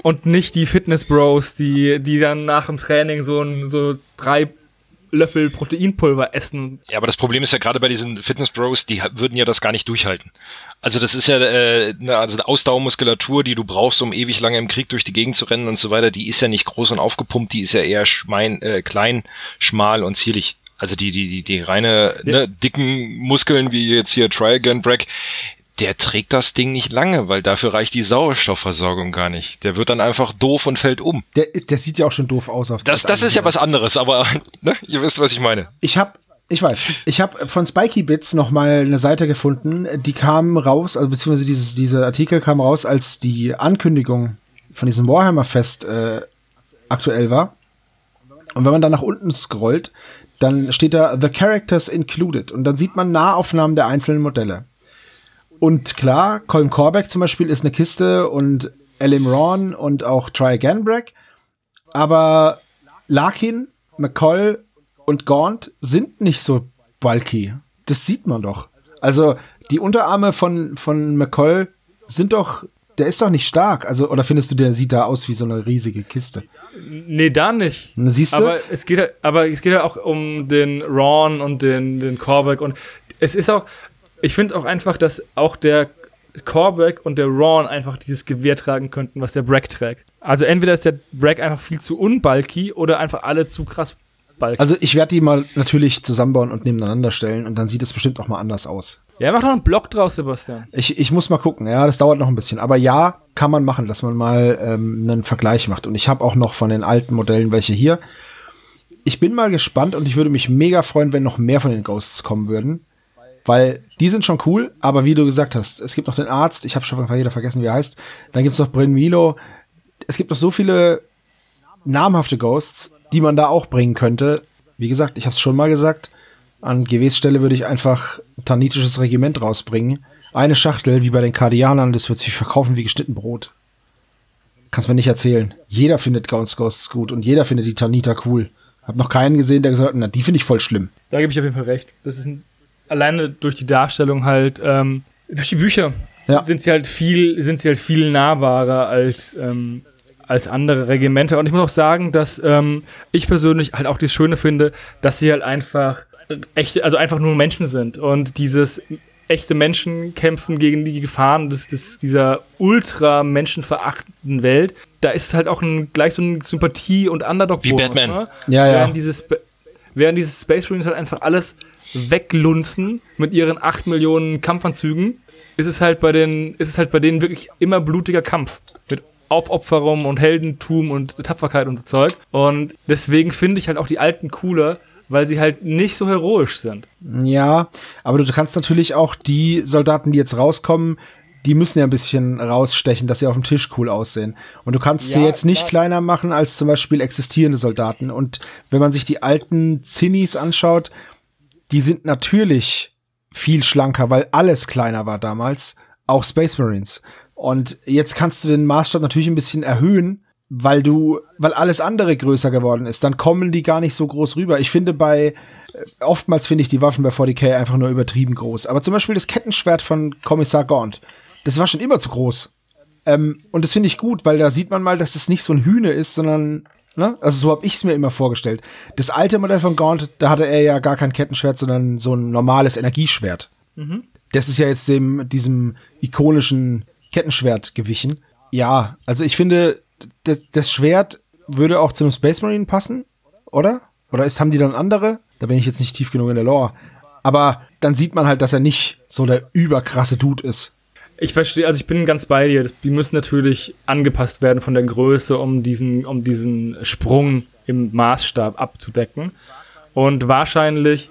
Und nicht die Fitness Bros, die, die dann nach dem Training so, so drei Löffel Proteinpulver essen. Ja, aber das Problem ist ja gerade bei diesen Fitness Bros, die würden ja das gar nicht durchhalten. Also das ist ja äh, eine, also eine Ausdauermuskulatur, die du brauchst, um ewig lange im Krieg durch die Gegend zu rennen und so weiter. Die ist ja nicht groß und aufgepumpt, die ist ja eher schmein, äh, klein, schmal und zierlich. Also die, die, die, die reine ja. ne, dicken Muskeln wie jetzt hier Try Again Break, der trägt das Ding nicht lange, weil dafür reicht die Sauerstoffversorgung gar nicht. Der wird dann einfach doof und fällt um. Der, der sieht ja auch schon doof aus. Auf das das ist ja was anderes, aber (laughs) ne, ihr wisst, was ich meine. Ich habe ich weiß. Ich habe von Spiky Bits noch mal eine Seite gefunden, die kam raus, also beziehungsweise dieses, dieser Artikel kam raus, als die Ankündigung von diesem Warhammer Fest äh, aktuell war. Und wenn man dann nach unten scrollt, dann steht da The Characters Included und dann sieht man Nahaufnahmen der einzelnen Modelle. Und klar, Colin Corbeck zum Beispiel ist eine Kiste und Elim Ron und auch Try Again Break. Aber Larkin, McColl und Gaunt sind nicht so bulky. Das sieht man doch. Also die Unterarme von, von McColl sind doch, der ist doch nicht stark. Also, oder findest du, der sieht da aus wie so eine riesige Kiste? Nee, da nicht. Siehst du? Aber es geht, aber es geht ja auch um den Ron und den, den Corbeck und es ist auch, ich finde auch einfach, dass auch der Corbeck und der Ron einfach dieses Gewehr tragen könnten, was der Brack trägt. Also entweder ist der Brack einfach viel zu unbulky oder einfach alle zu krass bulky. Also ich werde die mal natürlich zusammenbauen und nebeneinander stellen und dann sieht es bestimmt auch mal anders aus. Ja, mach doch einen Block draus, Sebastian. Ich, ich muss mal gucken, ja, das dauert noch ein bisschen. Aber ja, kann man machen, dass man mal ähm, einen Vergleich macht. Und ich habe auch noch von den alten Modellen welche hier. Ich bin mal gespannt und ich würde mich mega freuen, wenn noch mehr von den Ghosts kommen würden. Weil die sind schon cool, aber wie du gesagt hast, es gibt noch den Arzt, ich habe schon wieder vergessen, wie er heißt. Dann gibt's noch Bryn Milo. Es gibt noch so viele namhafte Ghosts, die man da auch bringen könnte. Wie gesagt, ich habe es schon mal gesagt, an GWs Stelle würde ich einfach ein tanitisches Regiment rausbringen. Eine Schachtel, wie bei den Kardianern, das wird sich verkaufen wie geschnitten Brot. Kannst mir nicht erzählen. Jeder findet Gaunt's Ghosts gut und jeder findet die Tanita cool. Hab noch keinen gesehen, der gesagt hat, na, die finde ich voll schlimm. Da gebe ich auf jeden Fall recht. Das ist ein alleine durch die Darstellung halt, ähm, durch die Bücher ja. sind sie halt viel, sind sie halt viel nahbarer als, ähm, als andere Regimenter. Und ich muss auch sagen, dass ähm, ich persönlich halt auch das Schöne finde, dass sie halt einfach echte, also einfach nur Menschen sind. Und dieses echte Menschen kämpfen gegen die Gefahren des, des, dieser ultra menschenverachtenden Welt. Da ist halt auch ein, gleich so ein Sympathie- und Underdog-Bonus. Wie Batman. Ne? Ja, ja. Während dieses, während dieses Space Marines halt einfach alles weglunzen mit ihren 8 Millionen Kampfanzügen, ist es halt bei den, ist es halt bei denen wirklich immer blutiger Kampf. Mit Aufopferung und Heldentum und Tapferkeit und so Zeug. Und deswegen finde ich halt auch die alten cooler, weil sie halt nicht so heroisch sind. Ja, aber du kannst natürlich auch die Soldaten, die jetzt rauskommen, die müssen ja ein bisschen rausstechen, dass sie auf dem Tisch cool aussehen. Und du kannst ja, sie jetzt nicht klar. kleiner machen als zum Beispiel existierende Soldaten. Und wenn man sich die alten Zinnis anschaut, die sind natürlich viel schlanker, weil alles kleiner war damals, auch Space Marines. Und jetzt kannst du den Maßstab natürlich ein bisschen erhöhen, weil du, weil alles andere größer geworden ist. Dann kommen die gar nicht so groß rüber. Ich finde bei, äh, oftmals finde ich die Waffen bei 40k einfach nur übertrieben groß. Aber zum Beispiel das Kettenschwert von Kommissar Gaunt, das war schon immer zu groß. Ähm, und das finde ich gut, weil da sieht man mal, dass es das nicht so ein Hühne ist, sondern Ne? Also so habe ich es mir immer vorgestellt. Das alte Modell von Gaunt, da hatte er ja gar kein Kettenschwert, sondern so ein normales Energieschwert. Mhm. Das ist ja jetzt dem, diesem ikonischen Kettenschwert gewichen. Ja, also ich finde, das, das Schwert würde auch zu einem Space Marine passen, oder? Oder ist, haben die dann andere? Da bin ich jetzt nicht tief genug in der Lore. Aber dann sieht man halt, dass er nicht so der überkrasse Dude ist. Ich verstehe, also ich bin ganz bei dir. Die müssen natürlich angepasst werden von der Größe, um diesen, um diesen Sprung im Maßstab abzudecken. Und wahrscheinlich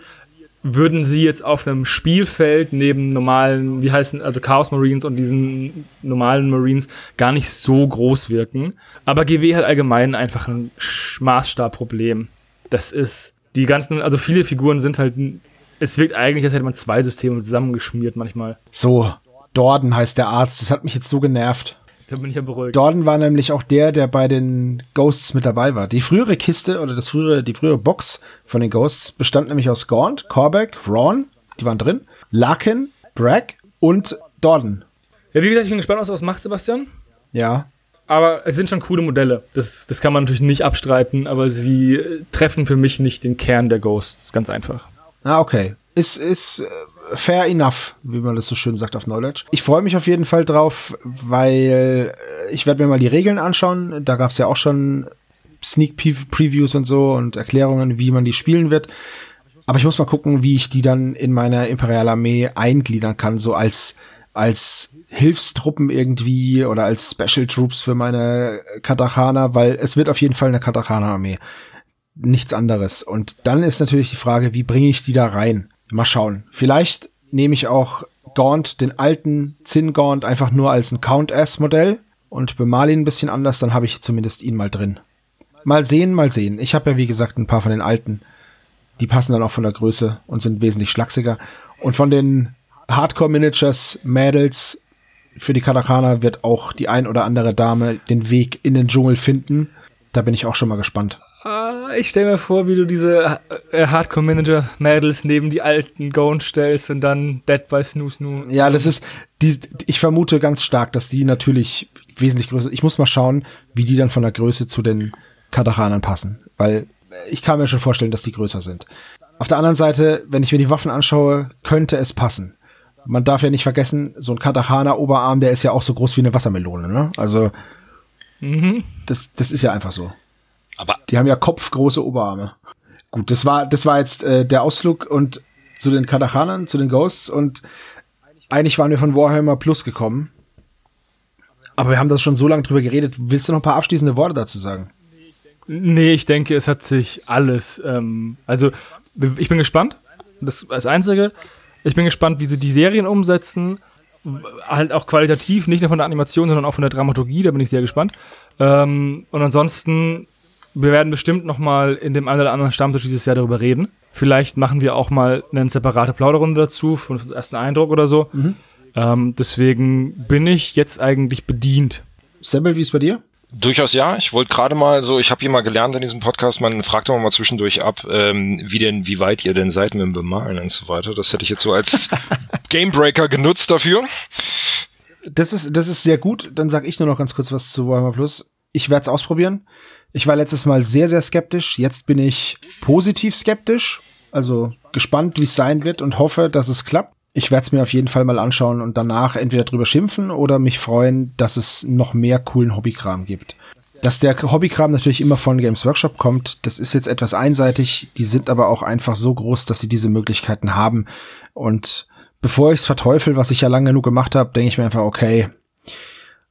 würden sie jetzt auf einem Spielfeld neben normalen, wie heißen, also Chaos Marines und diesen normalen Marines gar nicht so groß wirken. Aber GW hat allgemein einfach ein Maßstabproblem. Das ist, die ganzen, also viele Figuren sind halt, es wirkt eigentlich, als hätte man zwei Systeme zusammengeschmiert manchmal. So, Dorden heißt der Arzt. Das hat mich jetzt so genervt. Da bin ich ja beruhigt. Dorden war nämlich auch der, der bei den Ghosts mit dabei war. Die frühere Kiste oder das frühere, die frühere Box von den Ghosts bestand nämlich aus Gaunt, Corbeck, Ron, die waren drin, Larkin, Bragg und Dorden. Ja, wie gesagt, ich bin gespannt, was du was macht, Sebastian. Ja. aber es sind schon coole Modelle. Das, das kann man natürlich nicht abstreiten, aber sie äh, treffen für mich nicht den Kern der Ghosts. Ganz einfach. Ah, okay. Ist, ist äh, fair enough, wie man das so schön sagt auf Knowledge. Ich freue mich auf jeden Fall drauf, weil äh, ich werde mir mal die Regeln anschauen. Da gab es ja auch schon Sneak Previews und so und Erklärungen, wie man die spielen wird. Aber ich muss mal gucken, wie ich die dann in meiner Imperialarmee eingliedern kann, so als als Hilfstruppen irgendwie oder als Special Troops für meine Katachana, weil es wird auf jeden Fall eine Katachana-Armee. Nichts anderes. Und dann ist natürlich die Frage, wie bringe ich die da rein? Mal schauen. Vielleicht nehme ich auch Gaunt, den alten Zinn Gaunt, einfach nur als ein Count-S-Modell und bemale ihn ein bisschen anders, dann habe ich zumindest ihn mal drin. Mal sehen, mal sehen. Ich habe ja, wie gesagt, ein paar von den alten. Die passen dann auch von der Größe und sind wesentlich schlachsiger. Und von den Hardcore Miniatures Mädels für die Katakana wird auch die ein oder andere Dame den Weg in den Dschungel finden. Da bin ich auch schon mal gespannt. Ah, ich stelle mir vor, wie du diese äh, Hardcore Manager Mädels neben die alten Gone stellst und dann Dead by Snoo Snoo. Ja, das ist, die, ich vermute ganz stark, dass die natürlich wesentlich größer, ich muss mal schauen, wie die dann von der Größe zu den Katachanern passen, weil ich kann mir schon vorstellen, dass die größer sind. Auf der anderen Seite, wenn ich mir die Waffen anschaue, könnte es passen man darf ja nicht vergessen, so ein Katachana-Oberarm, der ist ja auch so groß wie eine Wassermelone, ne? Also, mhm. das, das ist ja einfach so. Aber die haben ja kopfgroße Oberarme. Gut, das war, das war jetzt äh, der Ausflug und zu den Katachanern, zu den Ghosts und eigentlich waren wir von Warhammer Plus gekommen. Aber wir haben das schon so lange drüber geredet. Willst du noch ein paar abschließende Worte dazu sagen? Nee, ich denke, es hat sich alles. Ähm, also, ich bin gespannt. Das als Einzige. Ich bin gespannt, wie sie die Serien umsetzen. Halt auch qualitativ, nicht nur von der Animation, sondern auch von der Dramaturgie, da bin ich sehr gespannt. Ähm, und ansonsten, wir werden bestimmt noch mal in dem einen oder anderen Stammtisch dieses Jahr darüber reden. Vielleicht machen wir auch mal eine separate Plauderrunde dazu, von dem ersten Eindruck oder so. Mhm. Ähm, deswegen bin ich jetzt eigentlich bedient. Semmel, wie ist bei dir? Durchaus ja. Ich wollte gerade mal so, ich habe hier mal gelernt in diesem Podcast, man fragt doch mal zwischendurch ab, ähm, wie denn, wie weit ihr denn seid mit dem Bemalen und so weiter. Das hätte ich jetzt so als (laughs) Gamebreaker genutzt dafür. Das ist, das ist sehr gut. Dann sage ich nur noch ganz kurz was zu Warhammer Plus. Ich werde es ausprobieren. Ich war letztes Mal sehr, sehr skeptisch. Jetzt bin ich positiv skeptisch. Also gespannt, wie es sein wird und hoffe, dass es klappt ich werde es mir auf jeden Fall mal anschauen und danach entweder drüber schimpfen oder mich freuen, dass es noch mehr coolen Hobbykram gibt. Dass der Hobbykram natürlich immer von Games Workshop kommt, das ist jetzt etwas einseitig. Die sind aber auch einfach so groß, dass sie diese Möglichkeiten haben. Und bevor ich es verteufel, was ich ja lange genug gemacht habe, denke ich mir einfach, okay,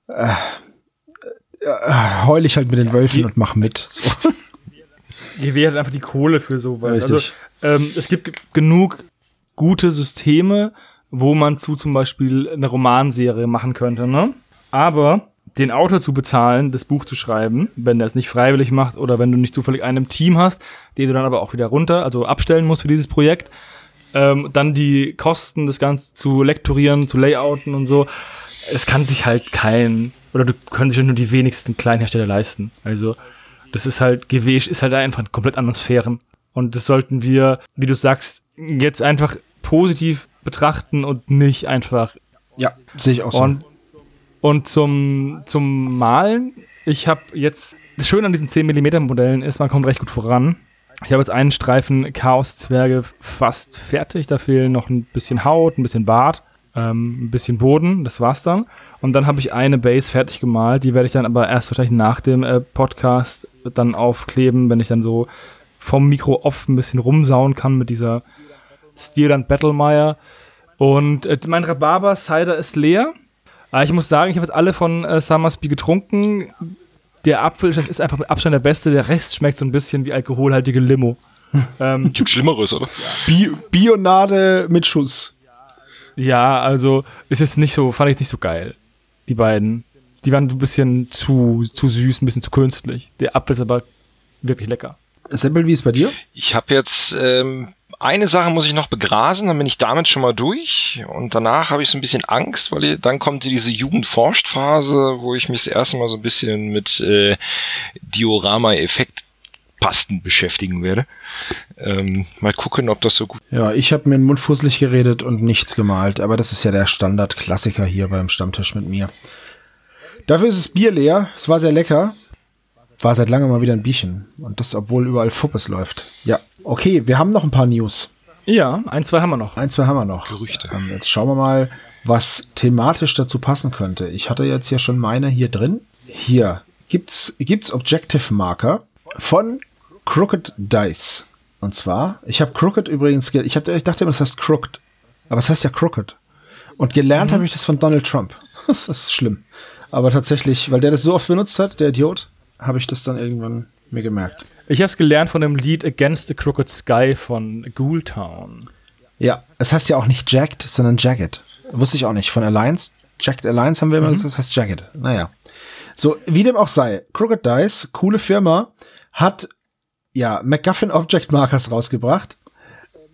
äh, heul ich halt mit den Wölfen und mach mit. So. (laughs) GW hat einfach die Kohle für sowas. Also, Richtig. Also ähm, es gibt genug gute Systeme, wo man zu zum Beispiel eine Romanserie machen könnte, ne? Aber den Autor zu bezahlen, das Buch zu schreiben, wenn der es nicht freiwillig macht oder wenn du nicht zufällig einen Team hast, den du dann aber auch wieder runter, also abstellen musst für dieses Projekt, ähm, dann die Kosten, das Ganze zu lektorieren, zu layouten und so, es kann sich halt kein, oder du können sich nur die wenigsten Kleinhersteller leisten. Also, das ist halt, GW ist halt einfach komplett andere Sphären. Und das sollten wir, wie du sagst, jetzt einfach positiv betrachten und nicht einfach. Ja, sehe ich auch so. Und, und zum, zum Malen, ich habe jetzt, das Schöne an diesen 10 mm Modellen ist, man kommt recht gut voran. Ich habe jetzt einen Streifen Chaos-Zwerge fast fertig. Da fehlen noch ein bisschen Haut, ein bisschen Bart, ähm, ein bisschen Boden. Das war's dann. Und dann habe ich eine Base fertig gemalt. Die werde ich dann aber erst wahrscheinlich nach dem äh, Podcast dann aufkleben, wenn ich dann so vom Mikro off ein bisschen rumsauen kann mit dieser Stierland Battlemeyer. Und äh, mein Rhabarber Cider ist leer. Aber ich muss sagen, ich habe jetzt alle von äh, Summersby getrunken. Der Apfel ist einfach mit Abstand der beste. Der Rest schmeckt so ein bisschen wie alkoholhaltige Limo. (laughs) ähm, Gibt Schlimmeres, oder? Bi Bionade mit Schuss. Ja, also ist jetzt nicht so, fand ich nicht so geil. Die beiden. Die waren ein bisschen zu, zu süß, ein bisschen zu künstlich. Der Apfel ist aber wirklich lecker. Semmel, wie ist bei dir? Ich habe jetzt ähm, eine Sache muss ich noch begrasen, dann bin ich damit schon mal durch. Und danach habe ich so ein bisschen Angst, weil ich, dann kommt diese Jugendforscht-Phase, wo ich mich das erste Mal so ein bisschen mit äh, Diorama-Effekt Pasten beschäftigen werde. Ähm, mal gucken, ob das so gut. Ja, ich habe mir den Mund fusselig geredet und nichts gemalt, aber das ist ja der Standard-Klassiker hier beim Stammtisch mit mir. Dafür ist das Bier leer. Es war sehr lecker. War seit langem mal wieder ein Bierchen. Und das, obwohl überall Fuppes läuft. Ja, okay, wir haben noch ein paar News. Ja, ein, zwei haben wir noch. Ein, zwei haben wir noch. Gerüchte. Ähm, jetzt schauen wir mal, was thematisch dazu passen könnte. Ich hatte jetzt hier schon meine hier drin. Hier gibt's, gibt's Objective Marker von Crooked Dice. Und zwar, ich habe Crooked übrigens, ich, hab, ich dachte immer, das heißt Crooked. Aber es heißt ja Crooked. Und gelernt mhm. habe ich das von Donald Trump. (laughs) Das ist schlimm. Aber tatsächlich, weil der das so oft benutzt hat, der Idiot, habe ich das dann irgendwann mir gemerkt. Ich habe es gelernt von dem Lied Against the Crooked Sky von Ghoultown. Ja, es heißt ja auch nicht Jagged, sondern Jagged. Wusste ich auch nicht. Von Alliance, Jagged Alliance haben wir immer mhm. gesagt, das heißt Jagged. Naja. So, wie dem auch sei, Crooked Dice, coole Firma, hat ja MacGuffin Object Markers rausgebracht.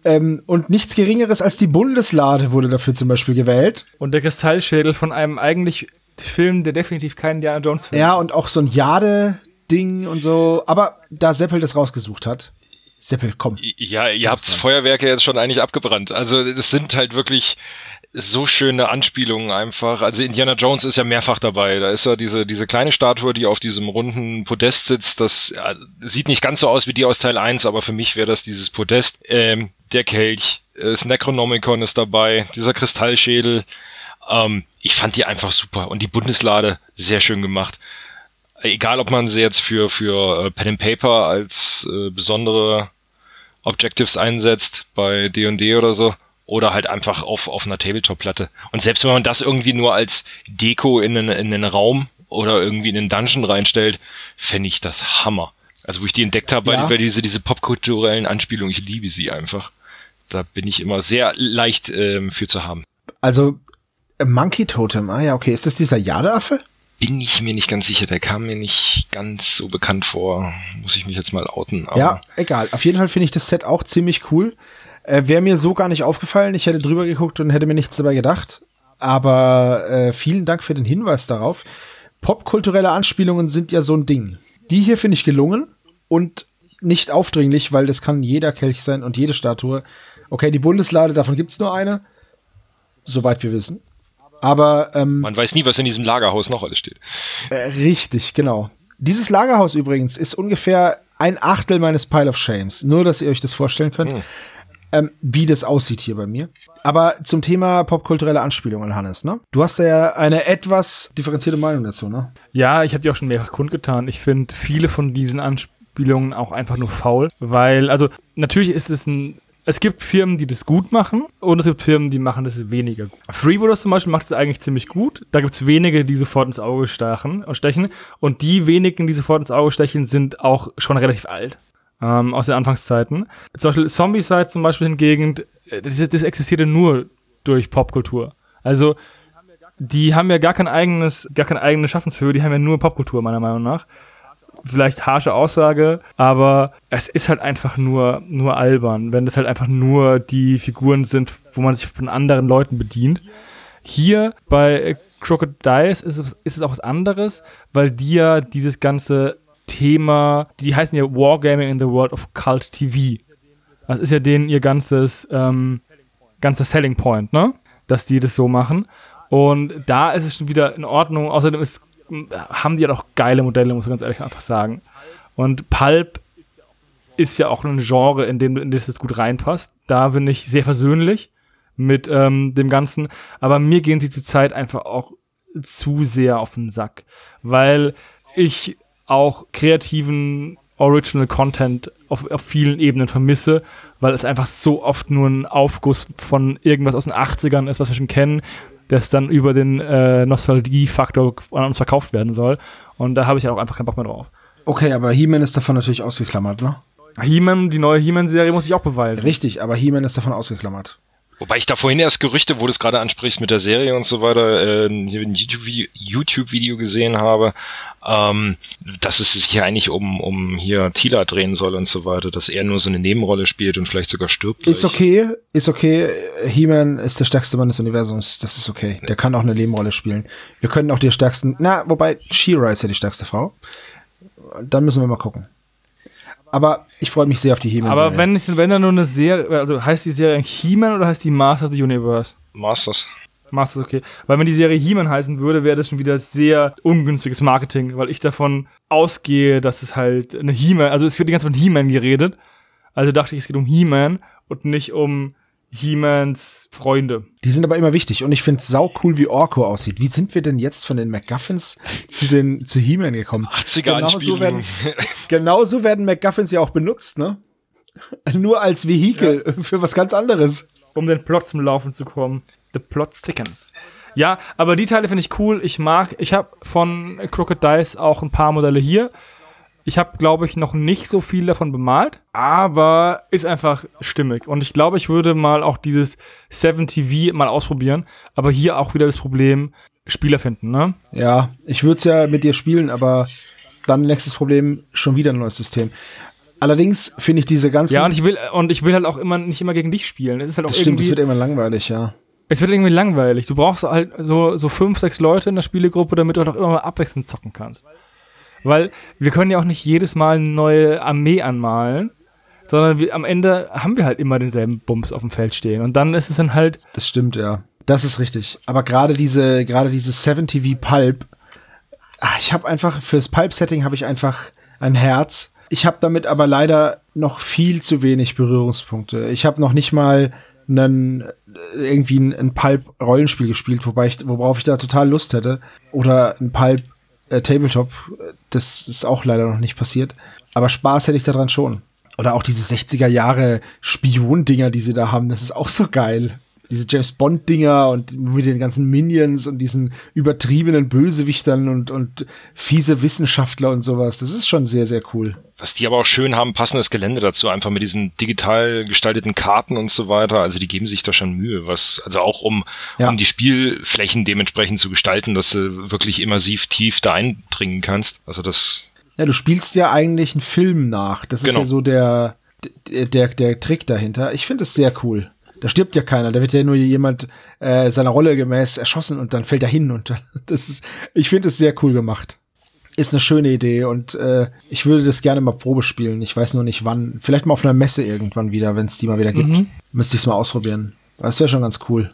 Ähm, und nichts Geringeres als die Bundeslade wurde dafür zum Beispiel gewählt. Und der Kristallschädel von einem eigentlich Film, der definitiv kein Indiana Jones Film Ja, und auch so ein Jade-Ding und so. Aber da Seppel das rausgesucht hat, Seppel, komm. Ja, ihr habt Feuerwerke jetzt schon eigentlich abgebrannt. Also es sind halt wirklich so schöne Anspielungen einfach. Also Indiana Jones ist ja mehrfach dabei. Da ist ja diese, diese kleine Statue, die auf diesem runden Podest sitzt. Das ja, sieht nicht ganz so aus wie die aus Teil 1, aber für mich wäre das dieses Podest. Ähm, der Kelch, das Necronomicon ist dabei, dieser Kristallschädel. Ähm, ich fand die einfach super und die Bundeslade sehr schön gemacht. Egal, ob man sie jetzt für, für äh, Pen and Paper als äh, besondere Objectives einsetzt bei D&D oder so oder halt einfach auf, auf einer Tabletop-Platte. Und selbst wenn man das irgendwie nur als Deko in einen, in einen Raum oder irgendwie in einen Dungeon reinstellt, fände ich das Hammer. Also wo ich die entdeckt habe, ja. weil diese, diese popkulturellen Anspielungen, ich liebe sie einfach. Da bin ich immer sehr leicht ähm, für zu haben. Also Monkey Totem, ah ja, okay. Ist das dieser Jadeaffe? Bin ich mir nicht ganz sicher, der kam mir nicht ganz so bekannt vor. Muss ich mich jetzt mal outen. ja, egal. Auf jeden Fall finde ich das Set auch ziemlich cool. Äh, Wäre mir so gar nicht aufgefallen. Ich hätte drüber geguckt und hätte mir nichts dabei gedacht. Aber äh, vielen Dank für den Hinweis darauf. Popkulturelle Anspielungen sind ja so ein Ding. Die hier finde ich gelungen und nicht aufdringlich, weil das kann jeder Kelch sein und jede Statue. Okay, die Bundeslade, davon gibt's nur eine. Soweit wir wissen. Aber ähm, man weiß nie, was in diesem Lagerhaus noch alles steht. Äh, richtig, genau. Dieses Lagerhaus übrigens ist ungefähr ein Achtel meines Pile of Shames. Nur, dass ihr euch das vorstellen könnt, hm. Ähm, wie das aussieht hier bei mir. Aber zum Thema popkulturelle Anspielungen, Hannes, ne? Du hast da ja eine etwas differenzierte Meinung dazu, ne? Ja, ich habe die auch schon mehrfach kundgetan. Ich finde viele von diesen Anspielungen auch einfach nur faul, weil, also natürlich ist es ein es gibt Firmen, die das gut machen und es gibt Firmen, die machen das weniger gut. Freebooters zum Beispiel macht es eigentlich ziemlich gut. Da gibt es wenige, die sofort ins Auge stachen, stechen. Und die wenigen, die sofort ins Auge stechen, sind auch schon relativ alt. Ähm, aus den Anfangszeiten. Zum Beispiel Zombie-Side zum Beispiel hingegen, äh, das, das existierte nur durch Popkultur. Also die haben ja gar kein eigenes, gar keine eigene Schaffenshöhe, die haben ja nur Popkultur, meiner Meinung nach vielleicht harsche Aussage, aber es ist halt einfach nur, nur albern, wenn das halt einfach nur die Figuren sind, wo man sich von anderen Leuten bedient. Hier bei Crocodiles ist es, ist es auch was anderes, weil die ja dieses ganze Thema, die heißen ja Wargaming in the World of Cult TV. Das ist ja denen ihr ganzes, ähm, ganzer Selling Point, ne? Dass die das so machen. Und da ist es schon wieder in Ordnung. Außerdem ist haben die halt auch geile Modelle, muss man ganz ehrlich einfach sagen. Und Pulp ist ja auch ein Genre, in dem, in das es gut reinpasst. Da bin ich sehr versöhnlich mit ähm, dem Ganzen. Aber mir gehen sie zurzeit einfach auch zu sehr auf den Sack. Weil ich auch kreativen Original Content auf, auf vielen Ebenen vermisse, weil es einfach so oft nur ein Aufguss von irgendwas aus den 80ern ist, was wir schon kennen, das dann über den äh, Nostalgie-Faktor an uns verkauft werden soll. Und da habe ich auch einfach keinen Bock mehr drauf. Okay, aber He-Man ist davon natürlich ausgeklammert, ne? He-Man, die neue He-Man-Serie muss ich auch beweisen. Richtig, aber He-Man ist davon ausgeklammert. Wobei ich da vorhin erst Gerüchte, wo du es gerade ansprichst mit der Serie und so weiter, äh, hier ein YouTube-Video YouTube gesehen habe, ähm, dass es sich hier eigentlich um, um hier Tila drehen soll und so weiter, dass er nur so eine Nebenrolle spielt und vielleicht sogar stirbt. Ist okay, ist okay. He-Man ist der stärkste Mann des Universums, das ist okay. Der kann auch eine Nebenrolle spielen. Wir können auch die stärksten, na, wobei She-Ra ist ja die stärkste Frau. Dann müssen wir mal gucken. Aber ich freue mich sehr auf die He-Man-Serie. Aber wenn, wenn da nur eine Serie, also heißt die Serie He-Man oder heißt die Master of the Universe? Masters. Masters okay. Weil wenn die Serie He-Man heißen würde, wäre das schon wieder sehr ungünstiges Marketing, weil ich davon ausgehe, dass es halt eine He-Man, also es wird die ganze Zeit von He-Man geredet. Also dachte ich, es geht um He-Man und nicht um He-Mans Freunde. Die sind aber immer wichtig und ich finde sau cool, wie Orko aussieht. Wie sind wir denn jetzt von den MacGuffins zu den zu He-Man gekommen? 80er genau so werden, genau so werden MacGuffins ja auch benutzt, ne? Nur als Vehikel ja. für was ganz anderes. Um den Plot zum Laufen zu kommen. The Plot thickens. Ja, aber die Teile finde ich cool. Ich mag, ich habe von Crooked Dice auch ein paar Modelle hier. Ich habe, glaube ich, noch nicht so viel davon bemalt, aber ist einfach stimmig. Und ich glaube, ich würde mal auch dieses 7TV mal ausprobieren. Aber hier auch wieder das Problem, Spieler finden, ne? Ja, ich würde es ja mit dir spielen, aber dann nächstes Problem, schon wieder ein neues System. Allerdings finde ich diese ganzen. Ja, und ich will, und ich will halt auch immer nicht immer gegen dich spielen. Das ist halt auch das stimmt, es wird immer langweilig, ja. Es wird irgendwie langweilig. Du brauchst halt so, so fünf, sechs Leute in der Spielegruppe, damit du auch immer mal abwechselnd zocken kannst. Weil wir können ja auch nicht jedes Mal eine neue Armee anmalen, sondern wir, am Ende haben wir halt immer denselben Bums auf dem Feld stehen. Und dann ist es dann halt. Das stimmt, ja. Das ist richtig. Aber gerade diese, gerade diese 7TV Pulp, ach, ich habe einfach, fürs Pulp-Setting habe ich einfach ein Herz. Ich habe damit aber leider noch viel zu wenig Berührungspunkte. Ich habe noch nicht mal einen, irgendwie ein, ein Pulp-Rollenspiel gespielt, wobei ich, worauf ich da total Lust hätte. Oder ein Pulp äh. Das ist auch leider noch nicht passiert. Aber Spaß hätte ich daran schon. Oder auch diese 60er Jahre Spion-Dinger, die sie da haben, das ist auch so geil. Diese James Bond-Dinger und mit den ganzen Minions und diesen übertriebenen Bösewichtern und, und fiese Wissenschaftler und sowas. Das ist schon sehr, sehr cool. Was die aber auch schön haben, passendes Gelände dazu, einfach mit diesen digital gestalteten Karten und so weiter. Also die geben sich da schon Mühe, was, also auch um, ja. um die Spielflächen dementsprechend zu gestalten, dass du wirklich immersiv tief da eindringen kannst. Also das. Ja, du spielst ja eigentlich einen Film nach. Das ist genau. ja so der, der, der, der Trick dahinter. Ich finde es sehr cool. Da stirbt ja keiner, da wird ja nur jemand äh, seiner Rolle gemäß erschossen und dann fällt er hin und (laughs) das ist, ich finde es sehr cool gemacht ist eine schöne Idee und äh, ich würde das gerne mal Probe spielen. Ich weiß nur nicht wann. Vielleicht mal auf einer Messe irgendwann wieder, wenn es die mal wieder gibt. Mhm. Müsste ich es mal ausprobieren. Das wäre schon ganz cool.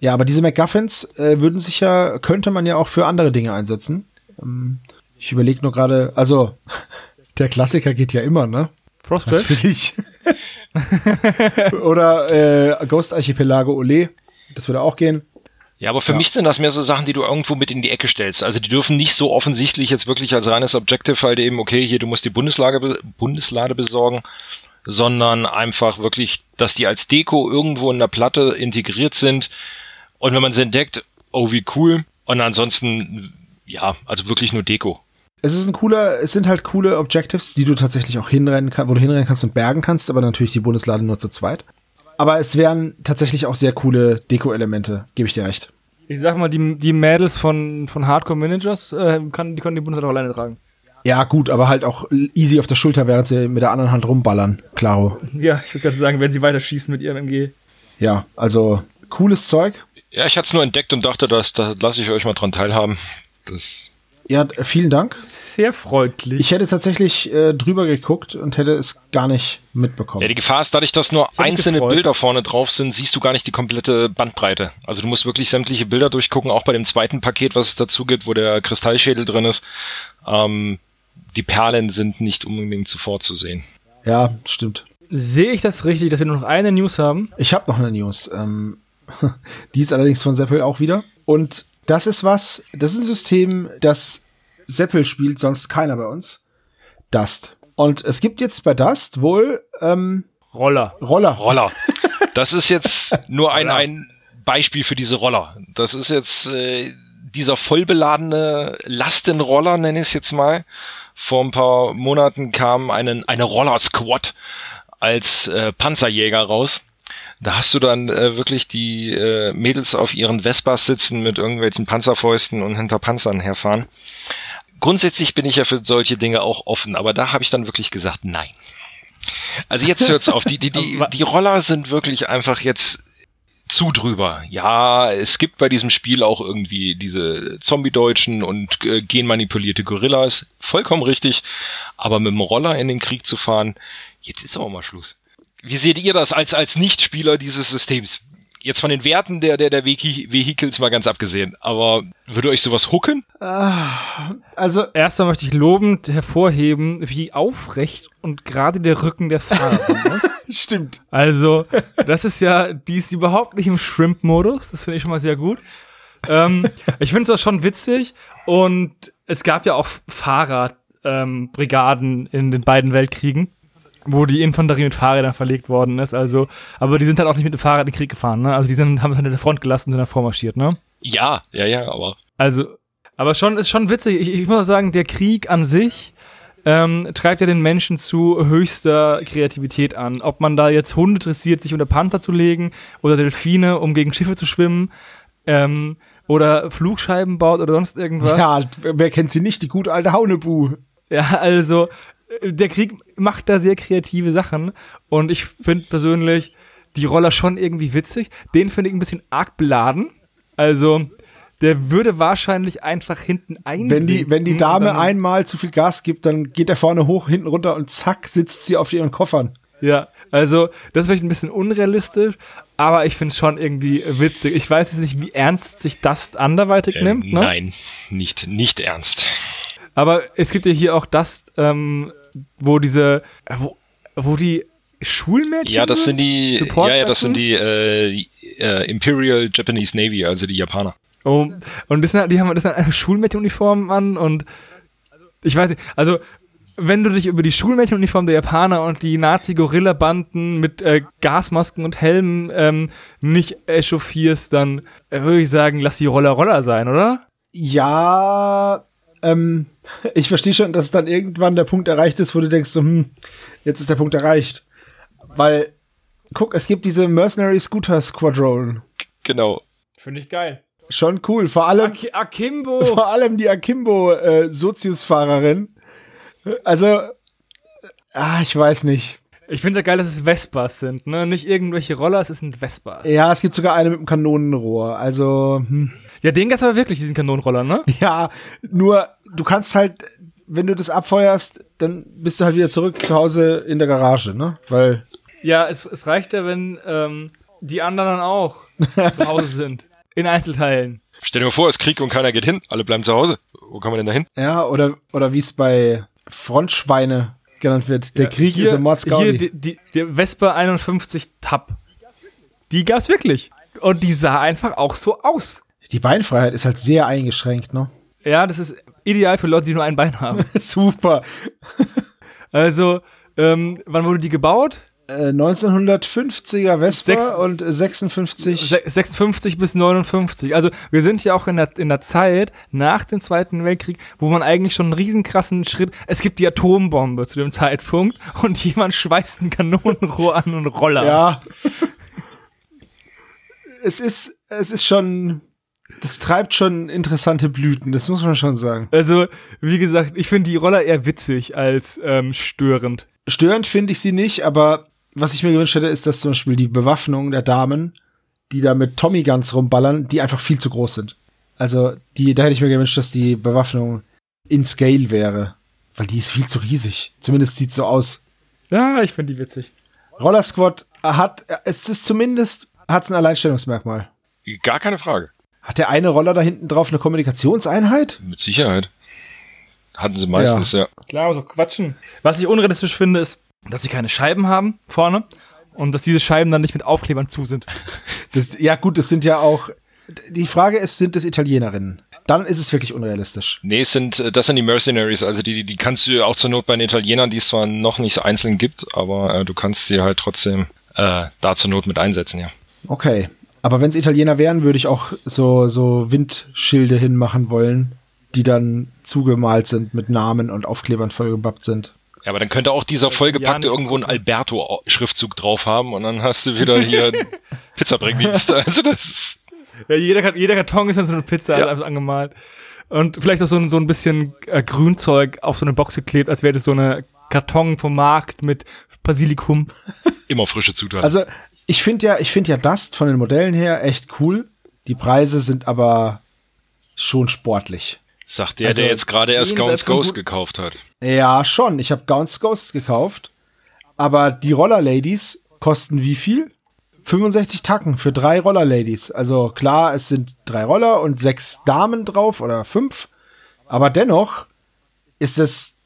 Ja, aber diese MacGuffins äh, würden sich ja, könnte man ja auch für andere Dinge einsetzen. Ähm, ich überlege nur gerade, also (laughs) der Klassiker geht ja immer, ne? Frostgrave? Natürlich. (laughs) (laughs) Oder äh, Ghost Archipelago Ole. Das würde auch gehen. Ja, aber für ja. mich sind das mehr so Sachen, die du irgendwo mit in die Ecke stellst. Also die dürfen nicht so offensichtlich jetzt wirklich als reines Objective halt eben, okay, hier, du musst die Bundeslage, Bundeslade besorgen, sondern einfach wirklich, dass die als Deko irgendwo in der Platte integriert sind. Und wenn man sie entdeckt, oh, wie cool. Und ansonsten, ja, also wirklich nur Deko. Es ist ein cooler, es sind halt coole Objectives, die du tatsächlich auch hinrennen kannst, wo du hinrennen kannst und bergen kannst, aber natürlich die Bundeslade nur zu zweit. Aber es wären tatsächlich auch sehr coole Deko-Elemente, gebe ich dir recht. Ich sag mal, die, die Mädels von, von Hardcore Managers, äh, kann, die können die Bundeswehr auch alleine tragen. Ja, gut, aber halt auch easy auf der Schulter, während sie mit der anderen Hand rumballern, klaro. (laughs) Ja, ich würde gerade sagen, wenn sie weiter schießen mit ihrem MG. Ja, also cooles Zeug. Ja, ich hatte es nur entdeckt und dachte, das, das lasse ich euch mal dran teilhaben. Das ja, vielen Dank. Sehr freundlich. Ich hätte tatsächlich äh, drüber geguckt und hätte es gar nicht mitbekommen. Ja, die Gefahr ist dadurch, dass nur einzelne Bilder vorne drauf sind, siehst du gar nicht die komplette Bandbreite. Also du musst wirklich sämtliche Bilder durchgucken, auch bei dem zweiten Paket, was es dazu gibt, wo der Kristallschädel drin ist. Ähm, die Perlen sind nicht unbedingt sofort zu sehen. Ja, stimmt. Sehe ich das richtig, dass wir nur noch eine News haben? Ich habe noch eine News. Ähm, (laughs) die ist allerdings von Seppel auch wieder. Und das ist was, das ist ein System, das Seppel spielt sonst keiner bei uns. Dust. Und es gibt jetzt bei Dust wohl ähm, Roller. Roller. Roller. (laughs) Das ist jetzt nur ein, ein Beispiel für diese Roller. Das ist jetzt äh, dieser vollbeladene Lastenroller, nenne ich es jetzt mal. Vor ein paar Monaten kam einen, eine Roller-Squad als äh, Panzerjäger raus. Da hast du dann äh, wirklich die äh, Mädels auf ihren Vespas sitzen mit irgendwelchen Panzerfäusten und hinter Panzern herfahren. Grundsätzlich bin ich ja für solche Dinge auch offen, aber da habe ich dann wirklich gesagt, nein. Also jetzt hört's auf. Die, die, die, (laughs) die Roller sind wirklich einfach jetzt zu drüber. Ja, es gibt bei diesem Spiel auch irgendwie diese Zombie-Deutschen und äh, genmanipulierte Gorillas. Vollkommen richtig. Aber mit dem Roller in den Krieg zu fahren, jetzt ist auch mal Schluss. Wie seht ihr das als, als Nichtspieler dieses Systems? Jetzt von den Werten der, der, der Vehicles mal ganz abgesehen. Aber würde euch sowas hucken? Ah, also. Erstmal möchte ich lobend hervorheben, wie aufrecht und gerade der Rücken der Fahrerin ist. (laughs) Stimmt. Also, das ist ja, die ist überhaupt nicht im Shrimp-Modus. Das finde ich schon mal sehr gut. ähm, ich finde es auch schon witzig. Und es gab ja auch Fahrradbrigaden ähm, in den beiden Weltkriegen wo die Infanterie mit Fahrrädern verlegt worden ist. Also, aber die sind halt auch nicht mit dem Fahrrad in den Krieg gefahren, ne? Also die sind, haben es halt in der Front gelassen und sind dann vormarschiert, ne? Ja, ja, ja, aber. Also, aber schon, ist schon witzig. Ich, ich muss auch sagen, der Krieg an sich ähm, treibt ja den Menschen zu höchster Kreativität an. Ob man da jetzt Hunde interessiert, sich unter Panzer zu legen oder Delfine, um gegen Schiffe zu schwimmen, ähm, oder Flugscheiben baut oder sonst irgendwas. Ja, wer kennt sie nicht, die gute alte Haunebu. Ja, also der Krieg macht da sehr kreative Sachen und ich finde persönlich die Roller schon irgendwie witzig. Den finde ich ein bisschen arg beladen. Also, der würde wahrscheinlich einfach hinten ein. Wenn die, wenn die Dame einmal zu viel Gas gibt, dann geht er vorne hoch, hinten runter und zack, sitzt sie auf ihren Koffern. Ja, also das ist vielleicht ein bisschen unrealistisch, aber ich finde es schon irgendwie witzig. Ich weiß jetzt nicht, wie ernst sich das anderweitig ähm, nimmt. Ne? Nein, nicht, nicht ernst. Aber es gibt ja hier auch das, ähm, wo diese, wo, wo die Schulmädchen. Ja, das sind die, Support ja, ja, das sind die äh, äh, Imperial Japanese Navy, also die Japaner. Oh, und das sind, die haben das sind eine (laughs) Schulmädchenuniformen an und ich weiß nicht, also wenn du dich über die Schulmädchenuniform der Japaner und die Nazi-Gorilla-Banden mit äh, Gasmasken und Helmen ähm, nicht echauffierst, dann äh, würde ich sagen, lass die Roller Roller sein, oder? Ja, ähm, ich verstehe schon, dass dann irgendwann der Punkt erreicht ist, wo du denkst, so, hm, jetzt ist der Punkt erreicht. Weil, guck, es gibt diese Mercenary Scooter Squadron. Genau. Finde ich geil. Schon cool. Vor allem. Ak Akimbo. (laughs) Vor allem die Akimbo äh, Sozius-Fahrerin. Also, ah, ich weiß nicht. Ich finde es ja geil, dass es Vespas sind, ne? Nicht irgendwelche Roller, es sind Vespas. Ja, es gibt sogar eine mit einem Kanonenrohr. Also, hm. Ja, den gab's aber wirklich, diesen Kanonenroller, ne? Ja, nur du kannst halt, wenn du das abfeuerst, dann bist du halt wieder zurück zu Hause in der Garage, ne? Weil. Ja, es, es reicht ja, wenn ähm, die anderen dann auch zu Hause (laughs) sind. In Einzelteilen. Stell dir mal vor, es ist Krieg und keiner geht hin. Alle bleiben zu Hause. Wo kann man denn da hin? Ja, oder, oder wie es bei Frontschweine genannt wird. Der ja, Krieg hier, ist im Mordsgaudi. Hier, die, die, die Vespa 51 Tab. Die gab's wirklich. Und die sah einfach auch so aus. Die Beinfreiheit ist halt sehr eingeschränkt, ne? Ja, das ist ideal für Leute, die nur ein Bein haben. (laughs) Super. also, ähm, wann wurde die gebaut? 1950er äh, Vespa Sechs, und 56 56 bis 59. Also wir sind ja auch in der, in der Zeit nach dem Zweiten Weltkrieg, wo man eigentlich schon einen riesenkrassen Schritt. Es gibt die Atombombe zu dem Zeitpunkt und jemand schweißt ein Kanonenrohr an und Roller. Ja. (laughs) es ist es ist schon das treibt schon interessante Blüten, das muss man schon sagen. Also, wie gesagt, ich finde die Roller eher witzig als ähm, störend. Störend finde ich sie nicht, aber was ich mir gewünscht hätte, ist, dass zum Beispiel die Bewaffnung der Damen, die da mit Tommy Guns rumballern, die einfach viel zu groß sind. Also, die, da hätte ich mir gewünscht, dass die Bewaffnung in Scale wäre. Weil die ist viel zu riesig. Zumindest sieht so aus. Ja, ich finde die witzig. Roller Squad hat, es ist zumindest, hat ein Alleinstellungsmerkmal. Gar keine Frage. Hat der eine Roller da hinten drauf eine Kommunikationseinheit? Mit Sicherheit. Hatten sie meistens, ja. ja. Klar, so quatschen. Was ich unrealistisch finde, ist, dass sie keine Scheiben haben vorne und dass diese Scheiben dann nicht mit Aufklebern zu sind. Das, ja, gut, das sind ja auch. Die Frage ist, sind es Italienerinnen? Dann ist es wirklich unrealistisch. Nee, es sind, das sind die Mercenaries, also die, die kannst du auch zur Not bei den Italienern, die es zwar noch nicht so einzeln gibt, aber äh, du kannst sie halt trotzdem äh, da zur Not mit einsetzen, ja. Okay. Aber wenn es Italiener wären, würde ich auch so, so Windschilde hinmachen wollen, die dann zugemalt sind mit Namen und Aufklebern vollgebappt sind. Ja, aber dann könnte auch dieser vollgepackte ja, irgendwo ein Alberto-Schriftzug drauf haben und dann hast du wieder hier (laughs) Pizzabringdienst. Also das ja, jeder, jeder Karton ist dann so eine Pizza ja. also angemalt. Und vielleicht auch so ein, so ein bisschen äh, Grünzeug auf so eine Box geklebt, als wäre das so eine Karton vom Markt mit Basilikum. Immer frische Zutaten. Also ich finde ja, ich finde ja Dust von den Modellen her echt cool. Die Preise sind aber schon sportlich. Sagt der, also, der jetzt gerade erst Gaunt's Ghost gekauft hat. Ja, schon. Ich habe Gaunt's Ghost gekauft. Aber die Roller Ladies kosten wie viel? 65 Tacken für drei Roller-Ladies. Also klar, es sind drei Roller und sechs Damen drauf oder fünf. Aber dennoch ist es,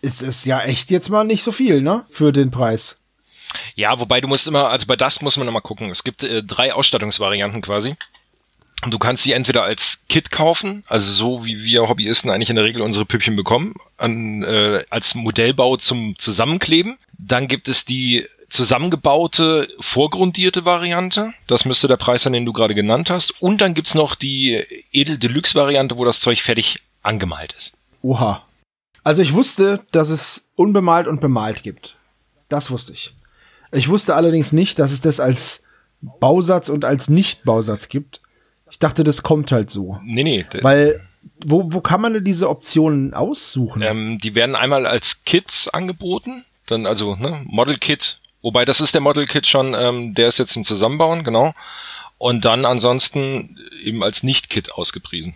ist es ja echt jetzt mal nicht so viel, ne? Für den Preis. Ja, wobei du musst immer, also bei das muss man immer gucken. Es gibt äh, drei Ausstattungsvarianten quasi. Du kannst sie entweder als Kit kaufen, also so wie wir Hobbyisten eigentlich in der Regel unsere Püppchen bekommen, an, äh, als Modellbau zum Zusammenkleben. Dann gibt es die zusammengebaute, vorgrundierte Variante. Das müsste der Preis sein, den du gerade genannt hast. Und dann gibt's noch die Edel Deluxe Variante, wo das Zeug fertig angemalt ist. Oha. Also ich wusste, dass es unbemalt und bemalt gibt. Das wusste ich. Ich wusste allerdings nicht, dass es das als Bausatz und als Nicht-Bausatz gibt. Ich dachte, das kommt halt so. Nee, nee. Weil, wo, wo kann man denn diese Optionen aussuchen? Ähm, die werden einmal als Kits angeboten. Dann also ne, Model Kit. Wobei das ist der Model Kit schon, ähm, der ist jetzt im Zusammenbauen, genau. Und dann ansonsten eben als Nicht-Kit ausgepriesen.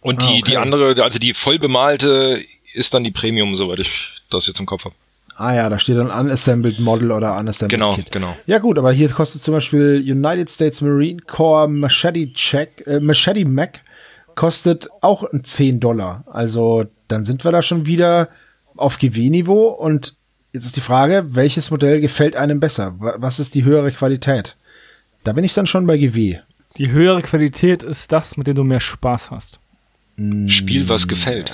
Und die, Ah, okay. die andere, also die voll bemalte, ist dann die Premium, soweit ich das jetzt im Kopf habe. Ah ja, da steht dann Unassembled Model oder Unassembled Genau, Kit. genau. Ja gut, aber hier kostet zum Beispiel United States Marine Corps Machete Check, äh, Machete Mac kostet auch 10 Dollar. Also dann sind wir da schon wieder auf GW-Niveau und jetzt ist die Frage, welches Modell gefällt einem besser? Wa- Was ist die höhere Qualität? Da bin ich dann schon bei GW. Die höhere Qualität ist das, mit dem du mehr Spaß hast. Spiel, was gefällt.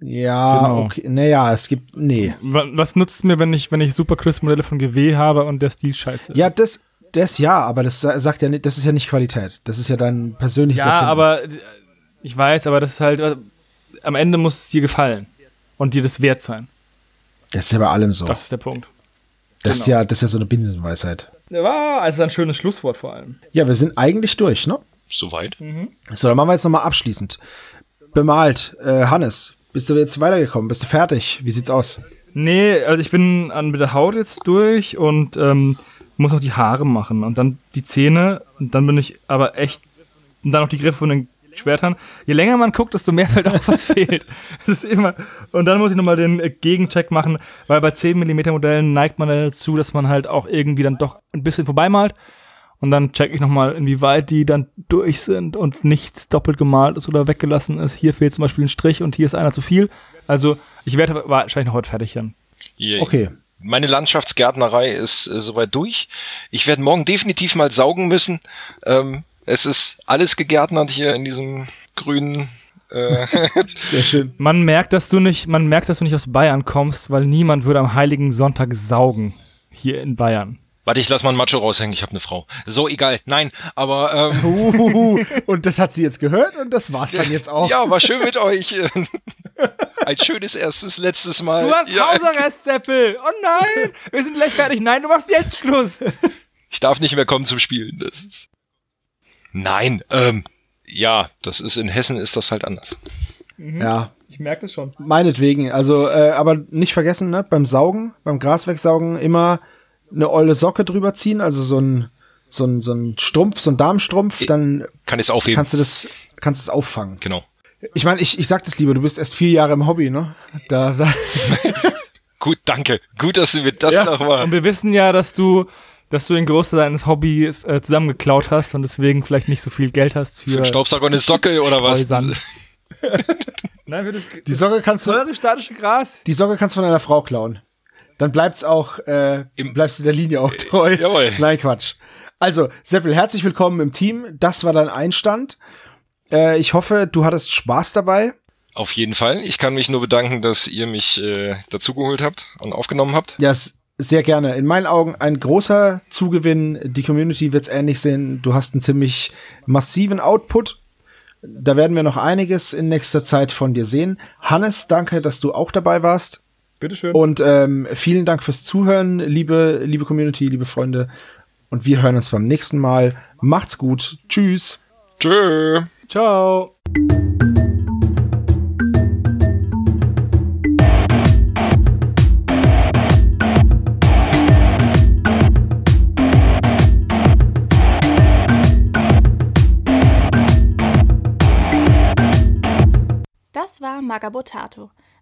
Ja, Genau. okay. Naja, es gibt. Nee. Wa- Was nutzt mir, wenn ich, wenn ich Super Crisp Modelle von GW habe und der Stil scheiße ist? Ja, das, das ja, aber das sa- sagt ja nicht, das ist ja nicht Qualität. Das ist ja dein persönliches Ja, Empfinden. aber äh, ich weiß, aber das ist halt, äh, am Ende muss es dir gefallen und dir das wert sein. Das ist ja bei allem so. Das ist der Punkt. Das ist genau. ja, das ist ja so eine Binsenweisheit. Ja, also ein schönes Schlusswort vor allem. Ja, wir sind eigentlich durch, ne? Soweit. So, dann machen wir jetzt nochmal abschließend. Bemalt, äh, Hannes, bist du jetzt weitergekommen? Bist du fertig? Wie sieht's aus? Nee, also ich bin an mit der Haut jetzt durch und ähm, muss noch die Haare machen und dann die Zähne und dann bin ich aber echt und dann noch die Griffe von den Schwertern. Je länger man guckt, desto mehr (laughs) fällt auf, was fehlt. Das ist immer und dann muss ich nochmal den äh, Gegencheck machen, weil bei 10 mm Modellen neigt man dazu, dass man halt auch irgendwie dann doch ein bisschen vorbeimalt und dann check ich nochmal, inwieweit die dann durch sind und nichts doppelt gemalt ist oder weggelassen ist. Hier fehlt zum Beispiel ein Strich und hier ist einer zu viel. Also ich werde wahrscheinlich noch heute fertig dann. Yeah. Okay. Meine Landschaftsgärtnerei ist äh, soweit durch. Ich werde morgen definitiv mal saugen müssen. Ähm, es ist alles gegärtnert hier in diesem grünen. Äh, (laughs) (laughs) Sehr schön. Man merkt, dass du nicht, man merkt, dass du nicht aus Bayern kommst, weil niemand würde am heiligen Sonntag saugen hier in Bayern. Warte, ich lass mal ein Macho raushängen. Ich habe eine Frau. So egal. Nein, aber ähm, (laughs) Uhuhu. und das hat sie jetzt gehört und das war's dann jetzt auch. ja, war schön mit euch. (laughs) Ein schönes erstes letztes Mal. Du hast ja, Hausarrest, Seppel. Oh nein, wir sind gleich fertig. Nein, du machst jetzt Schluss. ich darf nicht mehr kommen zum Spielen. Das ist Nein, ähm, ja, das ist in Hessen ist das halt anders. Ja, Ich merke das schon. meinetwegen. Also, äh, aber nicht vergessen, ne, beim Saugen, beim Gras wegsaugen immer eine olle Socke drüber ziehen, also so ein, so ein, so ein Strumpf, so ein Darmstrumpf, dann Kann aufheben. kannst du das, kannst du es auffangen. genau. Ich meine, ich, ich sag das lieber, du bist erst vier Jahre im Hobby, ne? Da (laughs) Gut, danke. Gut, dass du mir das Ja, nochmal. Und wir wissen ja, dass du, dass du den Großteil deines Hobbys äh, zusammengeklaut hast und deswegen vielleicht nicht so viel Geld hast Für für einen Staubsauger und eine Socke oder was? (laughs) Nein, für das die Socke kannst du, teure statische Gras. die Socke kannst du von deiner Frau klauen. Dann bleibt's auch, äh, Im- bleibst du der Linie auch treu. jawohl. (laughs) Nein, Quatsch. Also, Seppel, herzlich willkommen im Team. Das war dein Einstand. Äh, ich hoffe, du hattest Spaß dabei. Auf jeden Fall. Ich kann mich nur bedanken, dass ihr mich äh, dazugeholt habt und aufgenommen habt. Ja, sehr gerne. In meinen Augen ein großer Zugewinn. Die Community wird's ähnlich sehen. Du hast einen ziemlich massiven Output. Da werden wir noch einiges in nächster Zeit von dir sehen. Hannes, danke, dass du auch dabei warst. Bitteschön. Und ähm, vielen Dank fürs Zuhören, liebe, liebe Community, liebe Freunde. Und wir hören uns beim nächsten Mal. Macht's gut. Tschüss. Tschö. Ciao. Das war Magabotato,